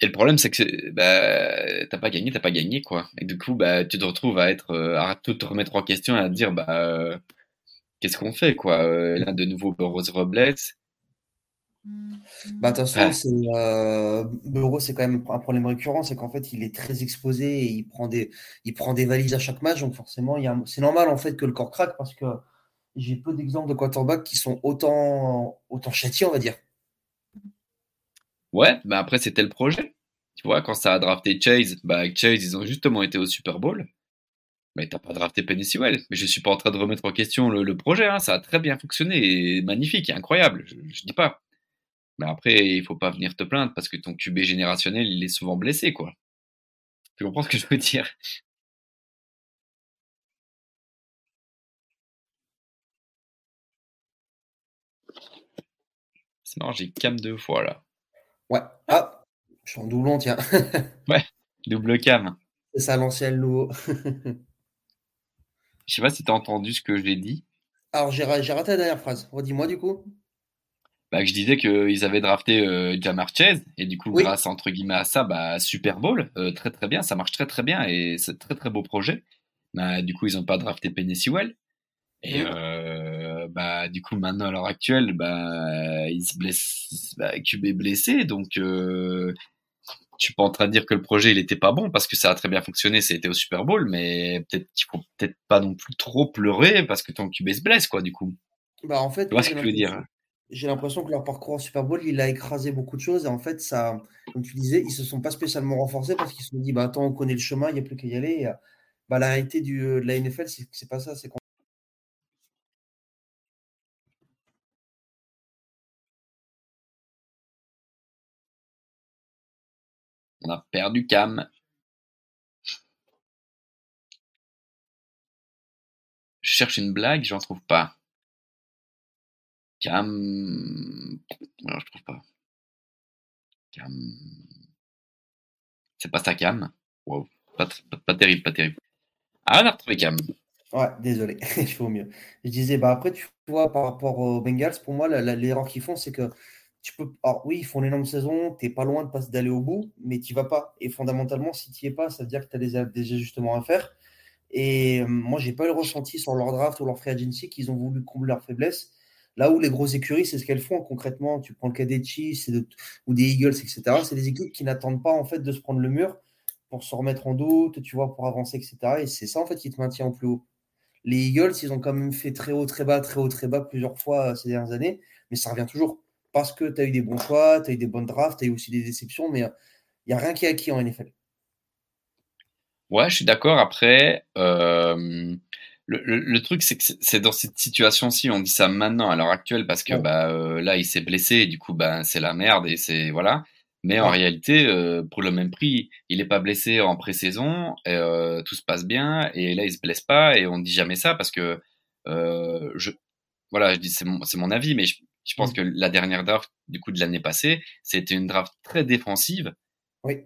Et le problème, c'est que bah, t'as pas gagné, t'as pas gagné, quoi. Et du coup, bah, tu te retrouves à être euh, à tout te remettre en question et à te dire, bah, euh, qu'est-ce qu'on fait, quoi. Euh, là, de nouveau, Burroughs Robles.
Bah, attention, c'est euh, c'est quand même un problème récurrent, c'est qu'en fait, il est très exposé et il prend des, il prend des valises à chaque match, donc forcément, il c'est normal en fait que le corps craque parce que j'ai peu d'exemples de quarterbacks qui sont autant, autant châtiés, on va dire.
Ouais, mais après, c'était le projet. Tu vois, quand ça a drafté Chase, bah, avec Chase, ils ont justement été au Super Bowl. Mais t'as pas drafté Penny Sewell. Mais je suis pas en train de remettre en question le, projet. Hein. Ça a très bien fonctionné et magnifique et incroyable. Je, je, dis pas. Mais après, il faut pas venir te plaindre parce que ton QB générationnel, il est souvent blessé, quoi. Tu comprends ce que je veux dire? Non, j'ai cam deux fois là.
Ouais. Ah, je suis en doublon, tiens.
ouais, double cam.
C'est ça l'ancien nouveau.
Je sais pas si tu as entendu ce que j'ai dit.
Alors j'ai raté la dernière phrase. Redis-moi du coup.
Bah, je disais qu'ils avaient drafté euh, Jamar Chase et du coup grâce entre guillemets à ça, bah, Super Bowl, euh, très très bien, ça marche très très bien et c'est très très beau projet. bah, du coup, ils n'ont pas drafté Penny Sewell. Et euh, bah, du coup, maintenant, à l'heure actuelle, bah, il se blesse, bah, QB est blessé. Donc, euh, je suis pas en train de dire que le projet, il était pas bon parce que ça a très bien fonctionné, ça a été au Super Bowl, mais peut-être qu'il faut peut-être pas non plus trop pleurer parce que ton QB se blesse, quoi, du coup.
Bah, en fait,
Tu vois ce que je veux dire?
j'ai l'impression que leur parcours au Super Bowl, il a écrasé beaucoup de choses. Et en fait, ça, comme tu disais, ils se sont pas spécialement renforcés parce qu'ils se sont dit, bah attends, on connaît le chemin, il n'y a plus qu'à y aller. Et, euh, bah, la réalité du, de la NFL, c'est c'est pas ça. C'est
On a perdu Cam. Je cherche une blague, j'en trouve pas. Cam. Je trouve pas. Cam. C'est pas ça, Cam. Wow. Pas, terrible, pas terrible. Ah, on a retrouvé Cam.
Ouais, désolé, je fais mieux. Je disais, bah après, tu vois, par rapport aux Bengals, pour moi, l'erreur qu'ils font, c'est que tu. Alors, oui, ils font une énorme saison, t'es pas loin de d'aller au bout, mais tu vas pas. Et fondamentalement, si tu es pas, ça veut dire que tu as des, ajustements à faire. Et euh, moi, j'ai pas eu le ressenti sur leur draft ou leur free agency qu'ils ont voulu combler leurs faiblesses. Là où les grosses écuries, c'est ce qu'elles font concrètement. Tu prends le cas des Chiefs ou des Eagles, etc. C'est des équipes qui n'attendent pas en fait de se prendre le mur pour se remettre en doute, tu vois, pour avancer, etc. Et c'est ça en fait qui te maintient au plus haut. Les Eagles, ils ont quand même fait très haut, très bas, très haut, très bas plusieurs fois euh, ces dernières années, mais ça revient toujours. Parce que tu as eu des bons choix, tu as eu des bonnes drafts, tu as eu aussi des déceptions, mais il n'y a rien qui est acquis en NFL.
Ouais, je suis d'accord. Après, euh, le, le, le truc, c'est que c'est- dans cette situation-ci, on dit ça maintenant, à l'heure actuelle, parce que
Ouais.
bah, euh, là, il s'est blessé, et du coup, bah, c'est la merde, et c'est voilà. Mais en
Ouais.
réalité, euh, pour le même prix, il est pas blessé en pré-saison, euh, tout se passe bien, et là, il se blesse pas, et on dit jamais ça, parce que euh, je, voilà, je dis c'est mon, mon avis, mais je, je pense
Mm.
que la dernière draft, du coup, de l'année passée, c'était une draft très défensive
Oui.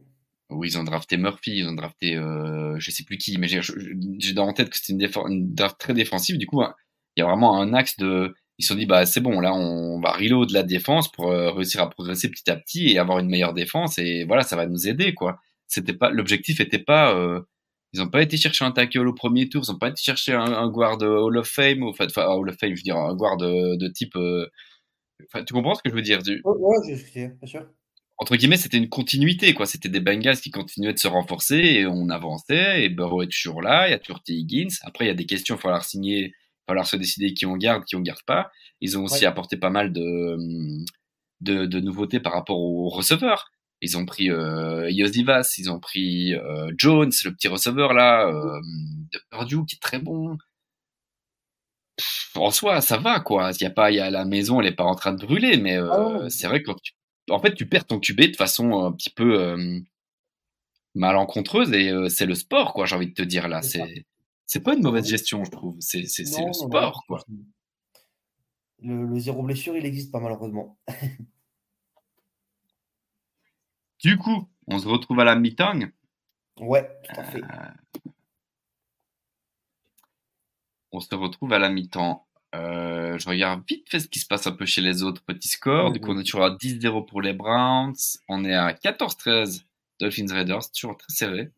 où ils ont drafté Murphy, ils ont drafté euh, je sais plus qui, mais j'ai dans en tête que c'était une, une draft très défensive. Du coup, hein, il y a vraiment un axe de. Ils se sont dit bah c'est bon, là on va reload la défense pour euh, réussir à progresser petit à petit et avoir une meilleure défense et voilà ça va nous aider quoi. C'était pas l'objectif était pas. euh, ils ont pas été chercher un tackle au premier tour, ils ont pas été chercher un, un guard Hall of Fame, enfin enfin, Hall of Fame, je veux dire un guard de, de type. euh, Enfin, tu comprends ce que je veux dire du-
Ouais, ouais, je sais, bien sûr.
entre guillemets, c'était une continuité, quoi. C'était des Bengals qui continuaient de se renforcer et on avançait et Burrow est toujours là. Il y a toujours T. Higgins. Après, il y a des questions, il va falloir signer, il va falloir se décider qui on garde, qui on garde pas. Ils ont aussi
Ouais.
apporté pas mal de, de, de nouveautés par rapport aux receveurs. Ils ont pris euh, Yosivas, ils ont pris euh, Jones, le petit receveur là, euh, de Purdue qui est très bon. Pff, en soi, ça va quoi. Il y a pas, il y a la maison, elle est pas en train de brûler, mais euh,
Ah
c'est vrai que quand tu, en fait, tu perds ton QB de façon un petit peu euh, malencontreuse et euh, c'est le sport quoi. J'ai envie de te dire là,
C'est
c'est pas une mauvaise gestion, je trouve. C'est c'est le
non, non.
sport quoi.
Le, le zéro blessure, il existe pas malheureusement.
Du coup, on se retrouve à la mi-temps.
Ouais, tout à fait.
On se retrouve à la mi-temps. Euh, je regarde vite fait ce qui se passe un peu chez les autres petits scores. Du coup, on est toujours à 10-0 pour les Browns. On est à 14-13 Dolphins Raiders, toujours très serré.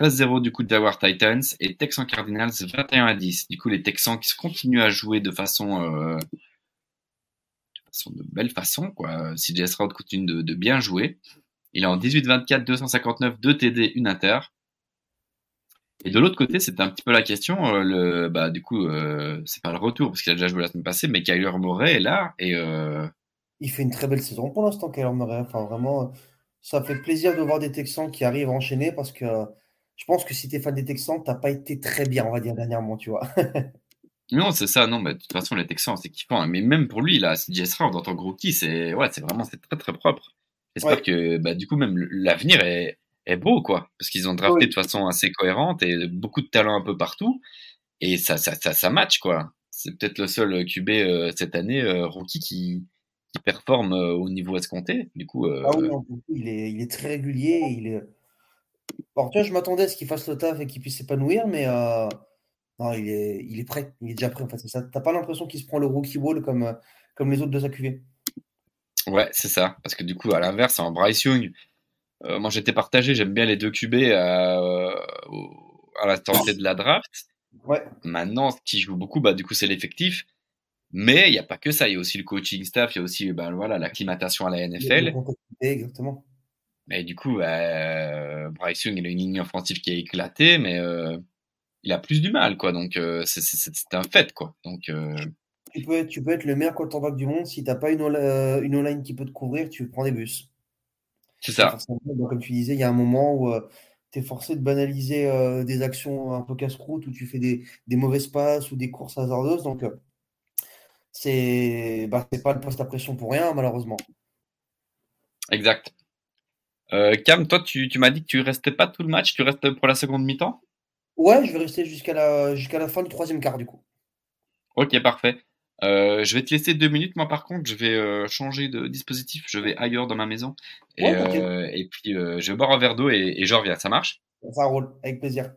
13-0 du coup Jaguar Titans et Texans Cardinals 21 à 10. Du coup, les Texans qui continuent à jouer de façon, euh, de façon de belle façon quoi. CJ Stroud continue de, de bien jouer. Il est en 18-24, 259, 2 TD, 1 inter. Et de l'autre côté, c'était un petit peu la question. euh, le, bah, du coup, euh, c'est pas le retour parce qu'il a déjà joué la semaine passée, mais Kyler Murray est là et euh,
Il fait une très belle saison pour l'instant, Kyler Murray. Enfin, vraiment, ça fait plaisir de voir des Texans qui arrivent à enchaîner parce que je pense que si tu es fan des Texans, t'as pas été très bien, on va dire, dernièrement, tu vois.
non, c'est ça. Non, mais de toute façon, les Texans, c'est kiffant. hein. Mais même pour lui, là, CJ Stroud en tant que rookie, c'est ouais, c'est vraiment c'est très très propre. J'espère
Ouais.
que bah, du coup même l'avenir est, est beau quoi, parce qu'ils ont drafté
Oui.
de façon assez cohérente et beaucoup de talent un peu partout et ça ça ça, ça match quoi. C'est peut-être le seul QB euh, cette année euh, rookie qui qui performe euh, au niveau escompté. Du coup, euh,
Ah oui, non, il est, il est très régulier. Il est... Alors, tu vois, je m'attendais à ce qu'il fasse le taf et qu'il puisse s'épanouir, mais non, il est, il est prêt. Il est déjà prêt, en fait. Ça. T'as pas l'impression qu'il se prend le rookie wall comme, comme les autres de sa QV.
Ouais, c'est ça. Parce que du coup, à l'inverse, en Bryce Young, euh, moi j'étais partagé. J'aime bien les deux QB à, au- à la santé de la draft.
Ouais.
Maintenant, ce qui joue beaucoup, bah, du coup, c'est l'effectif. Mais il n'y a pas que ça. Il y a aussi le coaching staff, il y a aussi bah, voilà, l'acclimatation à la NFL.
Exactement.
Mais du coup, euh, Bryce Young, il a une ligne offensive qui est éclatée, mais euh, il a plus du mal, quoi. Donc, euh, c'est un fait, quoi. Donc, euh,
tu, peux être, tu peux être le meilleur quarterback du monde. Si tu n'as pas une online qui peut te couvrir, tu prends des bus.
C'est ça.
Donc, comme tu disais, il y a un moment où tu es forcé de banaliser des actions un peu casse-croûte, où tu fais des, des, mauvaises passes ou des courses hasardeuses. Donc, c'est bah, pas le poste à pression pour rien, malheureusement.
Exact. Euh, Cam, toi, tu, tu m'as dit que tu restais pas tout le match, tu restes pour la seconde mi-temps?
Ouais, je vais rester jusqu'à la, jusqu'à la fin du troisième quart, du coup.
Ok, parfait. Euh, je vais te laisser deux minutes. Moi, par contre, je vais euh, changer de dispositif. Je vais ailleurs dans ma maison. Et, et puis, je vais boire un verre d'eau et, et, je reviens. Ça marche?
Ça roule, avec plaisir.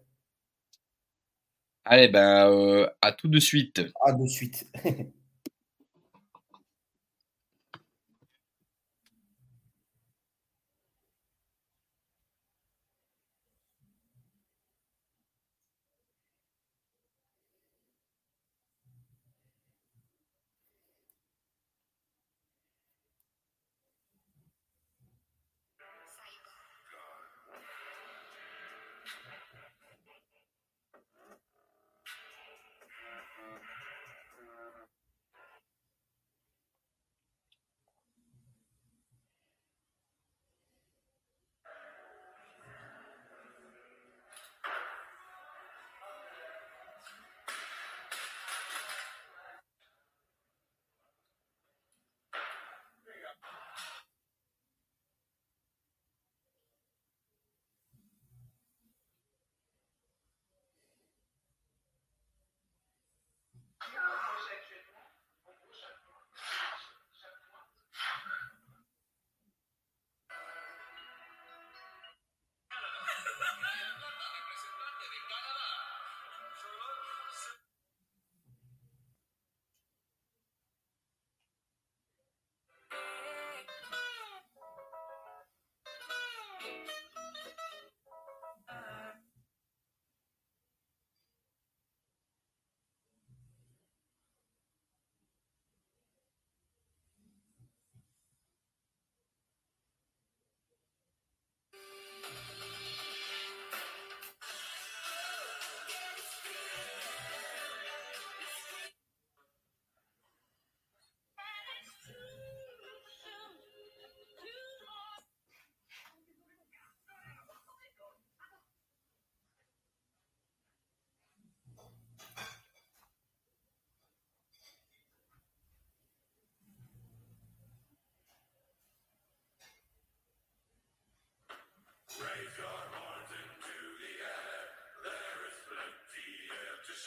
Allez, ben, à tout de suite.
À de suite.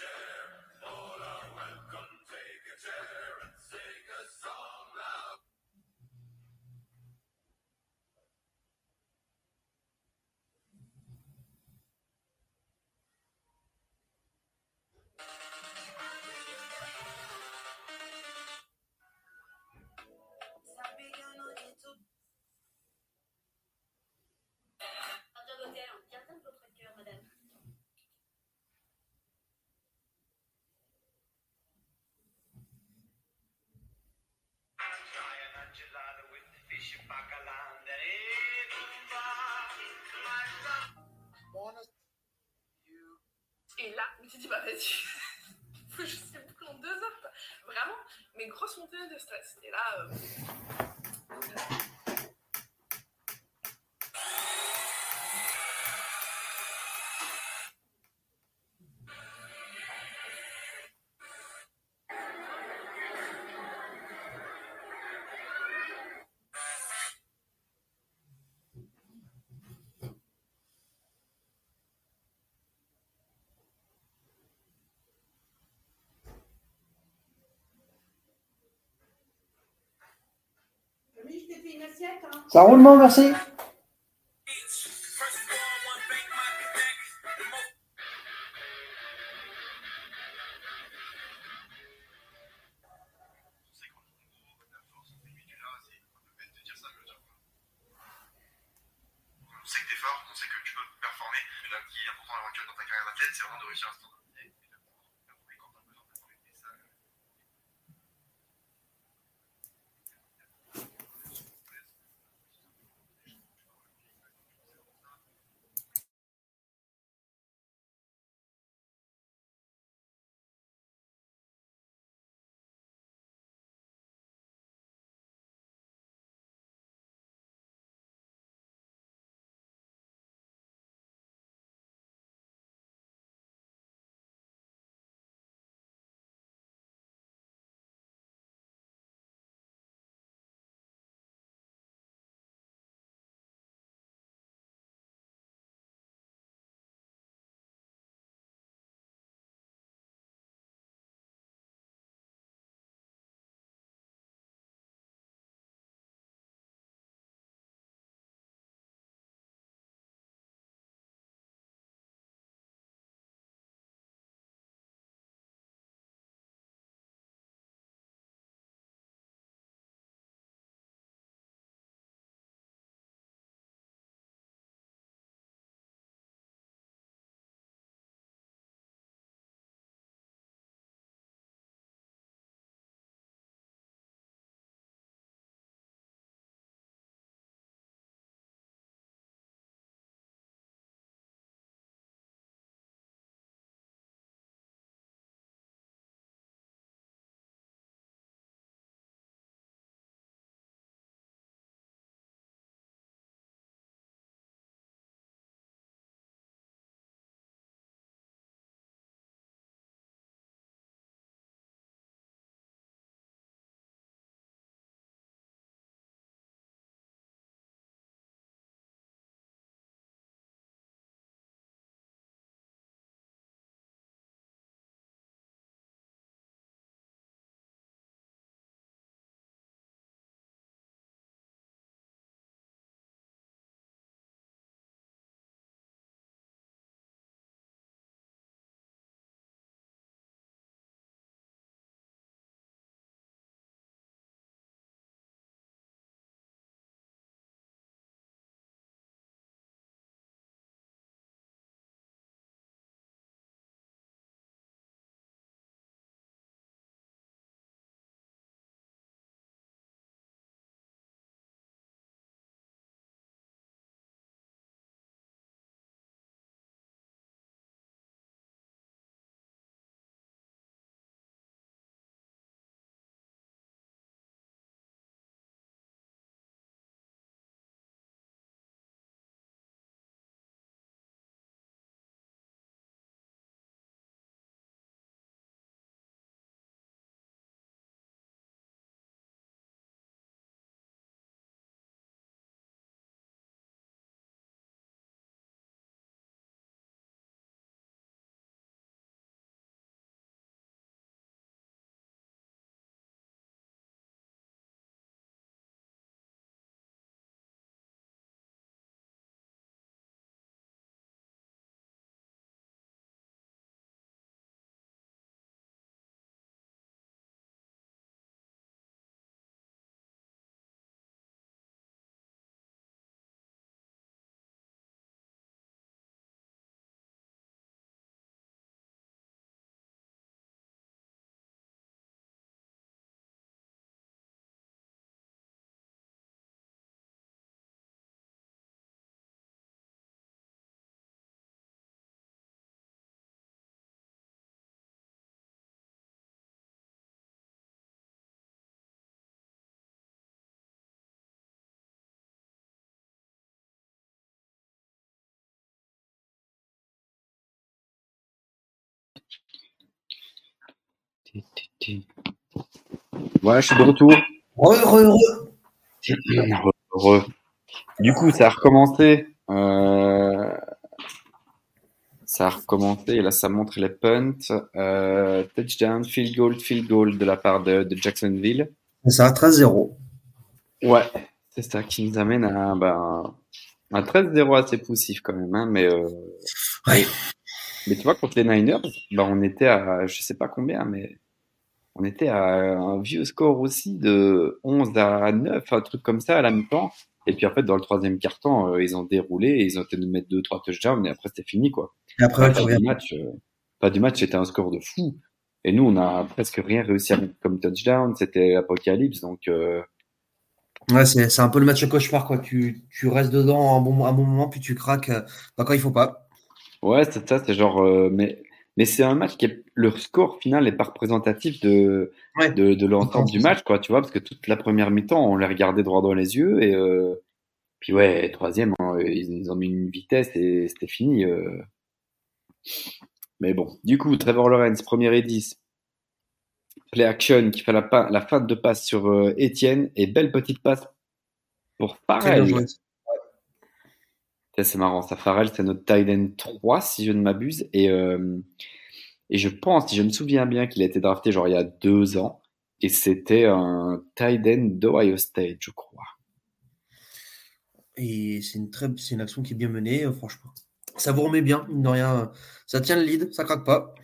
Revolution!
Et là, je me suis dit, bah vas-y, faut que je sais boucler en deux heures. Vraiment, mes grosses montées de stress. Et là, euh...
Ça roule, non, merci.
On sait que t'es fort, on sait que tu peux performer performer. Là, qui est important dans ta carrière d'athlète, c'est vraiment de réussir à se
Ouais, je suis de retour.
Re, re, re.
Du coup, ça a recommencé. euh, Ça a recommencé et là, ça montre les punts. Euh, touchdown, field goal, field goal de la part de, de Jacksonville.
Ça, 13-0.
Ouais, c'est ça qui nous amène à ben, un 13-0 assez poussif quand même. Hein, mais, euh,
Ouais.
mais tu vois, contre les Niners, ben, on était à je sais pas combien, mais on était à un vieux score aussi de 11 à 9, un truc comme ça à la mi-temps. Et puis en fait, dans le troisième quart-temps, euh, ils ont déroulé, et ils ont été de mettre deux, trois touchdowns, et après c'était fini quoi.
Et après,
Pas du match, euh, pas du match, c'était un score de fou. Et nous, on a presque rien réussi à mettre comme touchdown. C'était l'apocalypse, donc euh,
Ouais, c'est c'est un peu le match cauchemar, quoi. Tu, tu restes dedans un bon, un bon moment, puis tu craques euh, bah, quand il faut pas.
ouais, c'est ça, c'est genre, euh, mais mais c'est un match qui est, le score final n'est pas représentatif de
Ouais.
de, de l'ensemble du match, quoi, tu vois, parce que toute la première mi-temps, on les regardait droit dans les yeux, et euh, puis ouais, troisième, hein, ils, ils ont mis une vitesse et c'était fini. euh. Mais bon, du coup, Trevor Lawrence, première et 10. Play action qui fait la, la fin de passe sur euh, Etienne et belle petite passe pour
Très bien
Farrell.
joué.
C'est marrant, ça Farrell, c'est notre tight end 3 si je ne m'abuse. Et, euh, et je pense, si je me souviens bien, qu'il a été drafté genre il y a deux ans. Et c'était un tight end d'Ohio State, je crois.
Et c'est une très, c'est une action qui est bien menée, euh, franchement. Ça vous remet bien, mine de rien. Ça tient le lead, ça craque pas.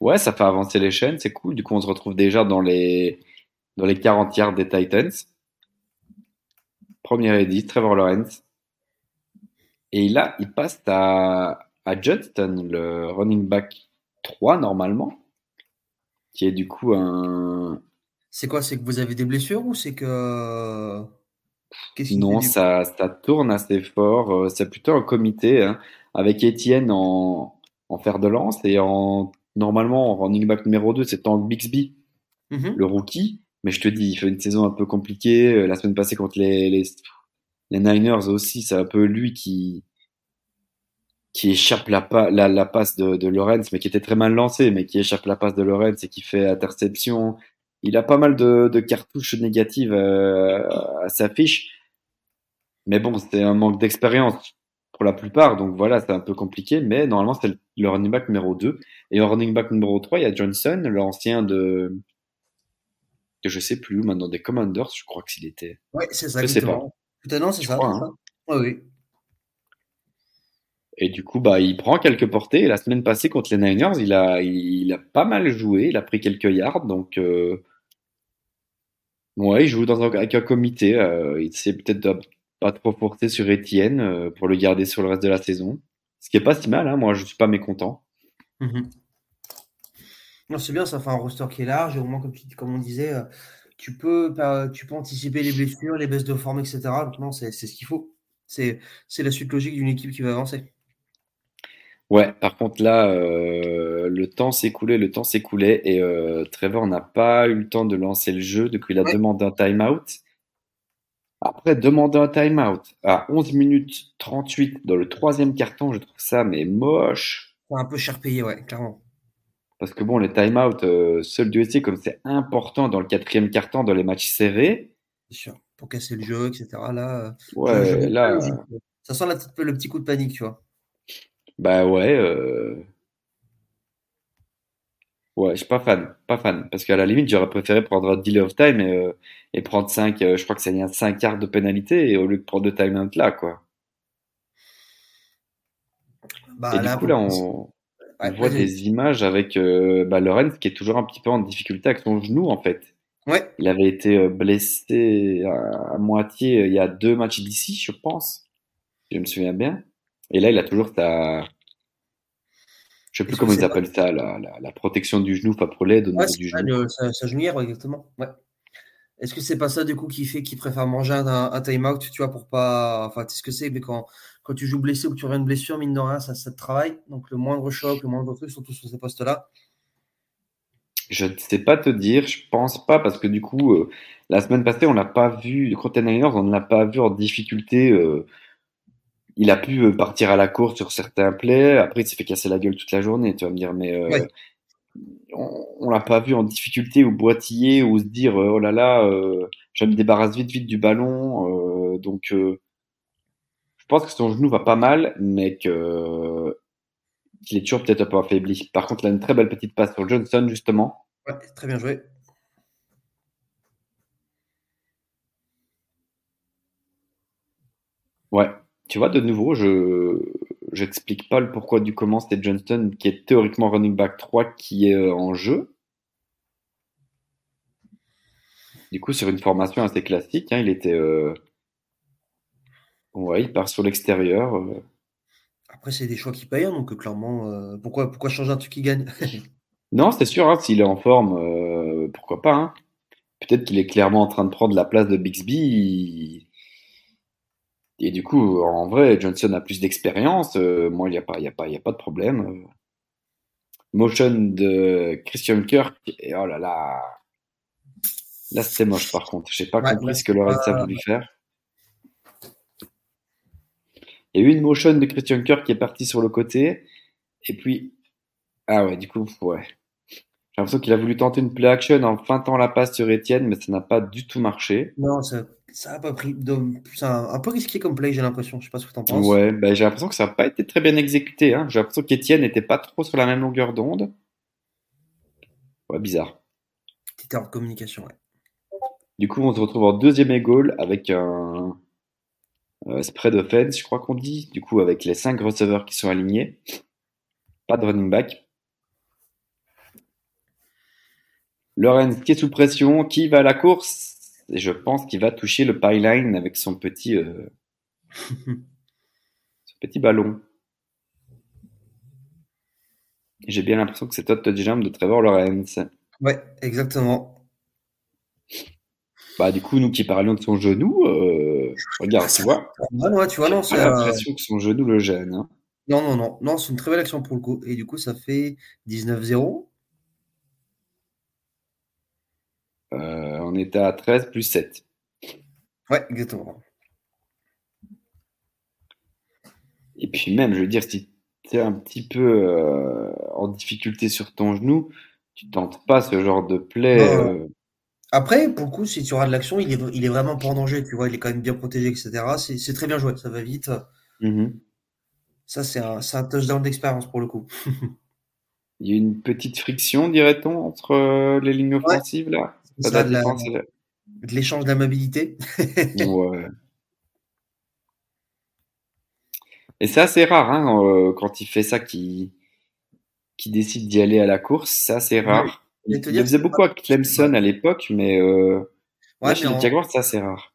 Ouais, ça fait avancer les chaînes, c'est cool. Du coup, on se retrouve déjà dans les, dans les 40 yards des Titans. Première et 10, Trevor Lawrence. Et là, il passe à, à Johnston, le running back 3 normalement, qui est du coup un...
C'est quoi? C'est que vous avez des blessures ou c'est que. Qui
Non, ça, ça tourne assez fort. Euh, C'est plutôt un comité hein, avec Étienne en, en fer de lance et en normalement en running back numéro 2, c'est Tank Bixby.
Mhm.
le rookie. Mais je te dis, il fait une saison un peu compliquée. Euh, La semaine passée contre les, les, les Niners aussi, c'est un peu lui qui, qui échappe la, pa- la, la passe de, de Lorenz, mais qui était très mal lancé, mais qui échappe la passe de Lorenz et qui fait interception. Il a pas mal de, de cartouches négatives euh, à sa fiche. Mais bon, c'était un manque d'expérience pour la plupart. Donc voilà, c'est un peu compliqué. Mais normalement, c'est le, running back numéro 2. Et en running back numéro 3, il y a Johnson, l'ancien de, que je sais plus maintenant des Commanders, je crois que s'il était.
Ouais, c'est ça,
Je sais
non, c'est
Je
ça.
crois, hein.
ça? Ouais, oui.
Et du coup, bah, il prend quelques portées. Et la semaine passée contre les Niners, il a, il a pas mal joué. Il a pris quelques yards. Donc, euh, ouais, il joue dans un, avec un comité. Euh, il s'est peut-être de- pas trop forcé sur Etienne euh, pour le garder sur le reste de la saison. Ce qui est pas si mal. Hein. Moi, je suis pas mécontent.
Non, c'est bien, ça fait un roster qui est large, et au moins, comme, tu, comme on disait, euh, tu peux, tu peux anticiper les blessures, les baisses de forme, etc. Donc, non, c'est ce qu'il faut. C'est la suite logique d'une équipe qui va avancer.
Ouais, par contre là, euh, le temps s'écoulait, le temps s'écoulait et euh, Trevor n'a pas eu le temps de lancer le jeu, donc il a
Ouais.
demandé un time-out. Après, demander un time-out à 11 minutes 38 dans le troisième carton, je trouve ça mais moche.
C'est un peu cher payé, ouais, clairement.
Parce que bon, les time-out, euh, seul Dieu sait comme c'est important dans le quatrième carton, dans les matchs serrés.
C'est sûr. Pour casser le jeu, etc. Là, euh,
Ouais, là.
Ça sent la petite- le petit coup de panique, tu vois.
bah ouais, euh... ouais, je suis pas fan, pas fan. Parce qu'à la limite, j'aurais préféré prendre un delay of time et, euh, et prendre 5, je crois que c'est 5 quarts de pénalité et au lieu de prendre deux time-out là, quoi.
Bah,
Et du coup, là, on, on
Ouais,
voit des images avec euh, bah, Lorenz qui est toujours un petit peu en difficulté avec son genou, en fait.
Ouais,
Il avait été euh, blessé à, à moitié euh, il y a deux matchs d'ici, je pense. Je me souviens bien. Et là, il a toujours sa. Je sais plus comment ils appellent ça, la, la, la protection du genou, pas pour l'aide
Ouais,
du genou.
le- sa, sa genouillère, exactement. Ouais. Est-ce que c'est pas ça, du coup, qui fait qu'il préfère manger un, un time-out, tu vois, pour pas. Enfin, tu sais ce que c'est, mais quand, quand tu joues blessé ou que tu reviens de blessure, mine de rien, ça, ça te travaille. Donc, le moindre choc, le moindre truc, surtout sur ces postes-là.
Je ne sais pas te dire, je pense pas, parce que du coup, euh, la semaine passée, on l'a pas vu, Niners, on ne l'a pas vu en difficulté. euh, il a pu euh, partir à la course sur certains plays, après il s'est fait casser la gueule toute la journée, tu vas me dire, mais euh,
Ouais.
On, l'a pas vu en difficulté ou boitiller ou se dire, euh, oh là là, euh, je me débarrasse vite vite du ballon. euh, donc, euh, je pense que son genou va pas mal, mais que qu'il est toujours peut-être un peu affaibli. Par contre, il a une très belle petite passe sur Johnson, justement.
Ouais, très bien joué.
Ouais, tu vois, de nouveau, je j'explique pas le pourquoi du comment c'est Johnston qui est théoriquement running back 3 qui est euh, en jeu. Du coup, sur une formation assez classique, hein, il était. euh, Ouais, il part sur l'extérieur. euh.
Après, c'est des choix qui payent, hein, donc euh, clairement, euh, pourquoi, pourquoi changer un truc qui gagne?
Non, c'est sûr, hein, s'il est en forme, pourquoi pas. Peut-être qu'il est clairement en train de prendre la place de Bixby. il- Et du coup, en vrai, Johnson a plus d'expérience. euh, moi, il n'y a pas, il y a pas, il y a pas de problème. euh. Motion de Christian Kirk. Et oh là là. Là, c'était moche, par contre. J'ai pas
Ouais,
compris ce que Lorenz a
pas-
voulu faire. Il y a eu une motion de Christian Kirk qui est partie sur le côté. Et puis, ah ouais, du coup, ouais. J'ai l'impression qu'il a voulu tenter une play action en feintant la passe sur Etienne, mais ça n'a pas du tout marché.
Non, ça, ça a pas pris. de- C'est un, un peu risqué comme play, j'ai l'impression. Je sais pas ce que t'en penses.
Ouais, bah, j'ai l'impression que ça n'a pas été très bien exécuté. Hein. J'ai l'impression qu'Etienne n'était pas trop sur la même longueur d'onde. Ouais, bizarre.
Petite erreur de communication, ouais.
Du coup, on se retrouve en deuxième et goal avec un euh, spread offense, je crois qu'on dit. Du coup, avec les cinq receveurs qui sont alignés. Pas de running back. Lorenz qui est sous pression, qui va à la course. Et je pense qu'il va toucher le pylon avec son petit, euh, son petit ballon. J'ai bien l'impression que c'est Todd touchdown de Trevor Lawrence.
Ouais, exactement.
Bah, du coup, nous qui parlions de son genou, euh, regarde, tu vois,
Ah non, ouais, tu vois, non,
j'ai
c'est, euh,
l'impression que son genou le gêne. hein.
non, non, non, non, c'est une très belle action pour le coup. Et du coup, ça fait 19-0.
Euh, on était à 13 plus 7.
Ouais, exactement.
Et puis même, je veux dire, si tu es un petit peu euh, en difficulté sur ton genou, tu tentes pas ce genre de play. Euh,
Après, pour le coup, si tu auras de l'action, il est, il est vraiment pas en danger, tu vois, il est quand même bien protégé, etc. C'est très bien joué, ça va vite.
mhm.
Ça, c'est un, un touchdown d'expérience pour le coup.
Il y a une petite friction, dirait-on, entre euh, les lignes offensives là?
C'est
Pas
ça,
de
de l'échange d'amabilité.
Ouais. Et c'est assez rare hein, euh, quand il fait ça, qui qui décide d'y aller à la course, c'est assez rare. Il, il faisait beaucoup avec Clemson à l'époque, mais euh, là,
Ouais,
chez les Jaguars, c'est assez rare.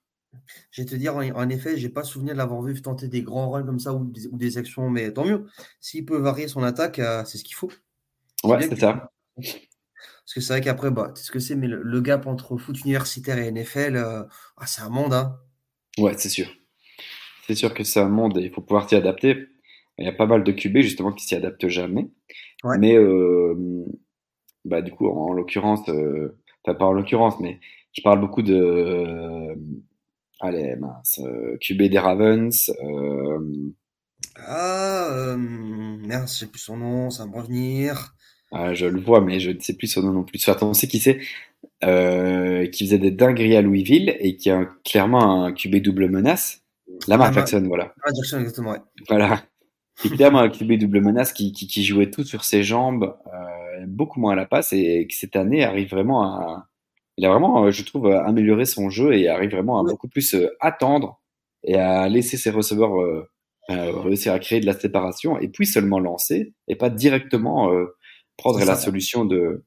Je vais te dire, en, en effet, j'ai pas souvenir de l'avoir vu tenter des grands runs comme ça ou des, ou des actions, mais tant mieux. S'il peut varier son attaque, euh, c'est ce qu'il faut.
Ouais, c'est ça.
Parce que c'est vrai qu'après, bah, tu sais ce que c'est, mais le, le gap entre foot universitaire et NFL, euh, ah, c'est un monde, hein.
Ouais, c'est sûr. C'est sûr que c'est un monde et il faut pouvoir s'y adapter. Il y a pas mal de QB justement qui s'y adaptent jamais.
Ouais.
Mais euh, bah du coup, en, l'occurrence, euh, enfin pas en l'occurrence, mais je parle beaucoup de euh, allez mince, QB des Ravens.
Ah, merde, je sais plus son nom, ça va me revenir.
Ah, je le vois, mais je ne sais plus son nom non plus. Attends, on sait qui c'est. Euh, qui faisait des dingueries à Louisville et qui a clairement un QB double menace. Lamar
Lamar.
Jackson, voilà.
Ah, Jackson, exactement, ouais.
Voilà. C'est clairement un QB double menace qui, qui, qui jouait tout sur ses jambes, euh, beaucoup moins à la passe, et qui cette année arrive vraiment à. Il a vraiment, euh, je trouve, amélioré son jeu et arrive vraiment à
Ouais.
beaucoup plus euh, attendre et à laisser ses receveurs euh, euh, réussir à créer de la séparation et puis seulement lancer et pas directement euh, prendre la solution de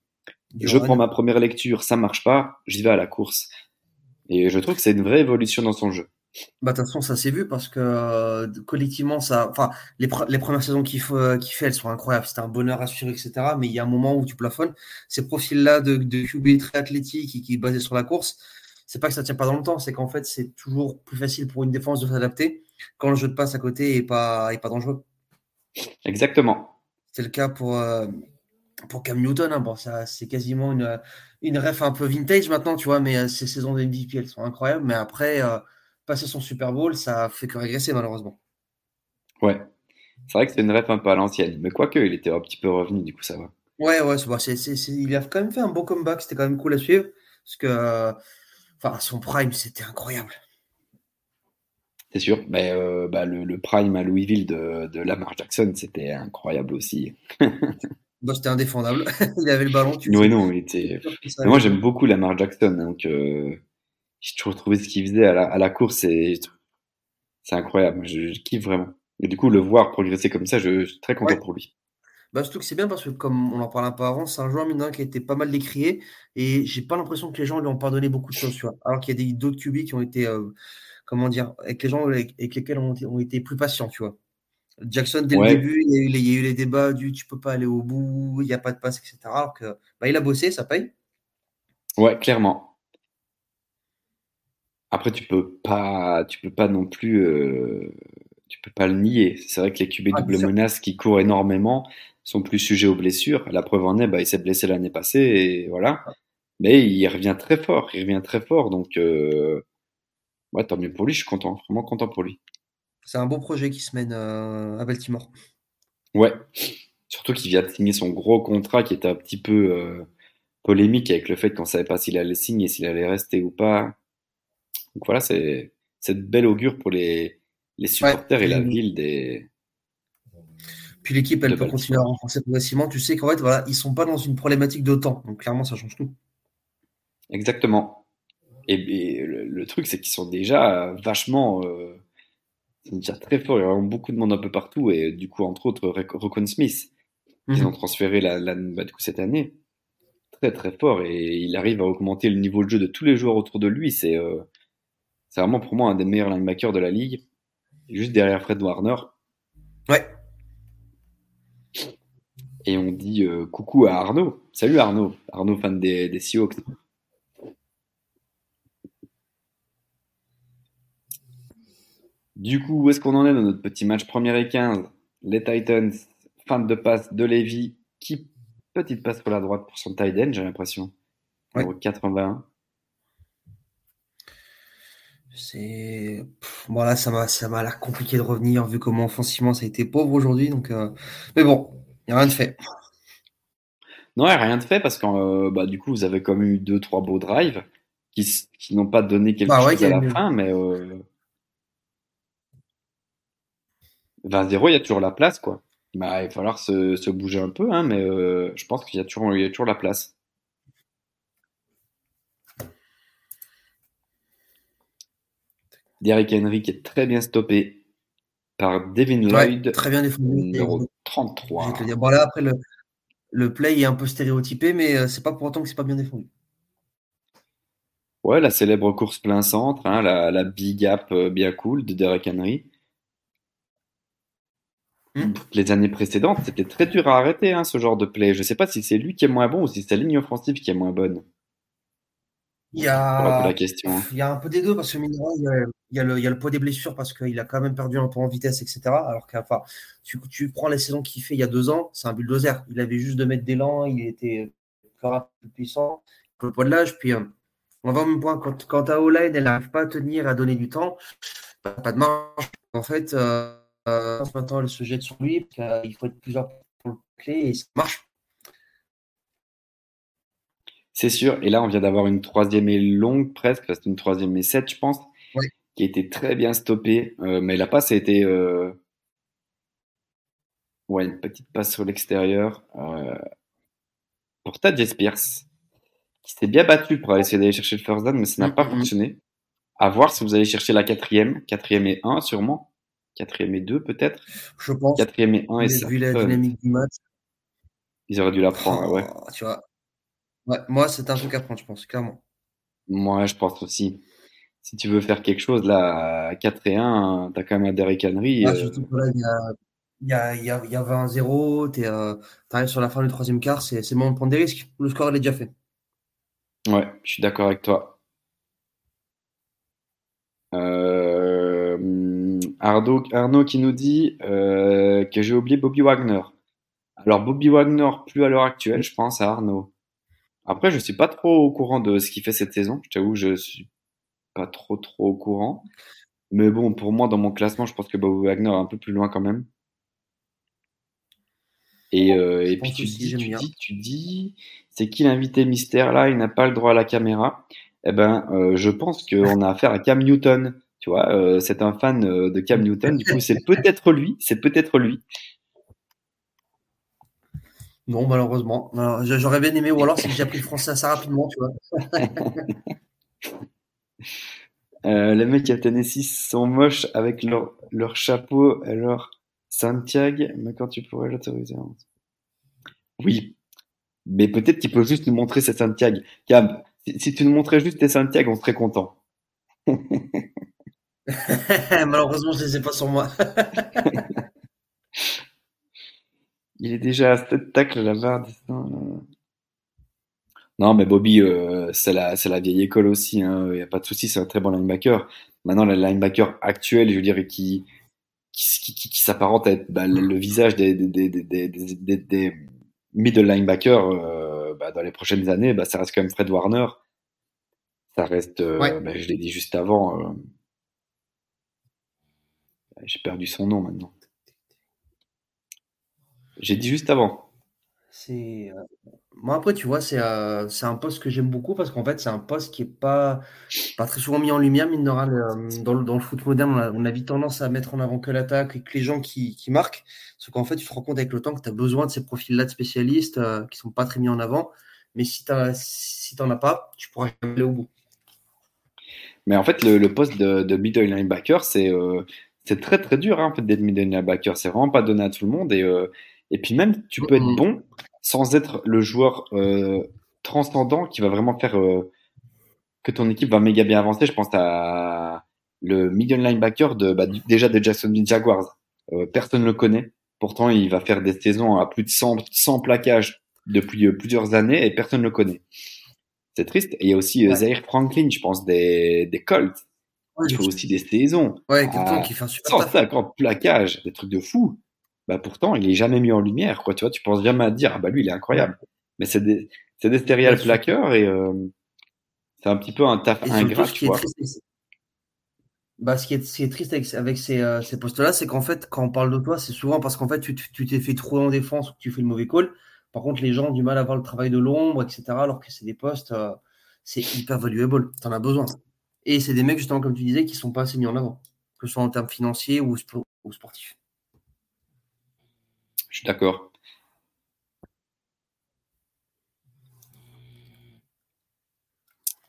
je prends ma première lecture, ça marche pas, j'y vais à la course. Et je trouve que c'est une vraie évolution dans son jeu.
Bah, de toute façon, ça s'est vu parce que euh, collectivement, ça, enfin, les, pre- les premières saisons qu'il euh, qu'il fait, elles sont incroyables. C'était un bonheur à suivre, etc. Mais il y a un moment où tu plafonnes. Ces profils-là de, de QB très athlétique et qui est basé sur la course, c'est pas que ça tient pas dans le temps, c'est qu'en fait, c'est toujours plus facile pour une défense de s'adapter quand le jeu de passe à côté est pas, est pas dangereux.
Exactement.
C'est le cas pour, euh, pour Cam Newton. hein. Bon, ça, c'est quasiment une, une ref un peu vintage maintenant, tu vois, mais euh, ces saisons de MVP, elles sont incroyables. Mais après, euh, passer son Super Bowl, ça fait que régresser, malheureusement.
Ouais. C'est vrai que c'est une ref un peu à l'ancienne. Mais quoique, il était un petit peu revenu, du coup, ça va.
Ouais, ouais, c'est, bah, il a quand même fait un beau comeback. C'était quand même cool à suivre. Parce que, euh, enfin, son prime, c'était incroyable.
C'est sûr. Mais euh, bah, le, le prime à Louisville de, de Lamar Jackson, c'était incroyable aussi.
Bah, c'était indéfendable. il avait le ballon. Tu
Oui, non, il était. Mais moi, j'aime beaucoup Lamar Jackson. Donc, euh, j'ai toujours trouvé ce qu'il faisait à la, à la course. et C'est incroyable. Je, je kiffe vraiment. Et du coup, le voir progresser comme ça, je, je suis très content
Ouais.
pour lui.
Bah, surtout que c'est bien parce que, comme on en parlait un peu avant, c'est un joueur mine qui a été pas mal décrié et j'ai pas l'impression que les gens lui ont pardonné beaucoup de choses, tu vois. Alors qu'il y a d'autres QB qui ont été, euh, comment dire, avec les gens avec, avec lesquels on, ont été plus patients, tu vois. Jackson, dès
Ouais.
le début, il y, a eu, les- il y a eu les débats du tu peux pas aller au bout, il n'y a pas de passe, etc. Alors que bah, il a bossé, ça paye.
Ouais, clairement. Après, tu peux pas, tu peux pas non plus, euh, tu peux pas le nier. C'est vrai que les QB
Ah,
double menace qui courent énormément sont plus sujets aux blessures. La preuve en est, bah, il s'est blessé l'année passée et voilà. Mais il revient très fort, il revient très fort. Donc, euh, ouais, tant mieux pour lui. Je suis content, vraiment content pour lui.
C'est un beau projet qui se mène euh, à Baltimore.
Ouais. Surtout qu'il vient de signer son gros contrat qui était un petit peu euh, polémique avec le fait qu'on savait pas s'il allait signer, s'il allait rester ou pas. Donc voilà, c'est c'est de bel augure pour les, les supporters et la
puis-
ville des.
Puis l'équipe, elle
De
peut
Baltimore.
continuer à renforcer progressivement. Tu sais qu'en fait, voilà, ils sont pas dans une problématique de temps. Donc clairement, ça change tout.
Exactement. Et, et le, le truc, c'est qu'ils sont déjà vachement. Euh, ils sont déjà très forts. Il y a vraiment beaucoup de monde un peu partout. Et du coup, entre autres, Rec- Rocon Smith, qu'ils
Mhm.
ont transféré la, la- bah, du coup, cette année. Très, très fort. Et il arrive à augmenter le niveau de jeu de tous les joueurs autour de lui. C'est euh, c'est vraiment pour moi un des meilleurs linebackers de la ligue. Juste derrière Fred Warner.
Ouais.
Et on dit euh, coucou à Arnaud. Salut Arnaud. Arnaud, fan des, des Seahawks. Du coup, où est-ce qu'on en est dans notre petit match Première et 15 Les Titans, fin de passe de Levy, qui petite passe sur la droite pour son tight end, j'ai l'impression.
Ouais.
Numéro 81.
C'est voilà, ça m'a ça m'a l'air compliqué de revenir vu comment offensivement ça a été pauvre aujourd'hui. Donc, euh, mais bon, il n'y a rien de fait.
Non, il y a rien de fait parce que euh, bah, du coup, vous avez quand même eu deux, trois beaux drives qui, n'ont pas donné quelque
Bah ouais,
chose à la fin, mais euh... 20-0, il y a toujours la place, quoi. Bah, il va falloir se, se bouger un peu, hein, mais euh, je pense qu'il y a toujours, il y a toujours la place. Derrick Henry qui est très bien stoppé par Devin
Ouais,
Lloyd,
très bien défendu.
numéro
Je vais
33.
te le dire. Bon là après le, le play est un peu stéréotypé, mais euh, c'est pas pour autant que c'est pas bien défendu.
Ouais, la célèbre course plein centre, hein, la, la big gap euh, bien cool de Derrick Henry.
Hmm.
Les années précédentes, c'était très dur à arrêter hein, ce genre de play. Je sais pas si c'est lui qui est moins bon ou si c'est la ligne offensive qui est moins bonne.
Il y a
la question. hein.
Il y a un peu des deux parce que mine il y a, il y a le, poids des blessures parce qu'il a quand même perdu un peu en vitesse, etc. Alors que enfin, tu, tu prends la saison qu'il fait il y a deux ans, c'est un bulldozer. Il avait juste de mettre d'élan, il était plus rapide, plus puissant, le poids de l'âge. Puis euh, on va au même point, quand, quand ta O-line, elle n'arrive pas à tenir, à donner du temps, pas de marge. En fait, euh, euh, maintenant, elle se jette sur lui, parce qu'il faut être plusieurs pour le clé et ça marche.
C'est sûr. Et là, on vient d'avoir une troisième et longue presque. C'était une troisième et sept, je pense,
Ouais.
qui a été très bien stoppée. Euh, mais la passe a été... euh, Ouais, une petite passe sur l'extérieur. Euh... Pour Tadjé Spears, qui s'est bien battu pour essayer d'aller chercher le first down, mais ça n'a pas fonctionné. À voir si vous allez chercher la quatrième. Quatrième et un, sûrement. Quatrième et deux, peut-être?
Je pense,
Quatrième et un, et ça.
vu la
fun.
dynamique du match.
Ils auraient dû la prendre, ouais.
Oh, tu vois. Ouais, moi, c'est un truc à prendre, je pense, clairement.
Moi, je pense aussi. Si tu veux faire quelque chose, là, à 4 et 1, t'as quand même un Derrick Henry.
Ah,
euh,
surtout que là, il y a, y a, il y a, il y a 20-0, tu arrives sur la fin du troisième quart, c'est moment de prendre des risques. Le score, il est déjà fait.
Ouais, je suis d'accord avec toi. Euh, Arnaud, Arnaud qui nous dit euh, que j'ai oublié Bobby Wagner. Alors Bobby Wagner, plus à l'heure actuelle, je pense à Arnaud. Après, je suis pas trop au courant de ce qu'il fait cette saison. Je t'avoue, je suis pas trop trop au courant. Mais bon, pour moi, dans mon classement, je pense que Bobby Wagner est un peu plus loin quand même. Et, euh, et puis tu dis, tu dis, tu dis, c'est qui l'invité mystère là? Il n'a pas le droit à la caméra. Eh ben, euh, je pense qu'on a affaire à Cam Newton. Tu vois, euh, c'est un fan euh, de Cam Newton. Du coup, c'est peut-être lui. C'est peut-être lui.
Non, malheureusement. Alors, j'a- J'aurais bien aimé, ou alors que j'ai appris le français assez rapidement, tu vois.
Euh, les mecs à Tennessee sont moches avec leur, leur chapeau, et leur Santiago, mais quand tu pourrais l'autoriser. hein. Oui. Mais peut-être qu'il peut juste nous montrer ses Santiago. Cam, si, si tu nous montrais juste tes Santiago, on serait content.
Malheureusement, je les ai pas sur moi.
Il est déjà à 7 tacles là-bas. Non, mais Bobby, euh, c'est la, la vieille école aussi. Il n'y a pas de souci, c'est un très bon linebacker. Maintenant, le linebacker actuel, je veux dire, qui, qui, qui, qui, qui s'apparente à être bah, le, visage des, des, des, des, des, des, des middle linebackers euh, bah, dans les prochaines années, bah, ça reste quand même Fred Warner. Ça reste, euh,
Ouais.
bah, je l'ai dit juste avant. Euh, J'ai perdu son nom maintenant. J'ai dit juste avant.
C'est euh, moi après tu vois c'est euh, c'est un poste que j'aime beaucoup parce qu'en fait c'est un poste qui est pas pas très souvent mis en lumière mine de rien le- dans le, dans le foot moderne on a, on a vite tendance à mettre en avant que l'attaque et que les gens qui, qui marquent sauf qu'en fait tu te rends compte avec le temps que tu as besoin de ces profils là de spécialistes euh, qui sont pas très mis en avant mais si si t'en as pas tu pourras jamais aller au bout
Mais en fait, le, le poste de, de middle linebacker, c'est euh, c'est très très dur hein, d'être middle linebacker. C'est vraiment pas donné à tout le monde. Et, euh, et puis même, tu peux être
Mhm.
bon sans être le joueur euh, transcendant qui va vraiment faire euh, que ton équipe va méga bien avancer. Je pense à le middle linebacker de, bah, déjà de Jacksonville Jaguars. Personne ne le connaît. Pourtant, il va faire des saisons à plus de 100, 100 plaquages depuis plusieurs années et personne ne le connaît. C'est triste. Et il y a aussi
Ouais.
Zaire Franklin, je pense, des, des Colts. Il fait aussi des saisons.
ouais quelqu'un
Ah,
qui fait un super taf
150 plaquages, des trucs de fou. Bah pourtant, il est jamais mis en lumière, quoi. Tu vois, tu penses jamais à dire, ah bah lui, il est incroyable. Mais c'est des, c'est des plaqueurs et euh, c'est un petit peu un taf ingrat,
ce
tu
qui est
vois.
triste, c'est- bah, ce qui est, ce qui est triste avec, avec ces, euh, ces postes-là, c'est qu'en fait, quand on parle de toi, c'est souvent parce qu'en fait, tu t'es fait trouver en défense ou que tu fais le mauvais call. Par contre, les gens ont du mal à voir le travail de l'ombre, etc. Alors que c'est des postes, euh, c'est hyper valuable. Tu en as besoin. Et c'est des mecs, justement, comme tu disais, qui sont pas assez mis en avant, que ce soit en termes financiers ou, spo- ou sportifs.
Je suis d'accord.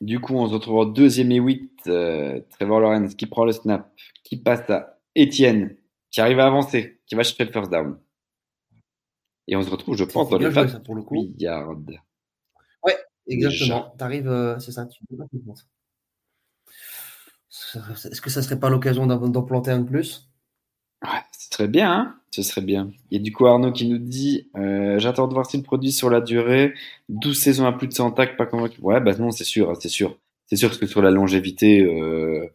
Du coup, on se retrouve en deuxième et huit. Euh, Trevor Lawrence qui prend le snap, qui passe à Etienne, qui arrive à avancer, qui va chercher le first down. Et on se retrouve, je pense, dans
bien
le
joué,
pas
ça, pour le coup.
yard.
Exactement. Tu arrives, c'est ça. Tu peux pas. Est-ce que ça serait pas l'occasion d'en planter un de plus?
Ouais, ce serait bien, hein Ce serait bien. Et du coup, Arnaud qui nous dit euh, J'attends de voir si le produit sur la durée, 12 saisons à plus de 100 tacs, pas convaincu. Ouais, bah non, c'est sûr, hein, c'est sûr. C'est sûr que sur la longévité, il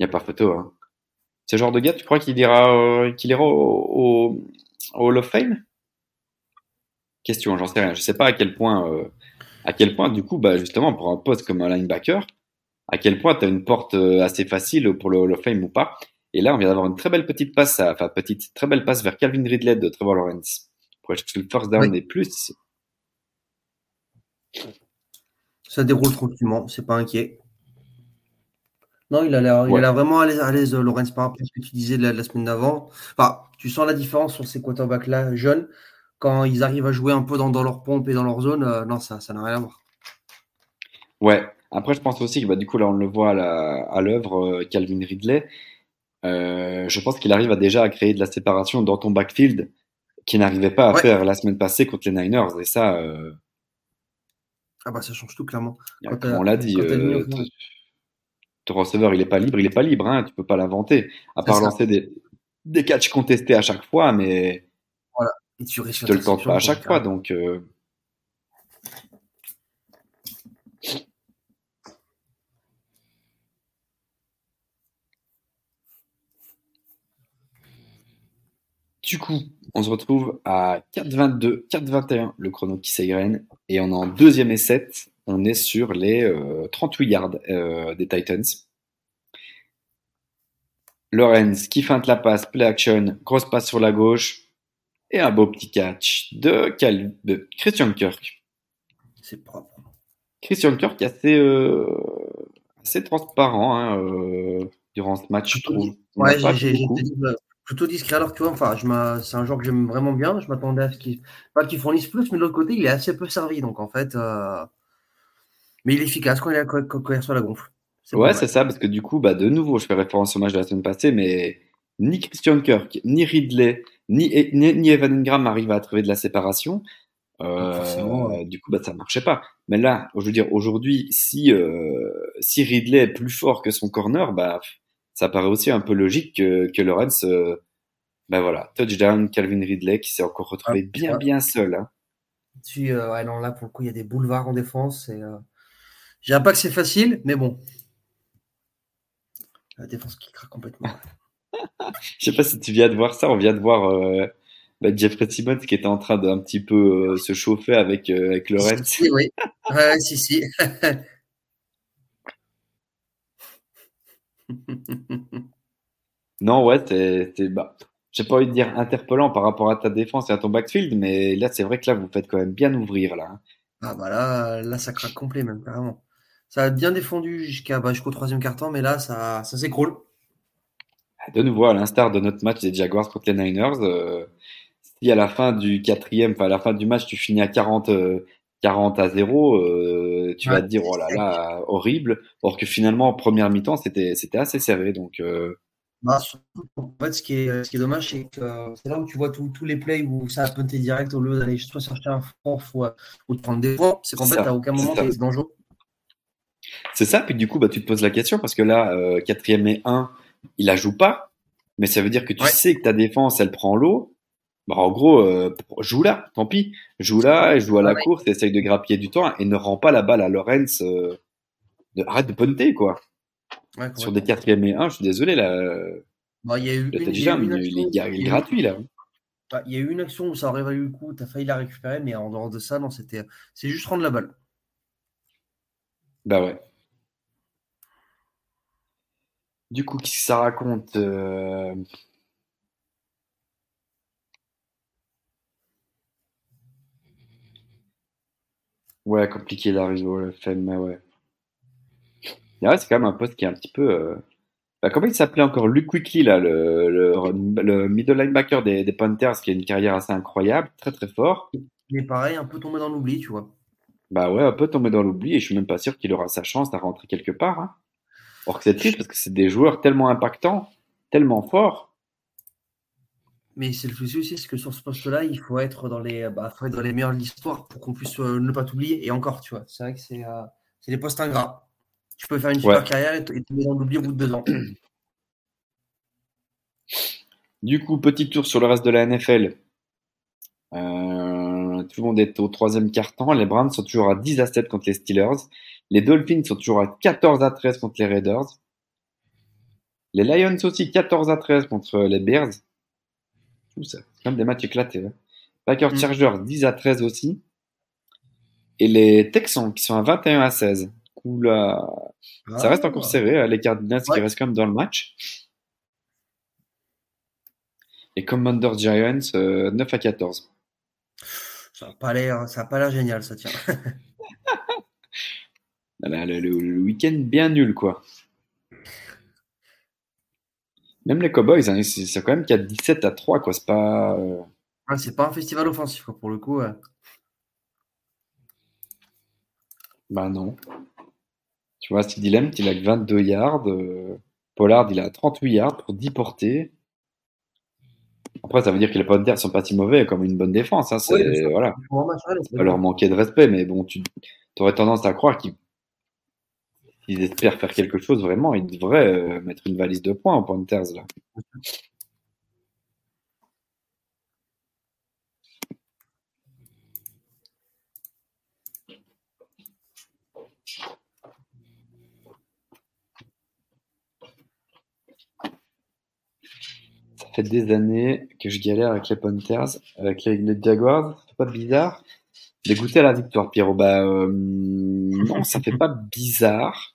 n'y a pas photo. Hein. Ce genre de gars, tu crois qu'il ira, euh, ira au Hall of Fame? Question, j'en sais rien. Je sais pas à quel point, euh, à quel point, du coup, bah, justement, pour un poste comme un linebacker, à quel point tu as une porte euh, assez facile pour le Hall of Fame ou pas. Et là, on vient d'avoir une très belle petite passe, à- enfin petite, très belle passe vers Calvin Ridley de Trevor Lawrence pour chercher le first down
Oui.
et plus.
Ça déroule tranquillement, c'est pas inquiet. Non, il a l'air il
Ouais.
vraiment à l'aise, à l'aise, euh, Lorenz, par rapport à ce que tu disais la, semaine d'avant. Enfin, tu sens la différence sur ces quarterbacks-là jeunes. Quand ils arrivent à jouer un peu dans, dans leur pompe et dans leur zone, euh, non, ça ça n'a rien à voir.
Ouais. Après, je pense aussi que bah, du coup, là, on le voit à l'œuvre, euh, Calvin Ridley. Euh, je pense qu'il arrive à déjà à créer de la séparation dans ton backfield qu'il n'arrivait pas à
Ouais.
faire la semaine passée contre les Niners. Et ça, euh,
Ah bah ça change tout, clairement. Quand
on l'a dit,
quand
ton receveur, il est pas libre, il est pas libre, hein, tu peux pas l'inventer. À part lancer des, des catchs contestés à chaque fois, mais
Et tu
tu te le tentes pas à chaque fois. Donc, Du coup, on se retrouve à 4,22, 4,21, le chrono qui s'égrène. Et on est en deuxième et 7. On est sur les euh, 38 yards euh, des Titans. Lorenz qui feinte la passe, play action, grosse passe sur la gauche. Et un beau petit catch de, Cal- de Christian Kirk.
C'est propre.
Christian Kirk assez, euh, assez transparent hein, euh, durant ce match, je trouve.
Ouais, j'ai plutôt discret alors que tu vois, enfin, je c'est un joueur que j'aime vraiment bien. Je m'attendais à ce qu'il pas qu'il fournisse plus, mais de l'autre côté, il est assez peu servi. Donc en fait, euh, mais il est efficace quand il, a, quand, il reçoit la gonfle.
Ouais, c'est ça, parce que du coup, bah, de nouveau, je fais référence au match de la semaine passée, mais ni Christian Kirk, ni Ridley, ni, ni, ni Evan Ingram arrivent à trouver de la séparation. Euh,
forcément, ouais.
Du coup, bah, ça marchait pas. Mais là, je veux dire, aujourd'hui, si, euh, si Ridley est plus fort que son corner, bah, ça paraît aussi un peu logique que, que Lawrence, euh, bah voilà, touchdown, Calvin Ridley qui s'est encore retrouvé bien,
ouais.
bien seul. Hein.
Tu, euh, ouais, non, là, pour le coup, il y a des boulevards en défense. Et, euh, je dirais pas que c'est facile, mais bon. La défense qui craque complètement.
Je sais pas si tu viens de voir ça, on vient de voir euh, bah, Jeffrey Simmons qui était en train d'un petit peu euh, se chauffer avec, avec Lawrence.
Si, oui. Ouais, si, si.
Non, ouais, c'est, c'est- bah, j'ai pas envie de dire interpellant par rapport à ta défense et à ton backfield, mais là, c'est vrai que là, vous faites quand même bien ouvrir, là. hein.
Ah bah là, là, ça craque complet même, carrément. Ça a bien défendu jusqu'à bah, jusqu'au troisième quart-temps, mais là, ça, ça s'écroule.
De nouveau, à l'instar de notre match des Jaguars contre les Niners, euh, si à la fin du quatrième, enfin à la fin du match, tu finis à 40, euh, 40 à 0, euh, tu vas te dire, oh là là, horrible. Or que finalement, en première mi-temps, c'était, c'était assez serré. Donc, euh,
Bah, surtout, en fait, ce qui est, ce qui est dommage, c'est que euh, c'est là où tu vois tous les plays où ça a punté direct au lieu d'aller soit chercher un fourth ou, de prendre des points. C'est qu'en fait, à aucun moment, c'est dangereux.
c'est ça. Puis du coup, bah, tu te poses la question parce que là, euh, quatrième et 1, il la joue pas. Mais ça veut dire que tu
Ouais.
sais que ta défense, elle prend l'eau. Bah, en gros, euh, joue là, tant pis. Joue là, joue à la
Ouais.
course, essaye de grappiller du temps et ne rend pas la balle à Lorenz. euh, de- arrête de punter, quoi.
Ouais,
Sur des
correctement.
quatrième et 1, je suis désolé, là.
Bah, il y a eu une, il y a eu
touchdown,
une
il,
action,
est, il
il
gratuit, là.
bah, il y a eu une action où ça aurait valu le coup, tu as failli la récupérer, mais en dehors de ça, non, c'était c'est juste rendre la balle.
Bah ouais. Du coup, qu'est-ce que ça raconte euh, Ouais, compliqué d'arriver au FM, mais ouais. Et ouais, c'est quand même un poste qui est un petit peu... euh, Bah, comment il s'appelait encore? Luke Quickly, là, le, le, le middle linebacker des, des Panthers, qui a une carrière assez incroyable, très très fort.
Mais pareil, un peu tombé dans l'oubli, tu vois.
Bah ouais, un peu tombé dans l'oubli, et je suis même pas sûr qu'il aura sa chance à rentrer quelque part. Hein. Or que c'est triste, parce que c'est des joueurs tellement impactants, tellement forts.
Mais c'est le souci aussi, c'est que sur ce poste-là, il faut être dans les, bah, faut être dans les meilleurs de l'histoire pour qu'on puisse euh, ne pas t'oublier. Et encore, tu vois, c'est vrai que c'est euh, des postes ingrats. Tu peux faire une super
Ouais.
carrière et tomber dans l'oubli au bout de deux ans.
Du coup, petit tour sur le reste de la NFL. Euh, tout le monde est au troisième quart-temps. Les Browns sont toujours à 10 à 7 contre les Steelers. Les Dolphins sont toujours à 14 à 13 contre les Raiders. Les Lions aussi 14 à 13 contre les Bears. Tout ça, même des matchs éclatés. Hein. Packers
Mm.
Chargers 10 à 13 aussi. Et les Texans qui sont à 21 à 16. Oula, ça reste encore serré. hein, Les Cardinals qui restent quand même dans le match. Et Commanders Giants euh, 9 à 14.
Ça n'a pas l'air, ça a pas l'air génial, ça
le, le- le week-end bien nul, quoi. Même les Cowboys, hein, c'est c'est quand même qu'il y a 17 à 3, quoi. C'est pas. euh,
Ah, c'est pas un festival offensif, quoi, pour le coup. ouais.
Bah non. Tu vois, Sid Lamb, il a que 22 yards. euh, Pollard, il a 38 yards pour 10 portées. Après, ça veut dire que les Panthers sont pas si mauvais comme une bonne défense. Hein, c'est,
Oui,
voilà,
match, ouais,
pas leur manquer de respect, mais bon, tu aurais tendance à croire qu'ils ils espèrent faire quelque chose vraiment. Ils devraient euh, mettre une valise de points aux Panthers, là. Ça fait des années que je galère avec les Panthers, avec les, Jaguars. C'est pas bizarre de goûter à la victoire, Pierrot. Bah, euh, non, ça fait pas bizarre.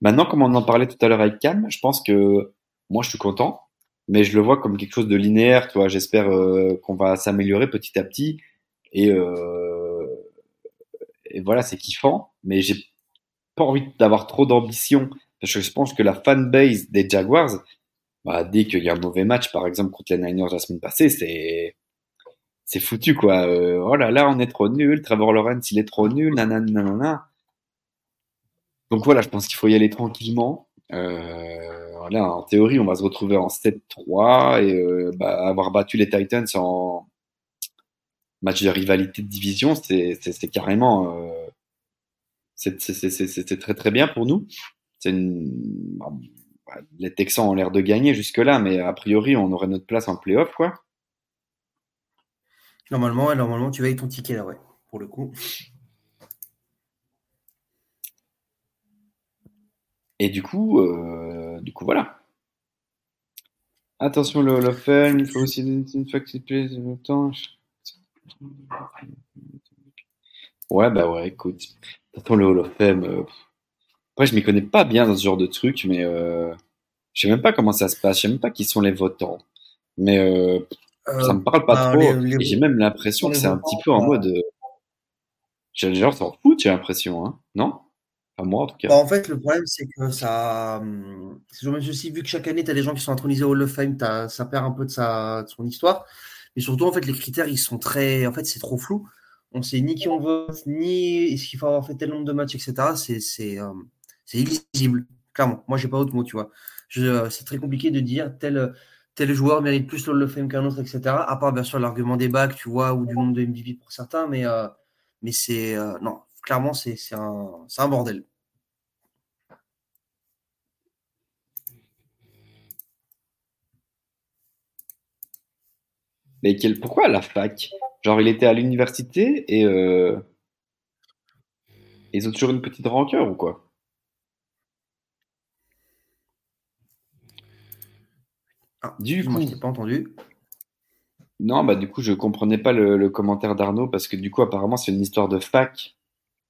Maintenant, comme on en parlait tout à l'heure avec Cam, je pense que moi, je suis content, mais je le vois comme quelque chose de linéaire. Tu vois, j'espère euh, qu'on va s'améliorer petit à petit. Et, euh, et voilà, c'est kiffant, mais j'ai pas envie d'avoir trop d'ambition parce que je pense que la fanbase des Jaguars, bah, dès qu'il y a un mauvais match, par exemple contre les Niners la semaine passée, c'est c'est foutu quoi. Euh, oh là là, on est trop nul. Trevor Lawrence, il est trop nul. Nanana. Donc voilà, je pense qu'il faut y aller tranquillement. Euh, voilà, en théorie, on va se retrouver en 7-3 et euh, bah, avoir battu les Titans en match de rivalité de division, c'est carrément. euh, très très bien pour nous. Ouais, les Texans ont l'air de gagner jusque-là, mais a priori, on aurait notre place en playoff, quoi.
Normalement, normalement, tu vas avec ton ticket là, ouais, pour le coup.
Et du coup, euh, du coup, voilà. Attention, le Hall of Fame, il faut aussi une fois que tu plais en même temps. Ouais, bah ouais, écoute. Attention, le Hall of Fame. euh. Après, je m'y connais pas bien dans ce genre de truc, mais euh, je sais même pas comment ça se passe. Je sais même pas qui sont les votants. Mais euh,
Euh,
ça me parle pas
bah,
trop.
les-
j'ai même l'impression que c'est un petit peu en mode. euh, Genre, s'en fout, j'ai l'impression, hein. Non?
Bah, en fait, le problème, c'est que ça. hum, C'est toujours même souci, vu que chaque année, tu as des gens qui sont intronisés au Hall of Fame, ça perd un peu de, sa, de son histoire. Mais surtout, en fait, les critères, ils sont très. En fait, c'est trop flou. On sait ni qui on vote, ni est-ce qu'il faut avoir fait tel nombre de matchs, etc. C'est c'est, euh, illisible, clairement. Moi, j'ai pas autre mot, tu vois. Je- C'est très compliqué de dire tel, tel joueur mérite plus le Hall of Fame qu'un autre, etc. À part, bien sûr, l'argument des bacs, tu vois, ou du nombre de MVP pour certains. Mais, euh, mais c'est. euh, non, clairement, c'est c'est un, c'est un bordel.
Mais quel, pourquoi à la fac? Genre, il était à l'université et euh, ils ont toujours une petite rancœur ou quoi?
Ah,
Du coup.
je t'ai pas entendu.
Non, bah du coup, je comprenais pas le, le commentaire d'Arnaud parce que du coup, apparemment, c'est une histoire de fac,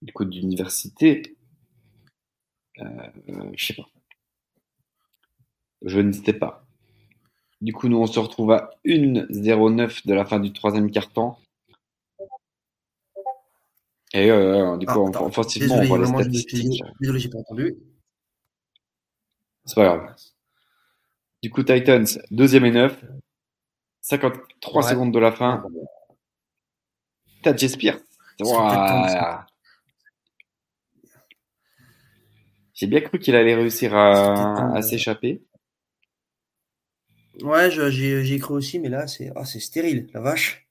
du coup, d'université. Euh, euh, je sais pas. Je ne sais pas. Du coup, nous, on se retrouve à 1-0-9 de la fin du troisième quart-temps. Et euh, du coup,
Ah,
offensivement, on voit les statistiques.
désolé, j'ai pas entendu.
C'est pas grave. Du coup, Titans, deuxième et 9. 53
Ouais.
secondes de la fin. T'as Spears. J'ai bien cru qu'il allait réussir à, s'échapper.
Ouais, j'ai cru aussi, mais là, c'est c'est stérile, la vache.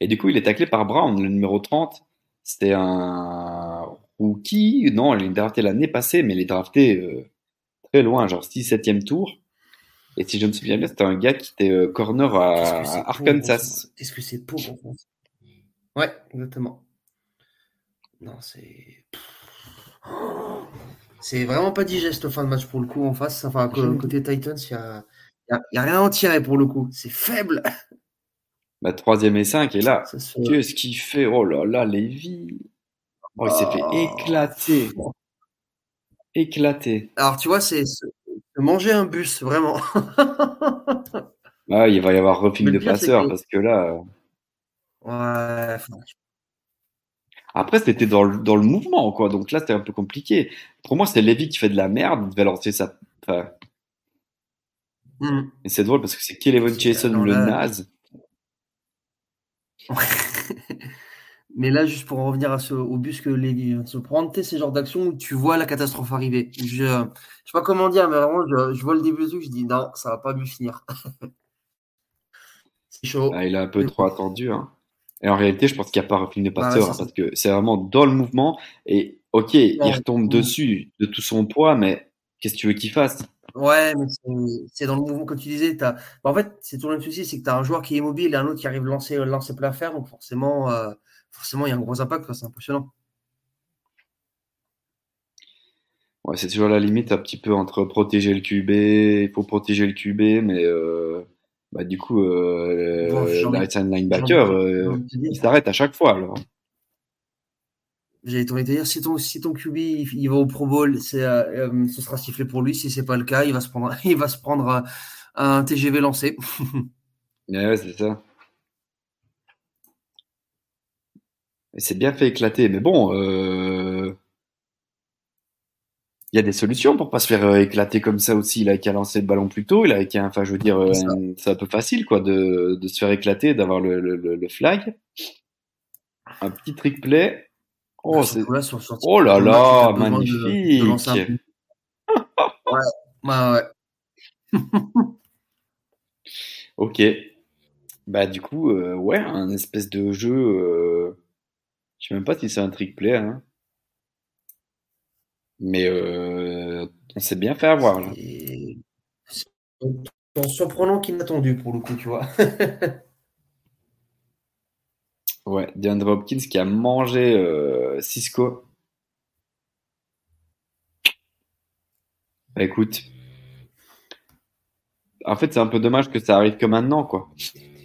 Et du coup, il est taclé par Brown, le numéro 30. C'était un rookie. Non, il est drafté l'année passée, mais il est drafté euh, très loin, genre 6-7e tour. Et si je me souviens bien, c'était un gars qui était euh, corner à, Arkansas.
Qu'est-ce que c'est France Ouais, exactement. Non, c'est. C'est vraiment pas digeste fin de match pour le coup en face. Enfin, côté Titans, il y a, y a- y a rien à en tirer pour le coup. C'est faible.
Bah, troisième et 5, et là, qu'est-ce qu'il fait? Oh là là, Lévi. Oh, il s'est fait
Ah.
éclater. Éclater.
Alors, tu vois, c'est manger un bus, vraiment.
Ah, il va y avoir
Mais
de passeur
que-
parce que là. euh,
Ouais,
Après, c'était dans le, dans le mouvement, quoi. Donc là, c'était un peu compliqué. Pour moi, c'est Lévi qui fait de la merde. Il devait lancer sa. Enfin,
hmm.
et c'est drôle parce que c'est Kelevin
C'est-
Jason
non,
le
là-
naze.
Mais là, juste pour en revenir à ce, au bus que Lévi vient de se prendre, c'est le genre d'action où tu vois la catastrophe arriver. Je, je sais pas comment dire, mais vraiment, je, je vois le début du truc, je dis non, ça va pas mieux finir. c'est chaud.
Ah, il a un peu trop attendu. Hein. Et en réalité, je pense qu'il n'y a pas roughing de
Bah,
passeur
ça,
hein, parce que c'est vraiment dans le mouvement. Et ok, il retombe
non.
dessus de tout son poids, mais qu'est-ce que tu veux qu'il fasse?
Ouais, mais c'est- dans le mouvement que tu disais. bah, en fait, c'est tout le même souci, c'est que tu as un joueur qui est immobile et un autre qui arrive lancer, lancer plein fer, donc forcément, euh, forcément, il y a un gros impact, c'est impressionnant.
Ouais, c'est toujours la limite un petit peu entre protéger le QB, il faut protéger le QB, mais euh, bah, du coup, euh,
Bon,
le linebacker, euh, il s'arrête à chaque fois. Alors.
J'allais te dire, si ton, si ton QB il, il va au Pro Bowl, c'est, euh, euh, ce sera sifflé pour lui. Si c'est pas le cas, il va se prendre, il va se prendre euh, un TGV lancé.
Ouais, c'est ça. C'est bien fait éclater, mais bon, euh, il y a des solutions pour pas se faire éclater comme ça aussi. Il a qu'à lancer le ballon plus tôt, il a qu'à, enfin, je veux dire,
C'est
un peu facile, quoi, de, de se faire éclater, d'avoir le, le, le, le flag. Un petit trick play. Oh,
Surtout là,
oh là
de- de
magnifique.
Ouais, ouais.
Ok. Bah du coup, euh, ouais, un espèce de jeu. euh, je sais même pas si c'est un trick play, hein, mais euh, on s'est bien fait avoir là.
C'est surprenant qu'inattendu pour le coup, tu vois.
Ouais, DeAndre Hopkins qui a mangé euh, Cisco. Bah écoute, en fait c'est un peu dommage que ça arrive que maintenant quoi,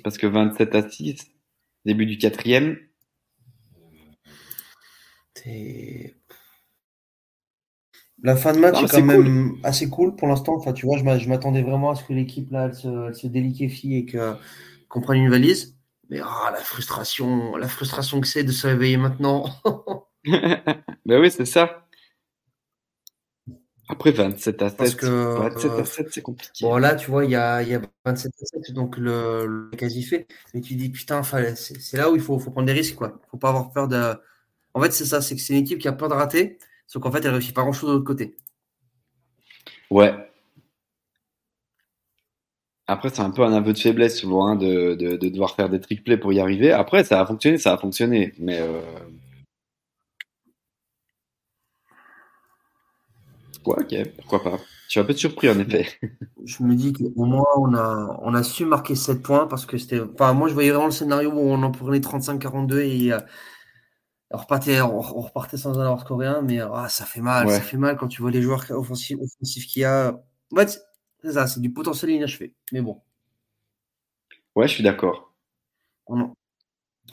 parce que 27 à 6, début du quatrième,
La fin de match
Non,
est quand même assez cool pour l'instant. Enfin, tu vois, je m'a- je m'attendais vraiment à ce que l'équipe là, elle se, elle se déliquéfie et qu'on prenne une valise. Mais ah, la frustration, la frustration que c'est de se réveiller maintenant.
bah oui c'est ça. Après 27 à 7,
Parce que,
27
euh,
à 7 c'est compliqué.
Bon, là, tu vois, il y a, il y a 27 à 7, donc le, le quasi fait. Mais tu dis, putain, c'est là où il faut, faut prendre des risques, quoi. Faut pas avoir peur de. En fait, c'est ça, c'est que c'est une équipe qui a peur de rater, sauf qu'en fait, elle réussit pas grand-chose de l'autre côté.
Ouais. Après c'est un peu un aveu de faiblesse souvent hein, de, de, de devoir faire des trick plays pour y arriver. Après ça a fonctionné, ça a fonctionné, mais euh, ouais, ok, pourquoi pas. Je suis un peu surpris en effet.
Je me dis qu'au moins, on a, on a su marquer 7 points parce que c'était. Enfin, moi, je voyais vraiment le scénario où on en prenait 35-42 et euh, on, repartait, on, on repartait sans avoir scoré un, mais ah, ça fait mal,
Ouais.
ça fait mal quand tu vois les joueurs offensifs, offensifs qu'il y a. En fait, c'est ça, c'est du potentiel inachevé. Mais bon.
Ouais, je suis d'accord.
On,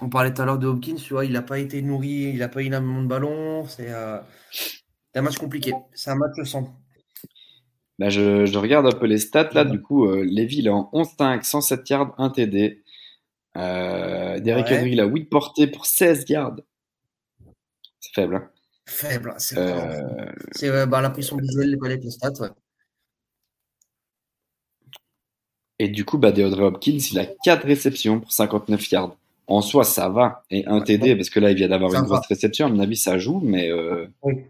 on parlait tout à l'heure de Hopkins, tu vois, il n'a pas été nourri, il n'a pas eu énormément de ballons. C'est euh, c'est un match compliqué. C'est un match sans.
Bah, je, je regarde un peu les stats là, du coup, euh, Lévy il est en 11-5, 107 yards, 1 TD. Euh, Derek
Ouais.
Henry il a 8 portées pour 16 yards. C'est faible, hein.
Faible, hein, c'est
Euh,
vraiment- C'est euh, bah, l'impression visuelle, les palais, les stats. ouais.
Et du coup, bah, DeAndre Hopkins, il a 4 réceptions pour 59 yards. En soi, ça va. Et un. TD, parce que là, il vient d'avoir une
va.
grosse réception. À mon avis, ça joue, mais, euh,
Oui.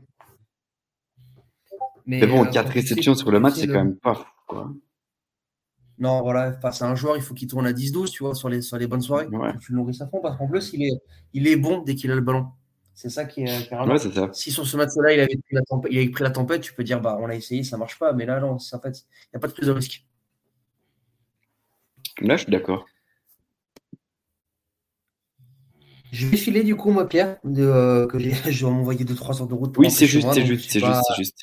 mais bon,
euh,
4
quand tu sais-
réceptions sur le match, c'est quand même pas fou, quoi.
Non, voilà, face à un joueur, il faut qu'il tourne à 10-12, tu vois, sur les, sur les bonnes soirées.
Ouais.
Tu le nourrisses à fond, parce qu'en plus, il est, il est bon dès qu'il a le ballon. C'est ça qui est, qui est.
Ouais, ça.
Si sur ce match-là, il avait pris la tempête, il avait pris la tempête, tu peux dire, bah, on l'a essayé, ça marche pas. Mais là, non, en fait, il n'y a pas de prise de risque.
Là, je suis d'accord.
Je vais filer, du coup, moi, Pierre, de, euh, que j'ai- je vais m'envoyer 2-3 heures de
Oui, c'est juste, c'est juste, c'est juste,
pas-
c'est juste,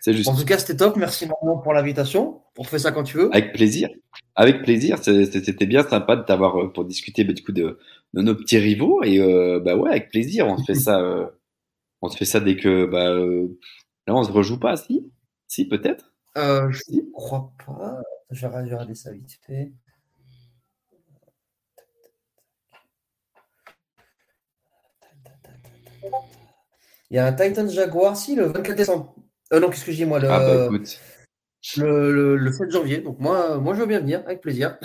c'est juste.
En tout cas, c'était top. Merci Marion pour l'invitation. On fait ça quand tu veux.
Avec plaisir. Avec plaisir. C'était bien sympa de t'avoir euh, pour discuter bah, du coup de, de nos petits rivaux. Et euh, bah ouais, avec plaisir. On se fait ça. euh, on se fait ça dès que bah euh, là on se rejoue pas. Si, si peut-être?
Je ne crois pas. Je vais regarder ça vite fait. Il y a un Titan Jaguar, si, le 24 décembre. Euh, non, qu'est-ce que dis, moi, le,
Ah bah écoute.
le, le- le 7 janvier. Donc, moi, moi, je veux bien venir, avec plaisir.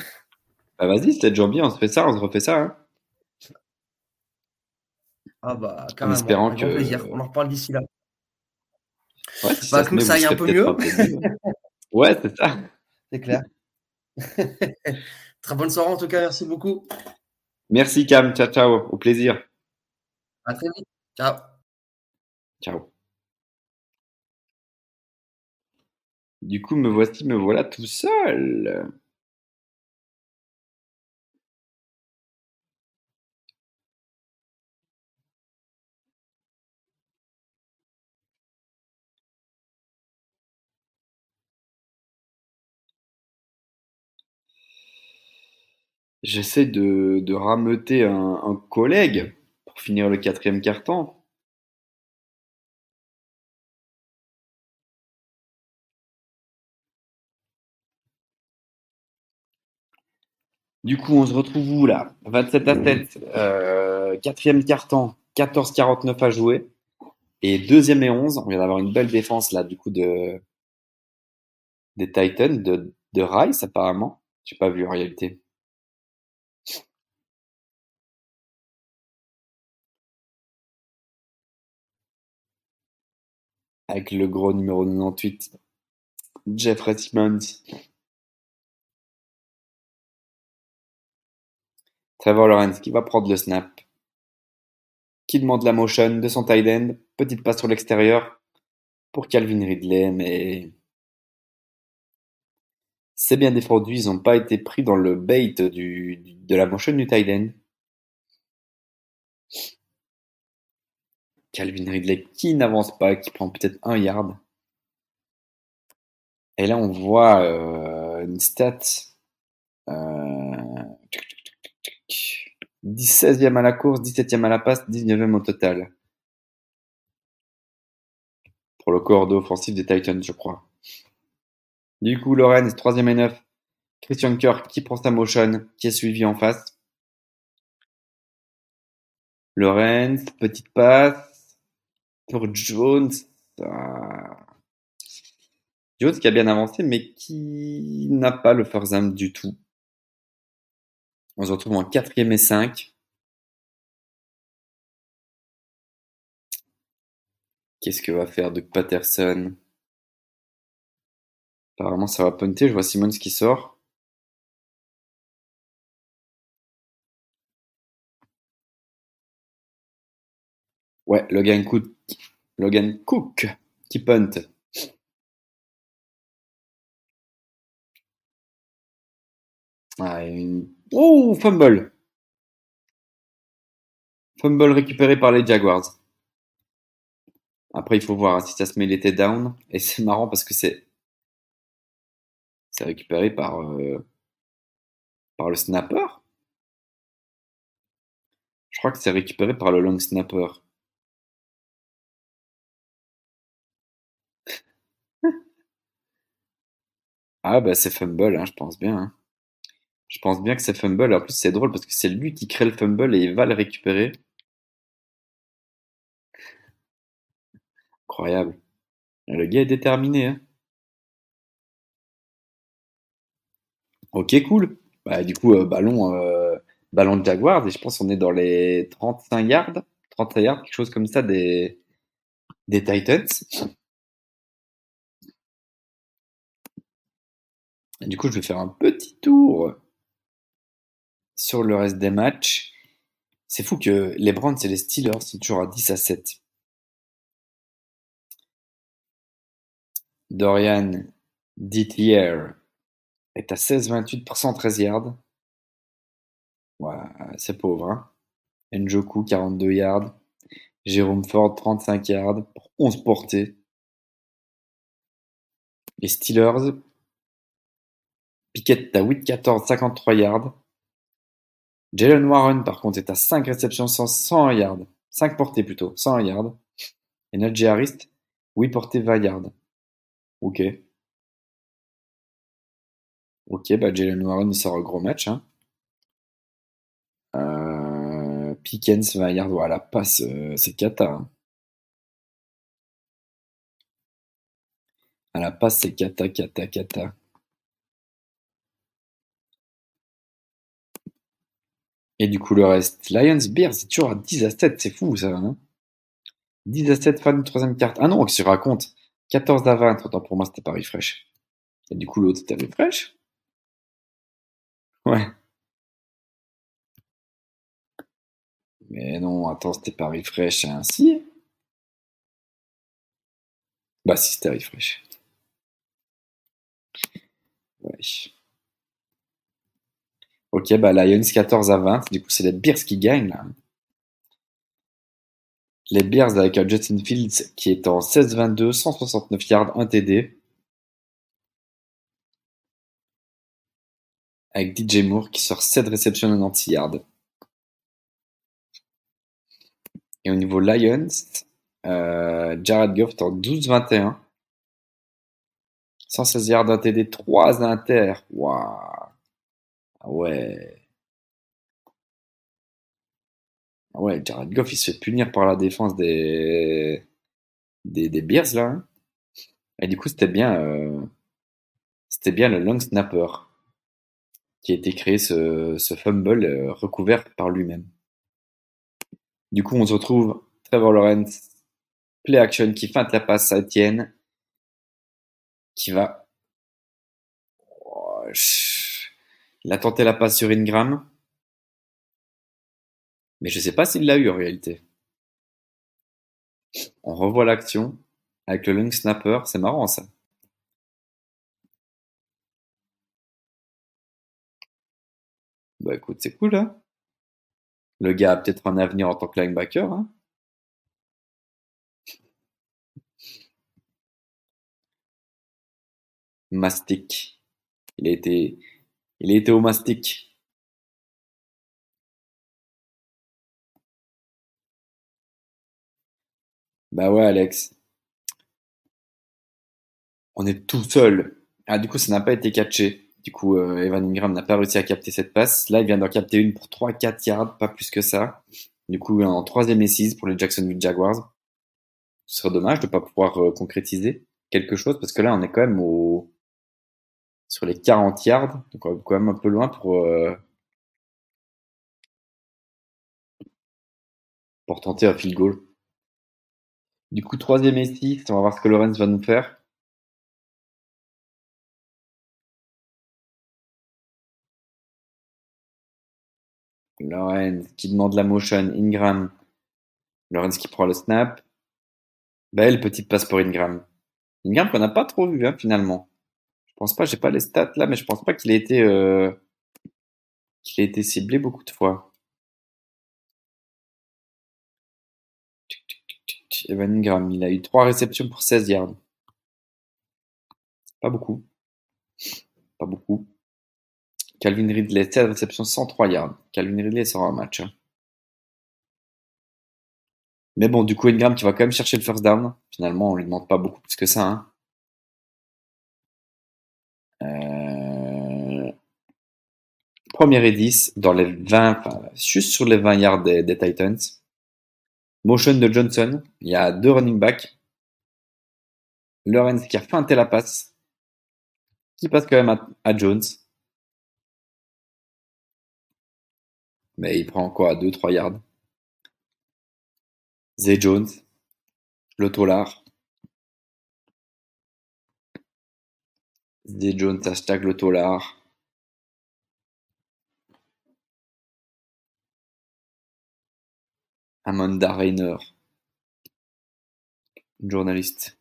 Bah vas-y, 7 janvier, on se fait ça, on se refait ça. Hein.
Ah, bah, carrément.
espérant que-
plaisir. On en reparle d'ici là.
Ouais, si
Bah,
se
que ça aille un peu mieux.
Ouais, c'est ça.
C'est clair. Très bonne soirée, en tout cas. Merci beaucoup.
Merci Cam. Ciao, ciao. Au plaisir.
À très vite. Ciao.
Ciao. Du coup, me voici, me voilà tout seul. J'essaie de, de rameuter un, collègue pour finir le quatrième carton. Du coup, on se retrouve où là? 27 à 7, euh, quatrième carton, 14-49 à jouer. Et deuxième et 11, on vient d'avoir une belle défense là, du coup, de, des Titans, de, de Rice apparemment. J'ai pas vu en réalité. Avec le gros numéro 98, Jeffrey Simmons. Trevor Lawrence qui va prendre le snap. Qui demande la motion de son tight end. Petite passe sur l'extérieur pour Calvin Ridley, mais c'est bien défendu. Ils n'ont pas été pris dans le bait de la motion du tight end. Calvin Ridley qui n'avance pas, qui prend peut-être un yard. Et là, on voit euh, une stat. Euh, 16e à la course, 17e à la passe, 19e au total. Pour le corps offensif des Titans, je crois. Du coup, Lorenz, 3e et 9. Christian Kirk qui prend sa motion, qui est suivi en face. Lorenz, petite passe. Pour Jones. Jones qui a bien avancé, mais qui n'a pas le down du tout. On se retrouve en quatrième et 5. Qu'est-ce que va faire Doug Patterson? Apparemment, ça va punter. Je vois Simmons qui sort. Ouais, Logan Cook, Logan Cook qui punt. Ah. Oh, fumble. Fumble récupéré par les Jaguars. Après, il faut voir si ça se met, était down. Et c'est marrant parce que c'est c'est récupéré par euh, par le snapper. Je crois que c'est récupéré par le long snapper. Ah bah c'est fumble, hein, je pense bien. hein. Je pense bien que c'est fumble. En plus, c'est drôle parce que c'est lui qui crée le fumble et il va le récupérer. Incroyable. Le gars est déterminé. Hein. Ok, cool. Bah, du coup, euh, ballon, euh, ballon de Jaguars. Et je pense qu'on est dans les 35 yards. 35 yards, quelque chose comme ça des, des Titans. Du coup, je vais faire un petit tour sur le reste des matchs. C'est fou que les Browns et les Steelers sont toujours à 10 à 7. Dorian Dittier est à 16-28 pour 113 yards. C'est pauvre. Hein Njoku, 42 yards. Jérôme Ford, 35 yards pour 11 portées. Les Steelers, Pickett à 8-14, 53 yards. Jalen Warren, par contre, est à 5 réceptions, 100, 101 yards. 5 portées plutôt, 101 yards. Et Najee Harris, 8 portées, 20 yards. Ok. Ok, bah Jalen Warren, il sort un gros match. Hein. Euh, Pickens, 20 yards. La passe, euh, c'est cata. Hein. À la passe, c'est cata, cata, cata. Et du coup, le reste. Lions, Bears, c'est toujours à 10 à 7. C'est fou, ça. Hein 10 à 7, fin de troisième carte. Ah non, qu'est-ce que raconte 14 à 20. Attends, pour moi, c'était pas refresh. Et du coup, l'autre, c'était refresh Ouais. Mais non, attends, c'était pas refresh. Hein. Si Bah si, c'était refresh. Ouais. Ok, bah Lions 14 à 20. Du coup, c'est les Bears qui gagnent là. Les Bears avec Justin Fields qui est en 16-22, 169 yards, 1 TD. Avec DJ Moore qui sort 7 réceptions, 96 yards. Et au niveau Lions, euh, Jared Goff est en 12-21. 116 yards, 1 TD, 3 inter. Waouh. Ah ouais. Ah ouais, Jared Goff, il se fait punir par la défense des, des, Bears, là. hein. Et du coup, c'était bien, euh, c'était bien le long snapper qui a été créé ce, ce fumble euh, recouvert par lui-même. Du coup, on se retrouve Trevor Lawrence, play action qui feinte la passe à Etienne, qui va. Oh, Il a tenté la passe sur Ingram. Mais je sais pas s'il l'a eu en réalité. On revoit l'action avec le long snapper, c'est marrant ça. Bah écoute, c'est cool hein. Le gars a peut-être un avenir en tant que linebacker. Hein. Mastic. Il a été, il été au mastic. Bah ouais, Alex. On est tout seul. Ah, du coup, ça n'a pas été catché. Du coup, euh, Evan Ingram n'a pas réussi à capter cette passe. Là, il vient d'en capter une pour 3-4 yards, pas plus que ça. Du coup, en troisième et 6 pour les Jacksonville Jaguars. Ce serait dommage de ne pas pouvoir euh, concrétiser quelque chose parce que là, on est quand même au... sur les 40 yards. Donc, on est quand même un peu loin pour, euh, pour tenter un field goal. Du coup, troisième et 6, on va voir ce que Lorenz va nous faire. Lorenz qui demande la motion, Ingram. Lorenz qui prend le snap. Belle petite passe pour Ingram. Ingram qu'on n'a pas trop vu hein, finalement. Pense pas, j'ai pas les stats là, mais je pense pas qu'il ait été euh, ciblé beaucoup de fois. Evan Ingram, il a eu trois réceptions pour 16 yards. Pas beaucoup. Pas beaucoup. Calvin Ridley, 16 réceptions, 103 yards. Calvin Ridley sera un match. Hein. Mais bon, du coup, Ingram qui va quand même chercher le first down. Finalement, on lui demande pas beaucoup plus que ça. Hein. Euh... Premier et 10 dans les 20, enfin, juste sur les 20 yards des, Titans. Motion de Johnson. Il y a deux running backs. Lawrence qui a feinté la passe. Qui passe quand même à, Jones. Mais il prend quoi 2-3 yards? Zay Jones, le Tolar. Zay Jones, hashtag le Tolar. Amanda Rainer, journaliste.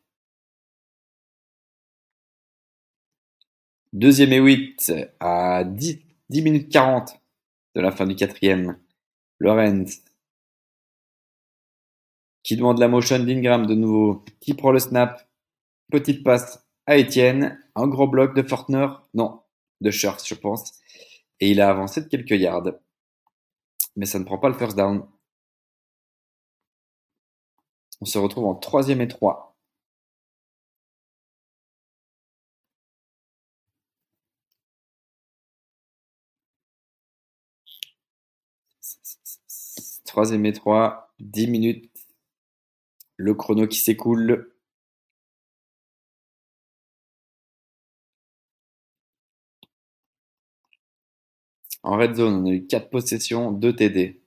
Deuxième et 8 à 10, 10 minutes 40 de la fin du quatrième. Lorenz. Qui demande la motion d'Ingram de nouveau, qui prend le snap, petite passe à Etienne, un gros bloc de Fortner, non, de Shirts je pense, et il a avancé de quelques yards, mais ça ne prend pas le first down. On se retrouve en troisième et trois. Troisième et trois, 10 minutes. Le chrono qui s'écoule. En red zone, on a eu 4 possessions, 2 TD.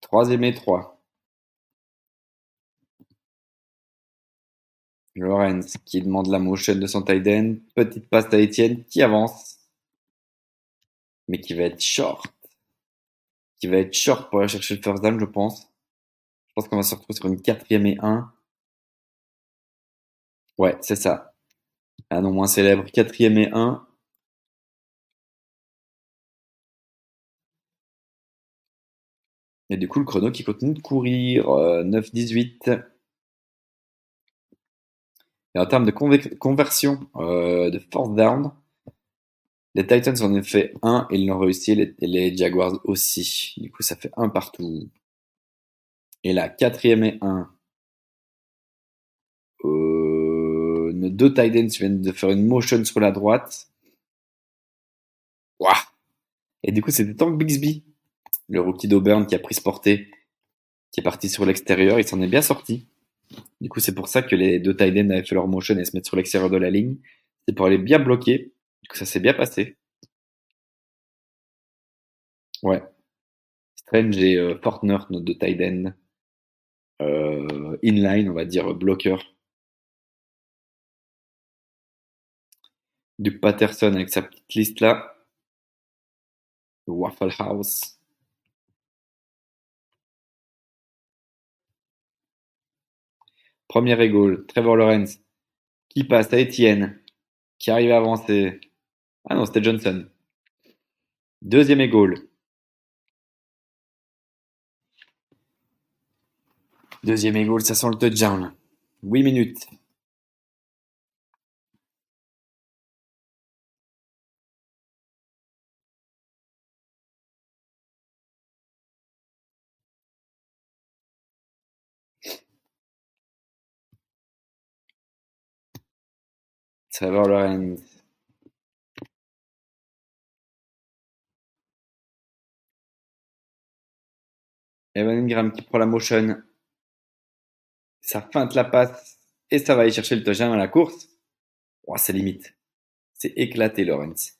Troisième et 3. Lorenz qui demande la motion de son tight. Petite passe à Etienne qui avance. Mais qui va être short. Qui va être short pour aller chercher le first down, je pense. Je pense qu'on va se retrouver sur une quatrième et 1. Ouais, c'est ça. Un nom moins célèbre. Quatrième et 1. Et du coup, le chrono qui continue de courir. Euh, 9-18. Et en termes de conversion euh, de force down, les Titans en ont fait un et ils l'ont réussi, les, Jaguars aussi. Du coup, ça fait un partout. Et là, quatrième et un. Euh, nos deux Titans viennent de faire une motion sur la droite. Ouah. Et du coup, c'était Tank Bixby, le rookie d'Auburn qui a pris ce porté, qui est parti sur l'extérieur. Il s'en est bien sorti. Du coup, c'est pour ça que les deux tight avaient fait leur motion et se mettre sur l'extérieur de la ligne. C'est pour aller bien bloquer. Du coup, ça s'est bien passé. Ouais. Strange et euh, Fortner, nos deux tight. Euh, inline, on va dire bloqueur. Duke Patterson avec sa petite liste là. Waffle House. Premier égale, Trevor Lawrence, qui passe à Etienne, qui arrive à avancer. Ah non, c'était Johnson. Deuxième égale. Deuxième égale, ça sent le touchdown. 8 minutes. Trevor Lawrence. Evan Ingram qui prend la motion. Ça feinte la passe et ça va aller chercher le touchdown à la course. Oh, c'est limite. C'est éclaté, Lawrence.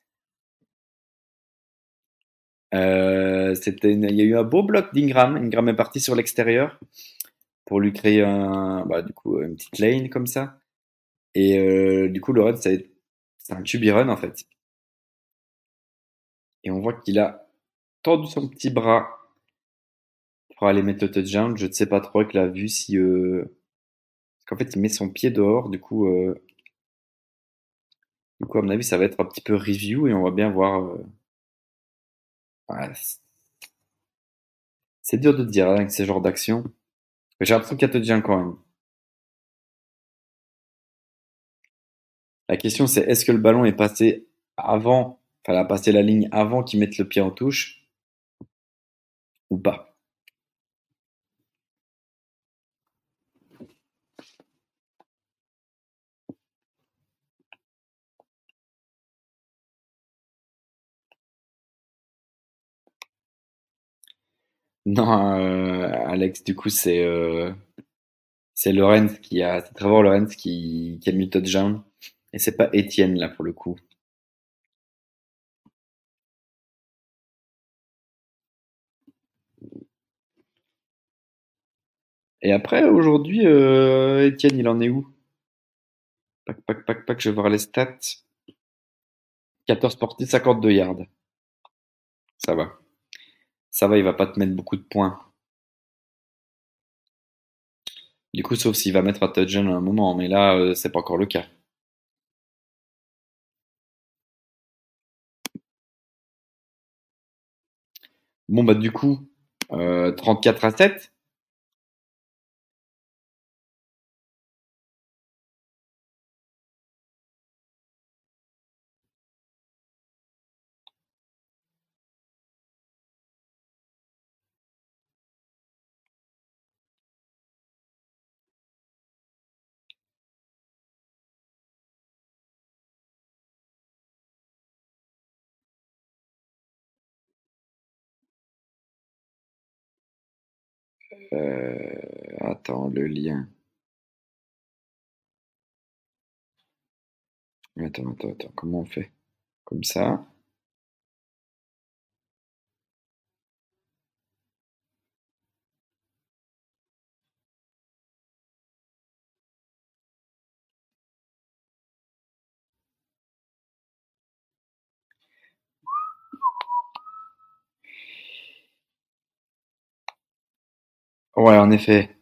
Euh, il y a eu un beau bloc d'Ingram. Ingram est parti sur l'extérieur pour lui créer bah, une petite lane comme ça. Et euh, du coup, Lawrence, c'est c'est un QB run en fait. Et on voit qu'il a tendu son petit bras pour aller mettre le touchdown. Je ne sais pas trop avec la vue si. Euh... Parce qu'en fait, il met son pied dehors. Du coup, euh... du coup, à mon avis, ça va être un petit peu review et on va bien voir. euh, ouais, c'est- c'est dur de dire hein, avec ces genres d'actions. J'ai l'impression qu'il y a touchdown quand même. La question, c'est est-ce que le ballon est passé avant, enfin, a passé la ligne avant qu'il mette le pied en touche ou pas? Non, euh, Alex, du coup, c'est euh, c'est Lorenz qui a, c'est Trevor Lorenz qui, qui a mis le touchdown. Et c'est pas Étienne, là, pour le coup. Et après, aujourd'hui, euh, Étienne, il en est où? Pac, pac, pac, pac, je vais voir les stats. 14 portées, 52 yards. Ça va. Ça va, il va pas te mettre beaucoup de points. Du coup, sauf s'il va mettre un touchdown à un moment, mais là, euh, c'est pas encore le cas. Bon, bah, du coup, euh, 34 à 7. Euh, attends, le lien. Attends, attends, attends, comment on fait? Comme ça. Ouais, en effet.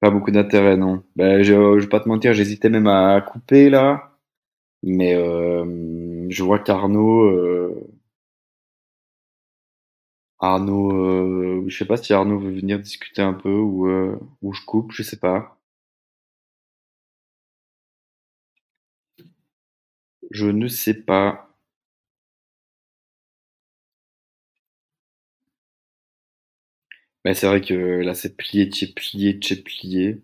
Pas beaucoup d'intérêt, non. Ben, je, je vais pas te mentir, j'hésitais même à couper là. Mais euh, je vois qu'Arnaud, euh, Arnaud, euh, je sais pas si Arnaud veut venir discuter un peu ou, euh, ou je coupe, je sais pas. Je ne sais pas. Mais c'est vrai que là c'est plié, tché plié, tché plié.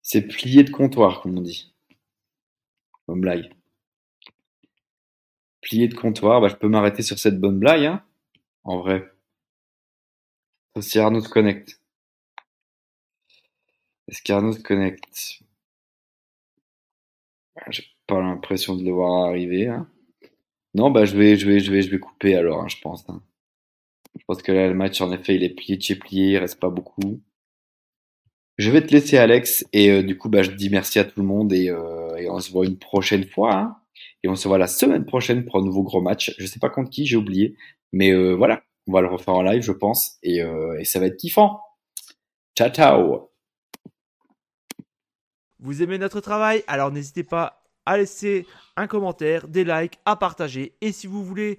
C'est plié de comptoir, comme on dit. Bonne blague. Plié de comptoir, bah, je peux m'arrêter sur cette bonne blague, hein, en vrai. Si Arnaud se connecte. Est-ce qu'Arnaud se connecte? Ah, J'ai pas l'impression de le voir arriver, hein. Non, bah je vais, je vais, je vais, je vais couper alors, hein, je pense. hein. Je pense que là, le match, en effet, il est plié de chez plié, il reste pas beaucoup. Je vais te laisser, Alex, et euh, du coup, bah, je dis merci à tout le monde et, euh, on se voit une prochaine fois. hein. Et on se voit la semaine prochaine pour un nouveau gros match. Je sais pas contre qui, j'ai oublié, mais euh, voilà, on va le refaire en live, je pense, et, et ça va être kiffant. Ciao, ciao.
Vous aimez notre travail? Alors n'hésitez pas à laisser un commentaire, des likes, à partager. Et si vous voulez